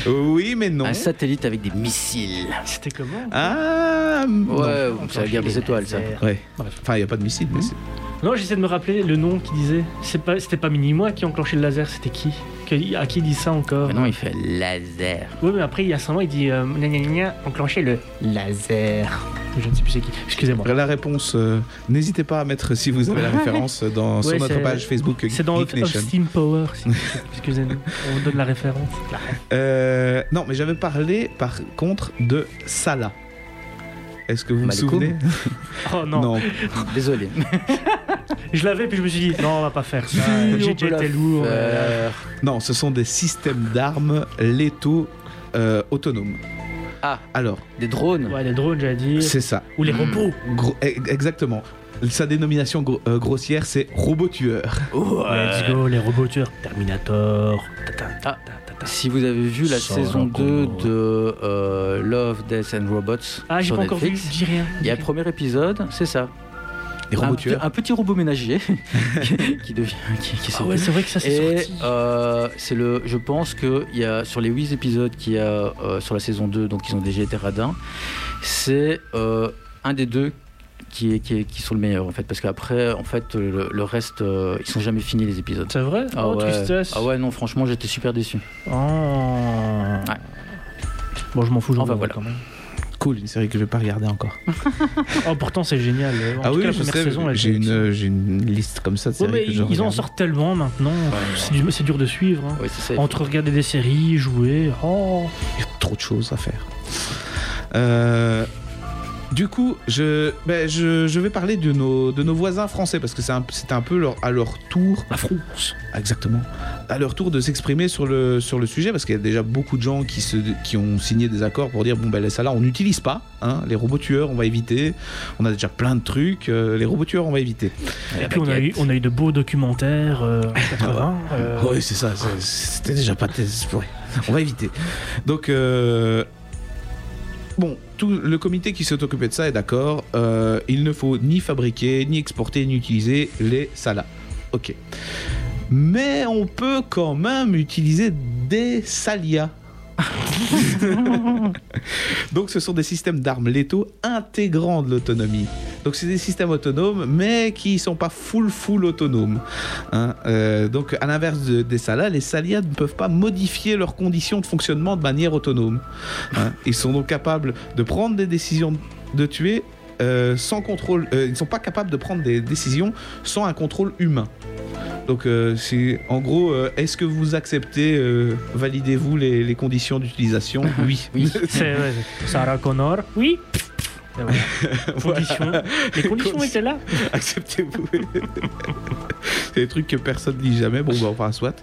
Oui, mais non. Un satellite avec des missiles. C'était comment Ah non. Ouais, c'est la guerre des étoiles, ça. Ouais. Bref. Enfin, il n'y a pas de missile, mais c'est- Non, j'essaie de me rappeler le nom qui disait. C'est pas, c'était pas Mini-Moi qui enclenchait le laser, c'était qui? Que- À qui il dit ça encore? Mais non, il fait laser. Oui, mais après, il y a son nom, il dit euh, gna gna gna gna, enclencher le laser. Je ne sais plus c'est qui. Excusez-moi. La réponse, euh, n'hésitez pas à mettre si vous avez la référence dans, sur notre page Facebook C'est dans Geek Of Nation. Steam Power. si- Excusez-nous. On vous donne la référence. Euh, non, mais j'avais parlé par contre de Salah. Est-ce que vous vous Malcolm souvenez? Oh non. Désolé. Je l'avais, puis je me suis dit, non, on va pas faire ça. été lourd. faire. Non, ce sont des systèmes d'armes létaux euh, autonomes. Ah. Alors, Des drones. Ouais, les drones, j'allais dire. c'est ça. Ou les Hmm. robots. E- exactement. Sa dénomination gro- euh, grossière, c'est robot tueur. Let's go, les robots tueurs. Terminator. Ta, ta, ta, Ah. ta, ta, ta. Si vous avez vu la saison 2 Connor. de euh, Love, Death and Robots Ah, j'ai sur pas encore vu. Netflix, Dis rien. il y a le premier épisode, c'est ça. Robots un, tueurs. un petit robot ménager qui devient qui, qui Ah ouais, c'est vrai que ça c'est sorti. euh, c'est le, je pense que il y a sur les 8 épisodes qu'il y a euh, sur la saison 2, donc ils ont déjà été radins, c'est euh, un des deux qui, est, qui, est- qui sont le meilleur en fait, parce qu'après en fait le, le reste ils sont jamais finis les épisodes. C'est vrai? Ah Oh, ouais. tristesse. ah ouais non franchement j'étais super déçu. Oh. Ouais. Bon, je m'en fous, j'en Enfin, vois voilà. quand même. Cool, une série que je vais pas regarder encore. Oh, pourtant, c'est génial. En ah tout oui, cas, la je première sais, saison, j'ai une, j'ai une liste comme ça de Ouais, séries mais que je ils en sortent tellement maintenant. C'est du- c'est dur de suivre. hein. Ouais, ça. Entre regarder des séries, jouer. Oh. Il y a trop de choses à faire. Euh, du coup, je, ben, je, je vais parler de nos, de nos voisins français parce que c'est un, c'est un peu leur, à leur tour. La France. Exactement. À leur tour de s'exprimer sur le, sur le sujet parce qu'il y a déjà beaucoup de gens qui, se, qui ont signé des accords pour dire bon, ben ça là, on n'utilise pas. hein, les robots tueurs, on va éviter. On a déjà plein de trucs. euh, les robots tueurs, on va éviter. Et puis, on a, eu, on a eu de beaux documentaires euh, en 80. euh, Oui, c'est ça. C'était déjà pas. ouais, on va éviter. Donc, euh, Bon, tout le comité qui s'est occupé de ça est d'accord. euh, il ne faut ni fabriquer, ni exporter, ni utiliser les salas. Ok. Mais on peut quand même utiliser des salias. Donc ce sont des systèmes d'armes létaux intégrant de l'autonomie. Donc c'est des systèmes autonomes, mais qui sont pas full full autonomes. hein. Euh, donc à l'inverse de- des salas, les salias ne peuvent pas modifier leurs conditions de fonctionnement de manière autonome. hein. Ils sont donc capables de prendre des décisions de tuer euh, sans contrôle. euh, ils ne sont pas capables de prendre des décisions sans un contrôle humain. Donc, euh, c'est en gros, euh, est-ce que vous acceptez, euh, validez-vous les, les conditions d'utilisation? Oui. Oui. C'est ouais, Sarah Connor. Oui. Voilà. Conditions. Les conditions étaient là. Acceptez-vous. c'est des trucs que personne ne dit jamais. Bon, bah, enfin, soit.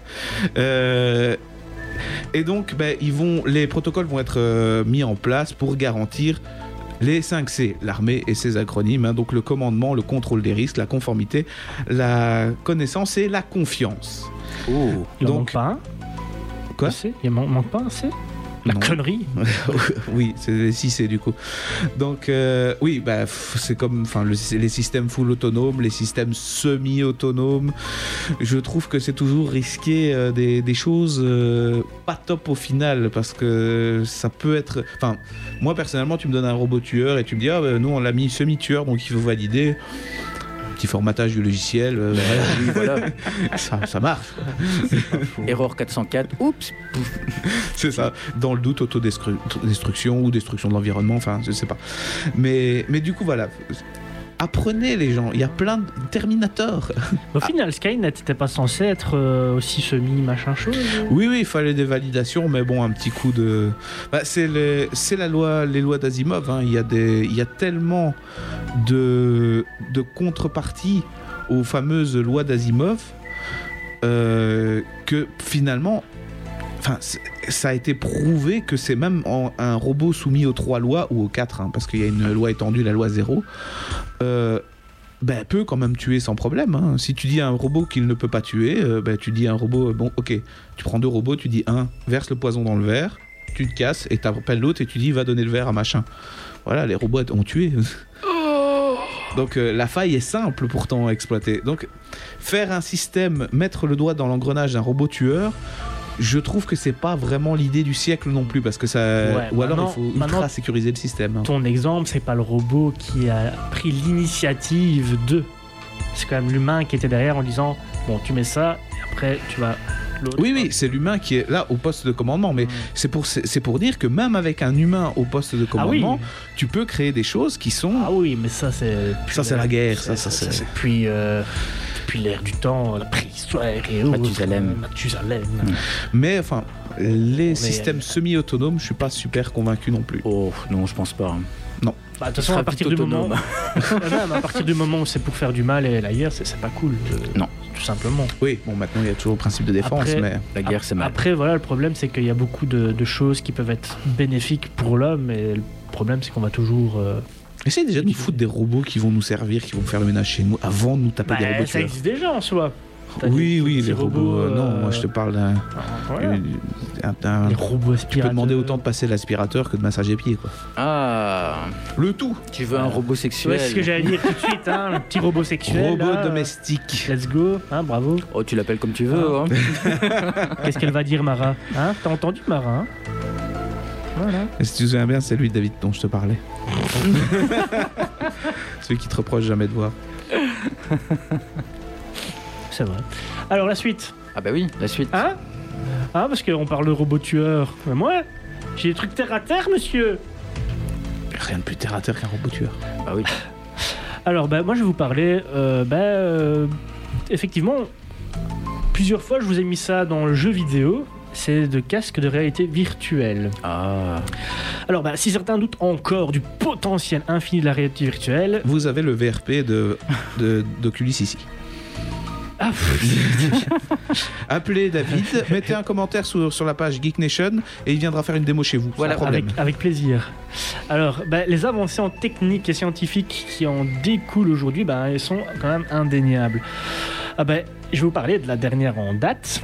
Euh, et donc, ben, ils vont, les protocoles vont être euh, mis en place pour garantir les 5 C, l'armée et ses acronymes, hein, donc le commandement, le contrôle des risques, la conformité, la connaissance et la confiance. Oh. Il en Donc- manque pas un. Quoi Il man- manque pas un C? La Non. connerie. oui, c'est les 6 C du coup. Donc, euh, oui, bah, c'est comme enfin, le- les systèmes full autonomes, les systèmes semi-autonomes. Je trouve que c'est toujours risqué euh, des, des choses euh, pas top au final parce que ça peut être. Enfin, moi personnellement, tu me donnes un robot tueur et tu me dis, ah, bah, nous on l'a mis semi-tueur donc il faut valider. Petit formatage du logiciel, euh, Oui, voilà. ça, ça marche. Erreur 404. Oups. C'est ça. Dans le doute, autodestruction ou destruction de l'environnement, enfin, je sais pas. Mais, mais du coup, voilà. Apprenez les gens. Il y a plein de Terminator. Au final, Skynet n'était pas censé être euh, aussi semi machin chose. Oui, oui, il fallait des validations, mais bon, un petit coup de. Bah, c'est les- c'est la loi, les lois d'Asimov. hein. Il y a des, il y a tellement de, de contreparties aux fameuses lois d'Asimov euh, que finalement, enfin, ça a été prouvé que c'est même un robot soumis aux trois lois ou aux quatre, hein, parce qu'il y a une loi étendue, la loi zéro. euh, ben, peut quand même tuer sans problème. hein. Si tu dis à un robot qu'il ne peut pas tuer, euh, ben, tu dis à un robot, euh, bon, ok, tu prends deux robots, tu dis un, verse le poison dans le verre, tu te casses, et tu appelles l'autre et tu dis, va donner le verre à machin. Voilà, les robots ont tué. Donc la faille est simple pourtant à exploiter. Donc faire un système, mettre le doigt dans l'engrenage d'un robot tueur, je trouve que c'est pas vraiment l'idée du siècle non plus parce que ça Ouais, ou alors il faut ultra sécuriser le système. hein. Ton exemple, c'est pas le robot qui a pris l'initiative de. C'est quand même l'humain qui était derrière en disant Bon, tu mets ça, et après tu vas. Oui, oui, c'est l'humain qui est là au poste de commandement, mais c'est pour, c'est pour dire que même avec un humain au poste de Ah oui, commandement, tu peux créer des choses qui sont. ah oui, mais ça c'est. Ça, c'est la guerre, ça, ça, c'est- depuis, euh, l'ère du temps, la préhistoire et. Mathusalem. Mathusalem. Mais enfin, les systèmes semi-autonomes, je suis pas super convaincu non plus. Oh, non, je pense pas. Bah, de toute façon, à partir, du moment, même à partir du moment où c'est pour faire du mal et la guerre, c'est c'est pas cool. euh, Non. Tout simplement. Oui, bon, maintenant il y a toujours le principe de défense, Après- mais La guerre, c'est mal. Après, voilà, le problème, c'est qu'il y a beaucoup de, de choses qui peuvent être bénéfiques pour l'homme, et le problème, c'est qu'on va toujours. euh, essaye déjà de nous foutre des robots qui vont nous servir, qui vont faire le ménage chez nous avant de nous taper bah, des robots ça tueurs. existe déjà en soi. Oui, des oui, les robots. euh, non, moi je te parle d'un. voilà. un- d'un- Les robots Tu aspirateurs. peux demander autant de passer l'aspirateur que de massager pieds, quoi. Ah, Le tout tu veux un robot Ouais, sexuel c'est ce que j'allais dire tout de suite, hein, un petit robot sexuel. Robot là, domestique. Let's go, hein, bravo. Oh, tu l'appelles comme tu veux. Ah. hein. Qu'est-ce qu'elle va dire, Mara hein? T'as entendu, Mara hein? Voilà. Et si tu te souviens bien, c'est lui, David, dont je te parlais. Celui qui te reproche jamais de voir. C'est vrai. Alors, la suite. Ah bah oui, la suite. Hein? Hein, parce qu'on parle de robot tueur. Mais moi, j'ai des trucs terre à terre, monsieur. Rien de plus terre à terre qu'un robot tueur. Bah oui. Alors, bah, moi, je vais vous parler. euh, bah, euh, effectivement, plusieurs fois, je vous ai mis ça dans le jeu vidéo. C'est de casque de réalité virtuelle. Ah, Alors, bah, si certains doutent encore du potentiel infini de la réalité virtuelle, Vous avez le VRP de, de- d'Oculus ici. ah, Appelez David, mettez un commentaire sur, sur la page Geek Nation et il viendra faire une démo chez vous. Voilà, avec, avec plaisir. Alors, bah, les avancées en technique et scientifiques qui en découlent aujourd'hui, bah, elles sont quand même indéniables. Ah bah, je vais vous parler de la dernière en date.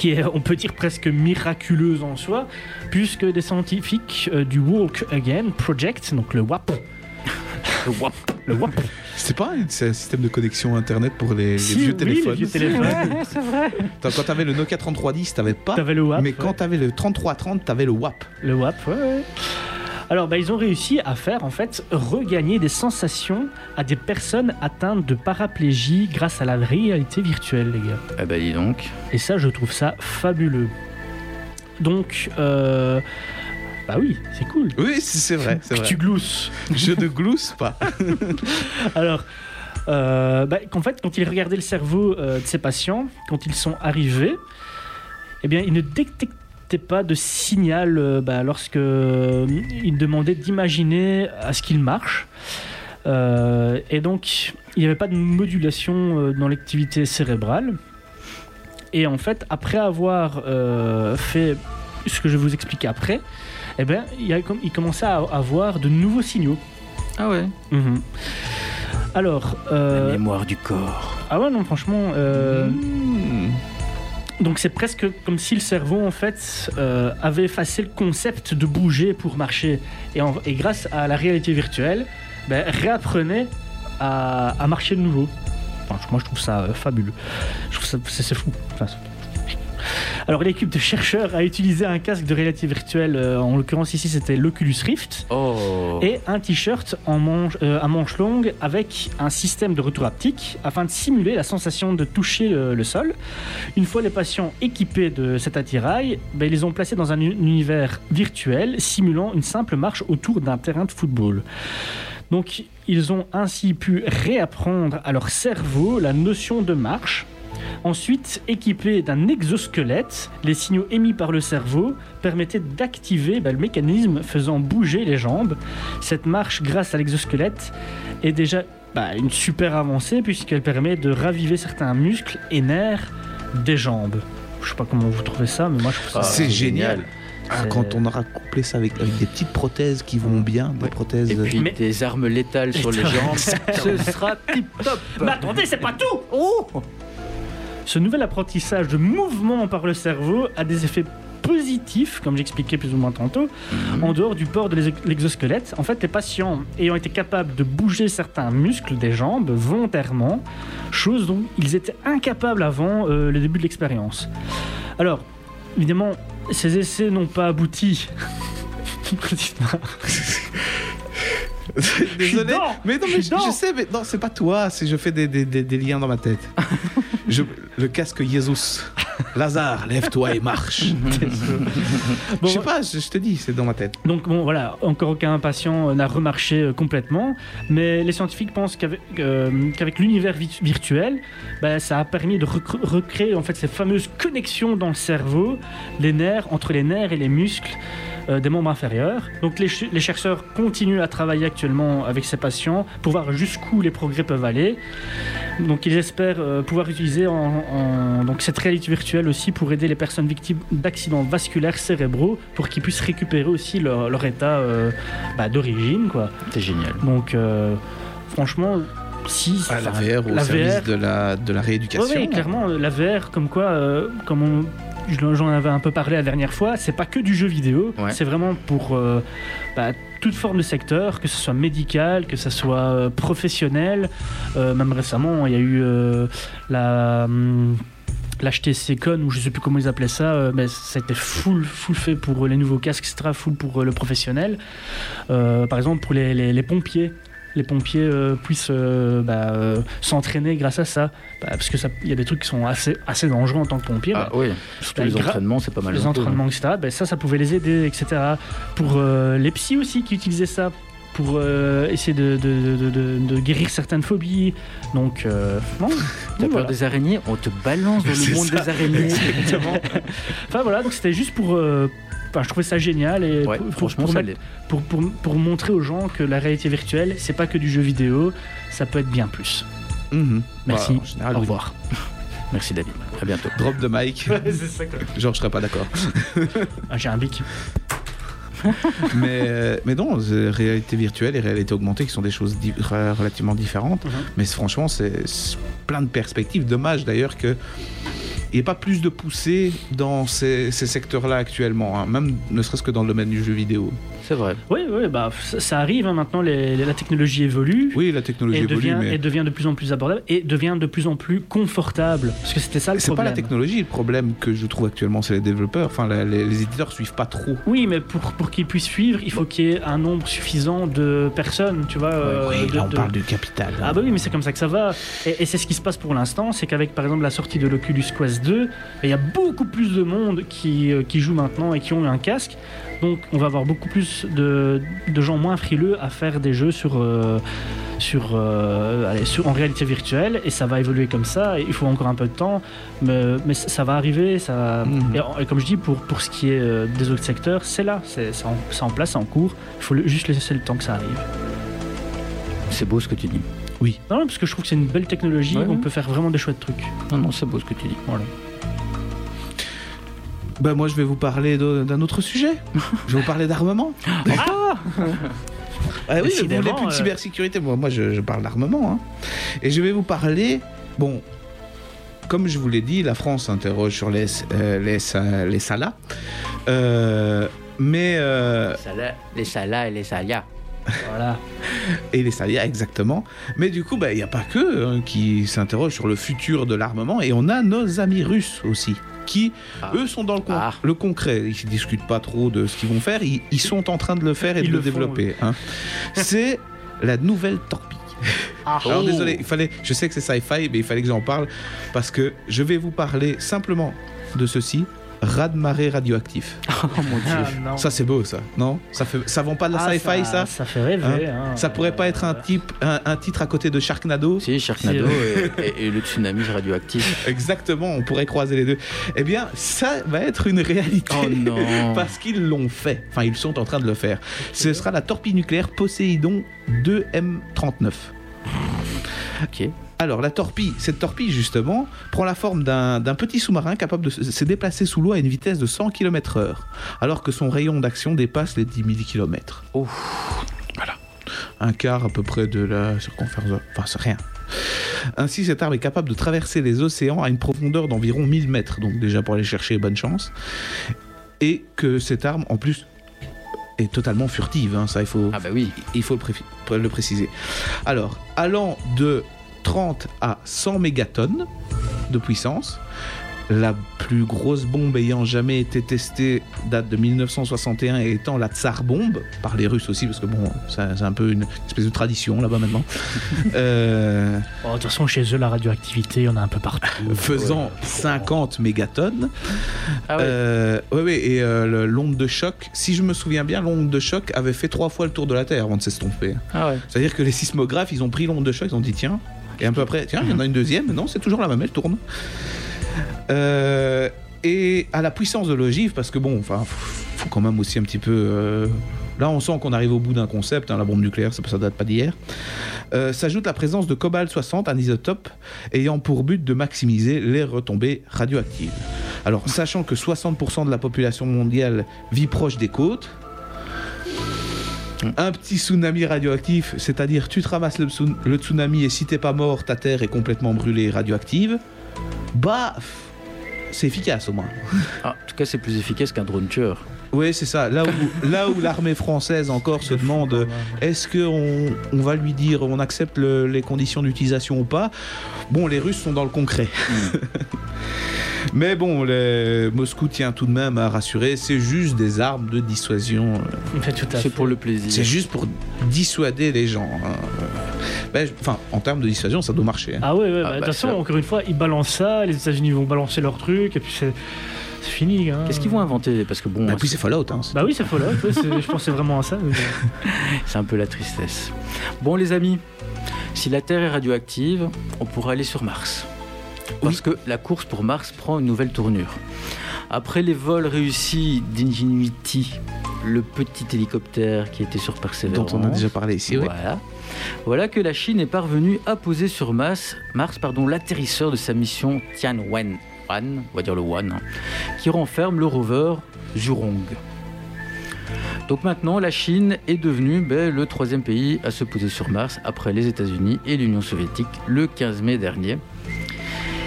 Qui est, on peut dire, presque miraculeuse en soi, puisque des scientifiques euh, du Walk Again Project, donc le WAP, Le WAP. le WAP, C'est pas un, c'est un système de connexion internet pour les, les Si, vieux oui, téléphones. les vieux téléphones. Attends, Quand t'avais le Nokia 3310, t'avais pas. T'avais le WAP, mais ouais. quand t'avais le 3330, t'avais le WAP. Le WAP, ouais, ouais. Alors, bah, ils ont réussi à faire, en fait, regagner des sensations à des personnes atteintes de paraplégie grâce à la réalité virtuelle, les gars. Eh ben dis donc. Et ça, je trouve ça fabuleux. Donc, euh... bah oui, c'est cool. Oui, c'est vrai, c'est Que vrai. tu glousses. Je ne glousse pas. Alors, euh, bah, qu'en fait, quand ils regardaient le cerveau euh, de ces patients, quand ils sont arrivés, eh bien, ils ne détectaient pas de signal euh, bah, lorsque euh, ils demandaient d'imaginer à ce qu'ils marchent. Euh, et donc, il n'y avait pas de modulation euh, dans l'activité cérébrale. Et en fait, après avoir euh, fait ce que je vais vous expliquer après, eh ben, il, a, comme- il commençait à avoir de nouveaux signaux. Ah ouais. Mhm. Alors, euh, La mémoire du corps. ah ouais, non, franchement. euh, Mmh. Donc c'est presque comme si le cerveau, en fait, euh, avait effacé le concept de bouger pour marcher. Et, grâce à la réalité virtuelle, ben, réapprenait à, marcher de nouveau. Moi, je trouve ça euh, fabuleux. Je trouve ça, c'est fou. Alors l'équipe de chercheurs a utilisé un casque de réalité virtuelle, euh, en l'occurrence ici c'était l'Oculus Rift, Oh. et un t-shirt en manche, euh, à manches longues avec un système de retour haptique afin de simuler la sensation de toucher le, le sol. Une fois les patients équipés de cet attirail, ben, ils les ont placés dans un univers virtuel simulant une simple marche autour d'un terrain de football. Donc ils ont ainsi pu réapprendre à leur cerveau la notion de marche. Ensuite, équipés d'un exosquelette, les signaux émis par le cerveau permettaient d'activer ben, le mécanisme faisant bouger les jambes. Cette marche, grâce à l'exosquelette, est déjà bah, une super avancée puisqu'elle permet de raviver certains muscles et nerfs des jambes. Je sais pas comment vous trouvez ça, mais moi je trouve ça. C'est génial. génial. Ah, quand on aura couplé ça avec, avec des petites prothèses qui vont bien, des Ouais. prothèses. Et puis Mais- des armes létales sur les jambes. Ce sera tip top. Mais attendez, c'est pas tout Oh Ce nouvel apprentissage de mouvement par le cerveau a des effets positifs, comme j'expliquais plus ou moins tantôt, en dehors du port de l'exo- l'exosquelette. En fait, les patients ayant été capables de bouger certains muscles des jambes volontairement, chose dont ils étaient incapables avant euh, le début de l'expérience. Alors, évidemment, ces essais n'ont pas abouti. Désolé, mais non, mais je, sais, mais non, c'est pas toi, c'est je fais des, des- des- des liens dans ma tête. Je- le casque Jesus. Lazare, lève-toi et marche. Bon, je sais pas, je, je te dis, c'est dans ma tête. Donc bon voilà, encore aucun patient n'a remarché euh, complètement, mais les scientifiques pensent qu'avec euh, l'univers vi- virtuel, bah, ça a permis de recr- recréer en fait ces fameuses connexions dans le cerveau, les nerfs entre les nerfs et les muscles des membres inférieurs. Donc les, ch- les chercheurs continuent à travailler actuellement avec ces patients pour voir jusqu'où les progrès peuvent aller. Donc ils espèrent euh, pouvoir utiliser en, en- donc cette réalité virtuelle aussi pour aider les personnes victimes d'accidents vasculaires cérébraux pour qu'ils puissent récupérer aussi leur, leur état euh, bah, d'origine quoi. C'est génial. Donc euh, franchement si Ah, la VR au la service VR de la, de la rééducation. oui, clairement, la VR, comme quoi, euh, comme on- j'en avais un peu parlé la dernière fois, c'est pas que du jeu vidéo, Ouais. c'est vraiment pour euh, bah, toute forme de secteur, que ce soit médical, que ce soit euh, professionnel. Euh, même récemment, il y a eu euh, la. hum, L'HTC Con, ou je sais plus comment ils appelaient ça, euh, mais ça a été full, full fait pour les nouveaux casques, etc., full pour euh, le professionnel. Euh, par exemple, pour les, les- les pompiers, les pompiers euh, puissent euh, bah, euh, s'entraîner grâce à ça. Bah, parce que il y a des trucs qui sont assez, assez dangereux en tant que pompier. Ah bah, oui. Surtout les entraînements, c'est pas mal. les plus, entraînements, etc. ça, ça pouvait les aider, etc. Pour les psys aussi qui utilisaient ça pour euh, essayer de, de- de- guérir certaines phobies. Donc, euh, non, T'as peur des araignées On te balance dans le monde ça. des araignées. Enfin voilà, donc c'était juste pour. euh, enfin, je trouvais ça génial et Ouais, pour, pour- franchement, pour ça mettre- l'est. pour, pour, pour montrer aux gens que la réalité virtuelle, c'est pas que du jeu vidéo, ça peut être bien plus. Mhm. Merci. Bah, général, Au oui. revoir. Merci David. À bientôt. Drop de mic. ça. Genre, je serais pas d'accord. Ah, J'ai un bic. mais, euh, mais non, réalité virtuelle et réalité augmentée qui sont des choses di- relativement différentes. Mhm. Mais franchement, c'est plein de perspectives. Dommage d'ailleurs que il n'y a pas plus de poussée dans ces, ces secteurs-là actuellement, hein, même ne serait-ce que dans le domaine du jeu vidéo. C'est vrai. Oui, oui, bah, ça, arrive hein, maintenant, les- les- la technologie évolue. Oui, la technologie Et évolue, devient, mais et devient de plus en plus abordable et devient de plus en plus confortable. Parce que c'était ça le c'est pas problème. la technologie le problème que je trouve actuellement, c'est les développeurs. Enfin, les, les éditeurs suivent pas trop. Oui, mais pour, pour qu'ils puissent suivre, il faut qu'il y ait un nombre suffisant de personnes, tu vois. euh, oui, de- là, on de- parle du capital. hein. Ah bah oui, mais c'est comme ça que ça va. Et, et c'est ce qui se passe pour l'instant, c'est qu'avec par exemple la sortie de l'Oculus Quest 2, il y a beaucoup plus de monde qui, euh, qui joue maintenant et qui ont un casque. Donc on va avoir beaucoup plus de, de gens moins frileux à faire des jeux sur, euh, sur, euh, allez, sur, en réalité virtuelle et ça va évoluer comme ça. Il faut encore un peu de temps, mais, mais ça, ça va arriver. Ça, Mhm. et, comme je dis, pour, pour ce qui est euh, des autres secteurs, c'est là, c'est en, place, c'est en cours. Il faut le- juste laisser le temps que ça arrive. C'est beau ce que tu dis. Non, non, parce que je trouve que c'est une belle technologie, Ouais, on ouais. peut faire vraiment des chouettes trucs. Non, non, c'est beau ce que tu dis. Voilà. Bah, moi, je vais vous parler d'un autre sujet. je vais vous parler d'armement. Ah oui, mais vous Décidément, voulez plus de euh. cybersécurité. Moi, moi je, je parle d'armement. hein. Et je vais vous parler. Bon, comme je vous l'ai dit, la France s'interroge sur les, euh, les, sa- les salas. Euh, mais. euh, Les salas et les salas. Voilà. et les salas, exactement. Mais du coup, bah, il n'y a pas que hein, qui s'interrogent sur le futur de l'armement. Et on a nos amis russes aussi. Qui, Ah. eux, sont dans le, con- Ah. le concret. Ils ne discutent pas trop de ce qu'ils vont faire. Ils, ils sont en train de le faire et Ils de le, le font, développer. hein. C'est la nouvelle torpille. Alors Oh. désolé, il fallait, je sais que c'est sci-fi, mais il fallait que j'en parle parce que je vais vous parler simplement de ceci. Raz-de-marée radioactif. Oh mon dieu. Ah. Ça c'est beau ça, non? Ça fait, ça vend pas de la Ah, sci-fi ça, Ça? fait rêver. hein? Ça pourrait pas être un type, un, un titre à côté de Sharknado? Si, Sharknado et, et- et le tsunami radioactif. Exactement, on pourrait croiser les deux. Eh bien, ça va être une réalité. Oh non. Parce qu'ils l'ont fait. Enfin, ils sont en train de le faire. Ce sera la torpille nucléaire Poséidon 2M39. Ok. Alors, la torpille, cette torpille, justement, prend la forme d'un petit sous-marin capable de se déplacer sous l'eau à une vitesse de 100 km/h, alors que son rayon d'action dépasse les 10 000 km. Oh. Voilà. Un quart à peu près de la circonférence. Enfin, c'est rien. Ainsi, cette arme est capable de traverser les océans à une profondeur d'environ 1000 mètres. Donc, déjà, pour aller chercher, bonne chance. Et que cette arme, en plus, est totalement furtive. hein, ça, il faut, Ah bah oui. il faut le, pré- le préciser. Alors, allant de 30 à 100 mégatonnes de puissance, la plus grosse bombe ayant jamais été testée date de 1961 et étant la Tsar bombe, par les Russes aussi, parce que bon, c'est un peu une espèce de tradition là-bas maintenant. Euh, Oh, De toute façon, chez eux, la radioactivité, en a un peu partout. faisant 50 mégatonnes. Ah ouais. Euh, ouais, ouais, et euh, l'onde de choc, si je me souviens bien, l'onde de choc avait fait trois fois le tour de la Terre avant de s'estomper. Ah ouais. C'est-à-dire que les sismographes, ils ont pris l'onde de choc, ils ont dit tiens, et un peu après, tiens, il y en a une deuxième, non, c'est toujours la même, elle tourne. Euh, et à la puissance de l'ogive, parce que bon, enfin, faut quand même aussi un petit peu. euh, Là, on sent qu'on arrive au bout d'un concept, hein, la bombe nucléaire, ça, ça date pas d'hier. Euh, S'ajoute la présence de cobalt 60, un isotope ayant pour but de maximiser les retombées radioactives. Alors, sachant que 60% de la population mondiale vit proche des côtes, un petit tsunami radioactif, c'est-à-dire tu te ramasses le, le tsunami et si t'es pas mort, ta terre est complètement brûlée radioactive, bah, c'est efficace au moins. Ah, en tout cas, c'est plus efficace qu'un drone tueur. Oui, c'est ça. Là où, là où l'armée française encore se demande est-ce qu'on on va lui dire on accepte le- les conditions d'utilisation ou pas? Bon, les Russes sont dans le concret. Mais bon, les- Moscou tient tout de même à rassurer c'est juste des armes de dissuasion. Mais tout à C'est pour le plaisir. C'est juste pour dissuader les gens. hein. Ben, Enfin, en termes de dissuasion, ça doit marcher. hein. Ah ouais, ouais, bah, Ah, de toute bah, façon, ça- encore une fois, ils balancent ça, les États-Unis vont balancer leur truc, et puis c'est c'est fini. Hein. Qu'est-ce qu'ils vont inventer? Parce que bon, Et puis c'est Fallout. Hein. Bah oui, c'est Fallout, ouais, je pensais vraiment à ça. mais c'est un peu la tristesse. Bon, les amis, si la Terre est radioactive, on pourra aller sur Mars. Parce que la course pour Mars prend une nouvelle tournure. Après les vols réussis d'Ingenuity, le petit hélicoptère qui était sur Perseverance, Dont on a déjà parlé ici, oui. Voilà. Voilà que la Chine est parvenue à poser sur Mars, Mars pardon, l'atterrisseur de sa mission Tianwen, One, on va dire le One, hein, qui renferme le rover Zhurong. Donc maintenant, la Chine est devenue ben, le troisième pays à se poser sur Mars après les États-Unis et l'Union soviétique le 15 mai dernier.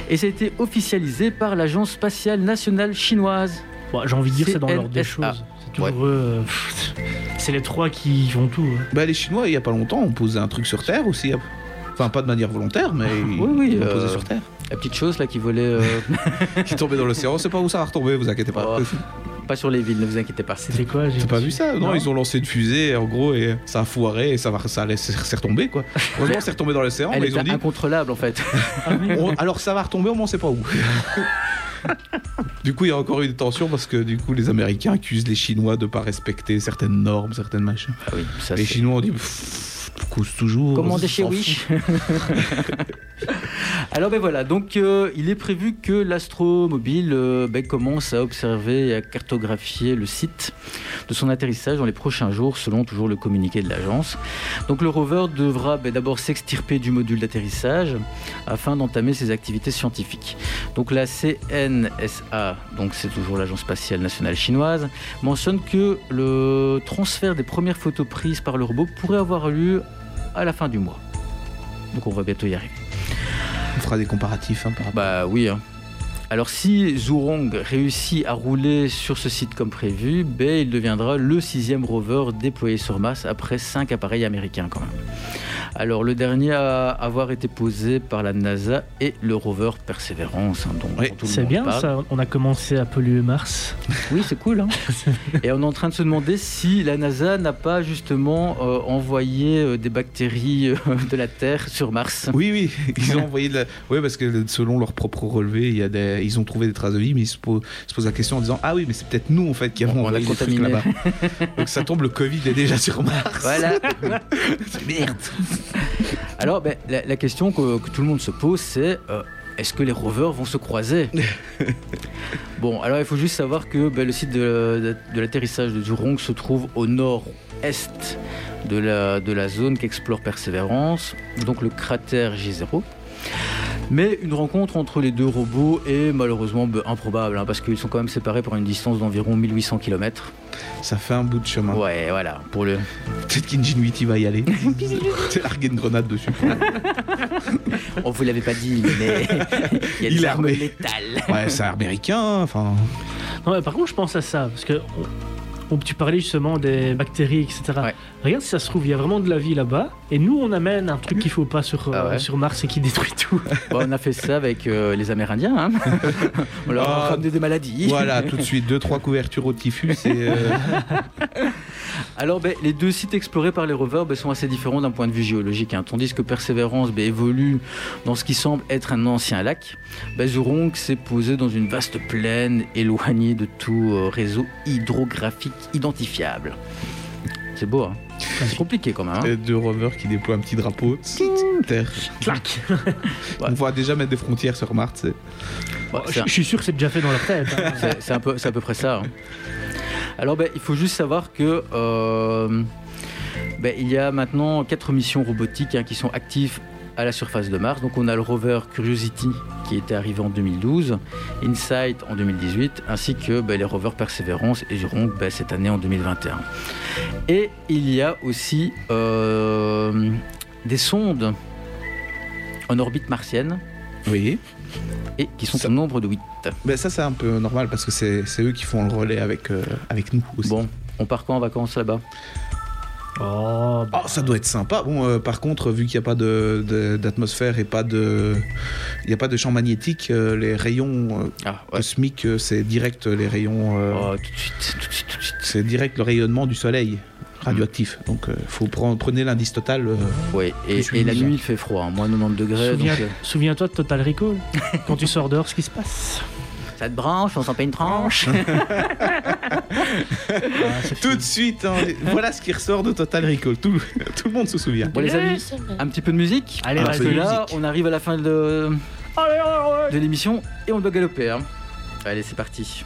Et ça a été officialisé par l'Agence spatiale nationale chinoise. Bon, J'ai envie de dire c'est dans l'ordre des choses. C'est toujours eux, euh, c'est les trois qui font tout. hein. Bah, les Chinois, il y a pas longtemps, ont posé un truc sur Terre aussi. Enfin, pas de manière volontaire, mais ils Oui, oui, ils l'ont euh, posé sur Terre. La petite chose là qui volait euh, Qui tombait dans l'océan, on sait pas où ça va retomber, vous inquiétez pas. Oh, pas sur les villes, ne vous inquiétez pas. C'était quoi j'ai T'as pas vu ça non, Non. ils ont lancé une fusée, en gros, et ça a foiré, et ça, va, ça allait c'est retombé, quoi. Heureusement, c'est retombé dans l'océan, Elle mais ils ont dit. incontrôlable en fait. on- alors ça va retomber, mais on sait pas où. du coup, il y a encore eu des tensions parce que du coup, les Américains accusent les Chinois de pas respecter certaines normes, certaines machins. Ah oui, ça les c'est- Chinois ont dit, pff, cause toujours. Commandez chez Wish. Alors ben voilà, donc euh, il est prévu que l'astromobile euh, ben, commence à observer et à cartographier le site de son atterrissage dans les prochains jours, selon toujours le communiqué de l'agence. Donc le rover devra ben, d'abord s'extirper du module d'atterrissage afin d'entamer ses activités scientifiques. Donc la CNSA, donc c'est toujours l'agence spatiale nationale chinoise, mentionne que le transfert des premières photos prises par le robot pourrait avoir lieu à la fin du mois. Donc on va bientôt y arriver. On fera des comparatifs hein, par rapport. Bah oui. hein. Alors si Zhurong réussit à rouler sur ce site comme prévu, ben, il deviendra le sixième rover déployé sur Mars après cinq appareils américains quand même. Alors le dernier à avoir été posé par la NASA est le rover Perseverance, hein, Oui, C'est bien parle. ça, on a commencé à polluer Mars. Oui, c'est cool. hein. Et on est en train de se demander si la NASA n'a pas justement euh, envoyé euh, des bactéries euh, de la Terre sur Mars. Oui, oui, ils ont envoyé de la... Oui, parce que selon leur propre relevé, il y a des... ils ont trouvé des traces de vie, mais ils se posent, se posent la question en disant Ah oui, mais c'est peut-être nous en fait qui avons envoyé des trucs là-bas. Donc ça tombe, le Covid est déjà sur Mars. Voilà. Merde. Alors, ben, la, la question que, que tout le monde se pose, c'est euh, est-ce que les rovers vont se croiser Bon, alors il faut juste savoir que ben, le site de, de- de l'atterrissage de Zhurong se trouve au nord-est de la, de la zone qu'explore Perseverance, donc le cratère J0. Mais une rencontre entre les deux robots est malheureusement improbable, hein, parce qu'ils sont quand même séparés par une distance d'environ 1800 km. Ça fait un bout de chemin. Ouais, voilà, pour le, Peut-être qu'Ingenuity va y aller. C'est larguer une grenade dessus. On vous l'avait pas dit, mais il y a des armes létales. Ouais, c'est américain. Enfin, Non, mais par contre, je pense à ça, parce que on- on- tu parlais justement des bactéries, etc. Ouais. Regarde si ça se trouve, il y a vraiment de la vie là-bas, et nous, on amène un truc qu'il faut pas sur, euh, Ah ouais. sur Mars et qui détruit tout. Bon, on a fait ça avec euh, les Amérindiens. hein. on leur a Ah, ramené des maladies. voilà, tout de suite deux trois couvertures au typhus et euh, Alors, ben, les deux sites explorés par les rovers ben, sont assez différents d'un point de vue géologique. hein. Tandis que Perseverance ben, évolue dans ce qui semble être un ancien lac, ben, Zhurong s'est posé dans une vaste plaine éloignée de tout euh, réseau hydrographique identifiable. C'est beau, hein C'est compliqué quand même. hein. et deux rovers qui déploient un petit drapeau. Terre. Clac On va déjà mettre des frontières sur Mars. c'est- Ouais, Je c'est un- je suis sûr que c'est déjà fait dans leur tête. hein. C'est- C'est un peu, c'est à peu près ça. hein. Alors, ben, il faut juste savoir que euh, ben, il y a maintenant quatre missions robotiques hein, qui sont actives à la surface de Mars. Donc, on a le rover Curiosity qui était arrivé en 2012, InSight en 2018, ainsi que ben, les rovers Perseverance et Zhurong ben, cette année en 2021. Et il y a aussi euh, des sondes en orbite martienne Oui. et qui sont Ça- au nombre de 8. Ben ça c'est un peu normal parce que c'est c'est eux qui font le relais avec euh, avec nous aussi. Bon, on part quand en vacances là-bas? Oh, bah, Ah, ça doit être sympa. Bon, euh, par contre, vu qu'il n'y a pas de- de- d'atmosphère et pas de, il y a pas de champ magnétique, euh, les rayons euh, Ah, ouais. cosmiques, euh, c'est direct les rayons, euh, Oh, tout de suite, tout de suite, tout de suite. c'est direct le rayonnement du soleil radioactif. Donc, euh, faut prendre, prenez l'indice total. euh, Oui, et, la nuit il fait froid, hein, moins 90 degrés. Donc, souviens- euh, Souviens-toi de Total Recall Quand tu sors dehors, ce qui se passe te branche, on s'en paye une tranche. Ah, Tout de suite, hein, voilà ce qui ressort de Total Recall. Tout, tout le monde se souvient. bon, les amis, un petit peu de musique. Allez, parce que là, on arrive à la fin de, de l'émission et on doit galoper. hein. Allez, c'est parti.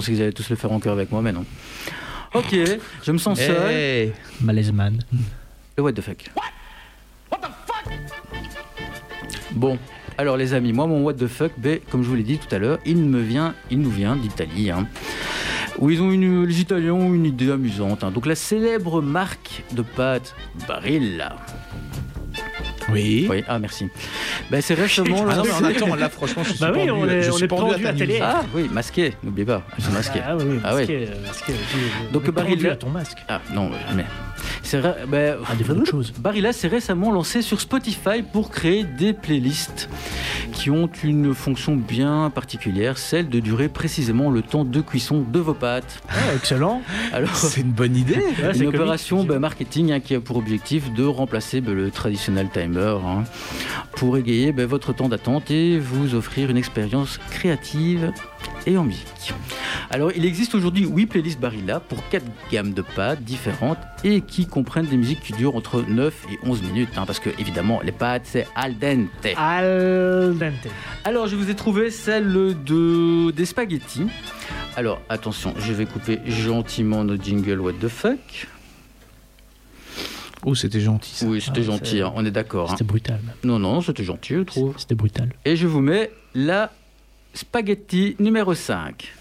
Pensais qu'ils allaient tous le faire en chœur avec moi, mais non. Ok, je me sens seul. Hey. Malaise man. Le what the fuck? Bon, alors les amis, moi mon what the fuck, ben, comme je vous l'ai dit tout à l'heure, il me vient, il nous vient d'Italie. hein, où ils ont une, les Italiens ont une idée amusante. hein. Donc la célèbre marque de pâtes Barilla. Oui. Oui, ah merci. Ben, c'est récemment. Ah non, mais on attend, là, franchement, je suis Bah oui, pendu, on est- je on suis est pendu à ta télé. Ah oui, masqué, n'oubliez pas, je suis masqué. Ah oui, oui, Ah masqué, euh, masqué. Donc, Donc Barilla à ton masque. Ah non, mais Ben, Ah, des choses. Barilla s'est récemment lancé sur Spotify pour créer des playlists qui ont une fonction bien particulière, celle de durer précisément le temps de cuisson de vos pâtes. Ah, excellent. Alors, C'est une bonne idée. C'est une opération bah, marketing hein, qui a pour objectif de remplacer bah, le traditionnel timer hein, pour égayer bah, votre temps d'attente et vous offrir une expérience créative et en musique. Alors, il existe aujourd'hui 8 playlists Barilla pour 4 gammes de pâtes différentes et qui comprennent des musiques qui durent entre 9 et 11 minutes, hein, parce que évidemment, les pâtes, c'est al dente. Al dente. Alors, je vous ai trouvé celle de des spaghettis. Alors, attention, je vais couper gentiment nos jingles what the fuck. Oh, c'était gentil ça. Oui, c'était Ah, gentil, hein, on est d'accord. hein. C'était brutal. même. Non, non, c'était gentil, je trouve. C'était brutal. Et je vous mets la spaghetti numéro 5.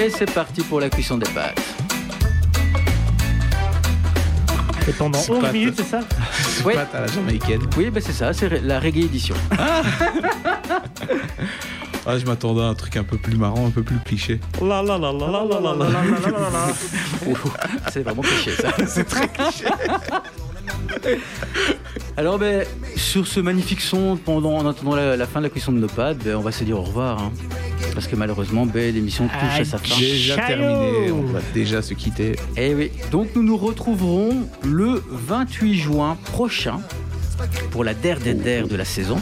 Et c'est parti pour la cuisson des pâtes. Et pendant C'est 11 pas- minutes, c'est ça Oui. à la jamaïcaine. Oui, ben c'est ça, c'est la reggae édition. Ah, je m'attendais à un truc un peu plus marrant, un peu plus cliché. La la la la la la la la. Ouh, c'est vraiment cliché ça. c'est très cliché. Alors, ben, sur ce magnifique son, pendant, en attendant la, la fin de la cuisson de nos pâtes, ben, on va se dire au revoir. hein. Parce que malheureusement, ben, l'émission touche à sa fin. Déjà Chaillot. terminé, on va déjà se quitter. Eh oui, donc nous nous retrouverons le 28 juin prochain pour la der des der de la saison.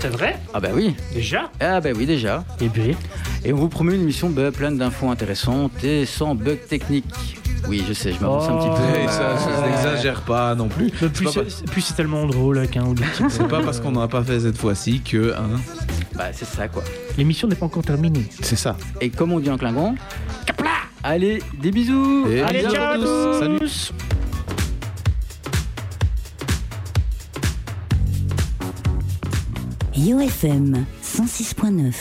C'est vrai? Ah bah oui, Déjà? Ah bah oui déjà. Et puis Et on vous promet une émission bah, pleine d'infos intéressantes et sans bug technique. Oui, je sais, je m'avance un petit Oh. peu. Ça, ça n'exagère pas non plus. Plus, C'est pas, c'est- plus c'est tellement drôle avec un ou deux petits- c'est pas parce qu'on n'en a pas fait cette fois-ci que. hein, Bah c'est ça quoi. L'émission n'est pas encore terminée. c'est ça. Et comme on dit en Klingon, allez, des bisous Et Allez, bisous ciao à tous. Salut. UFM 106.9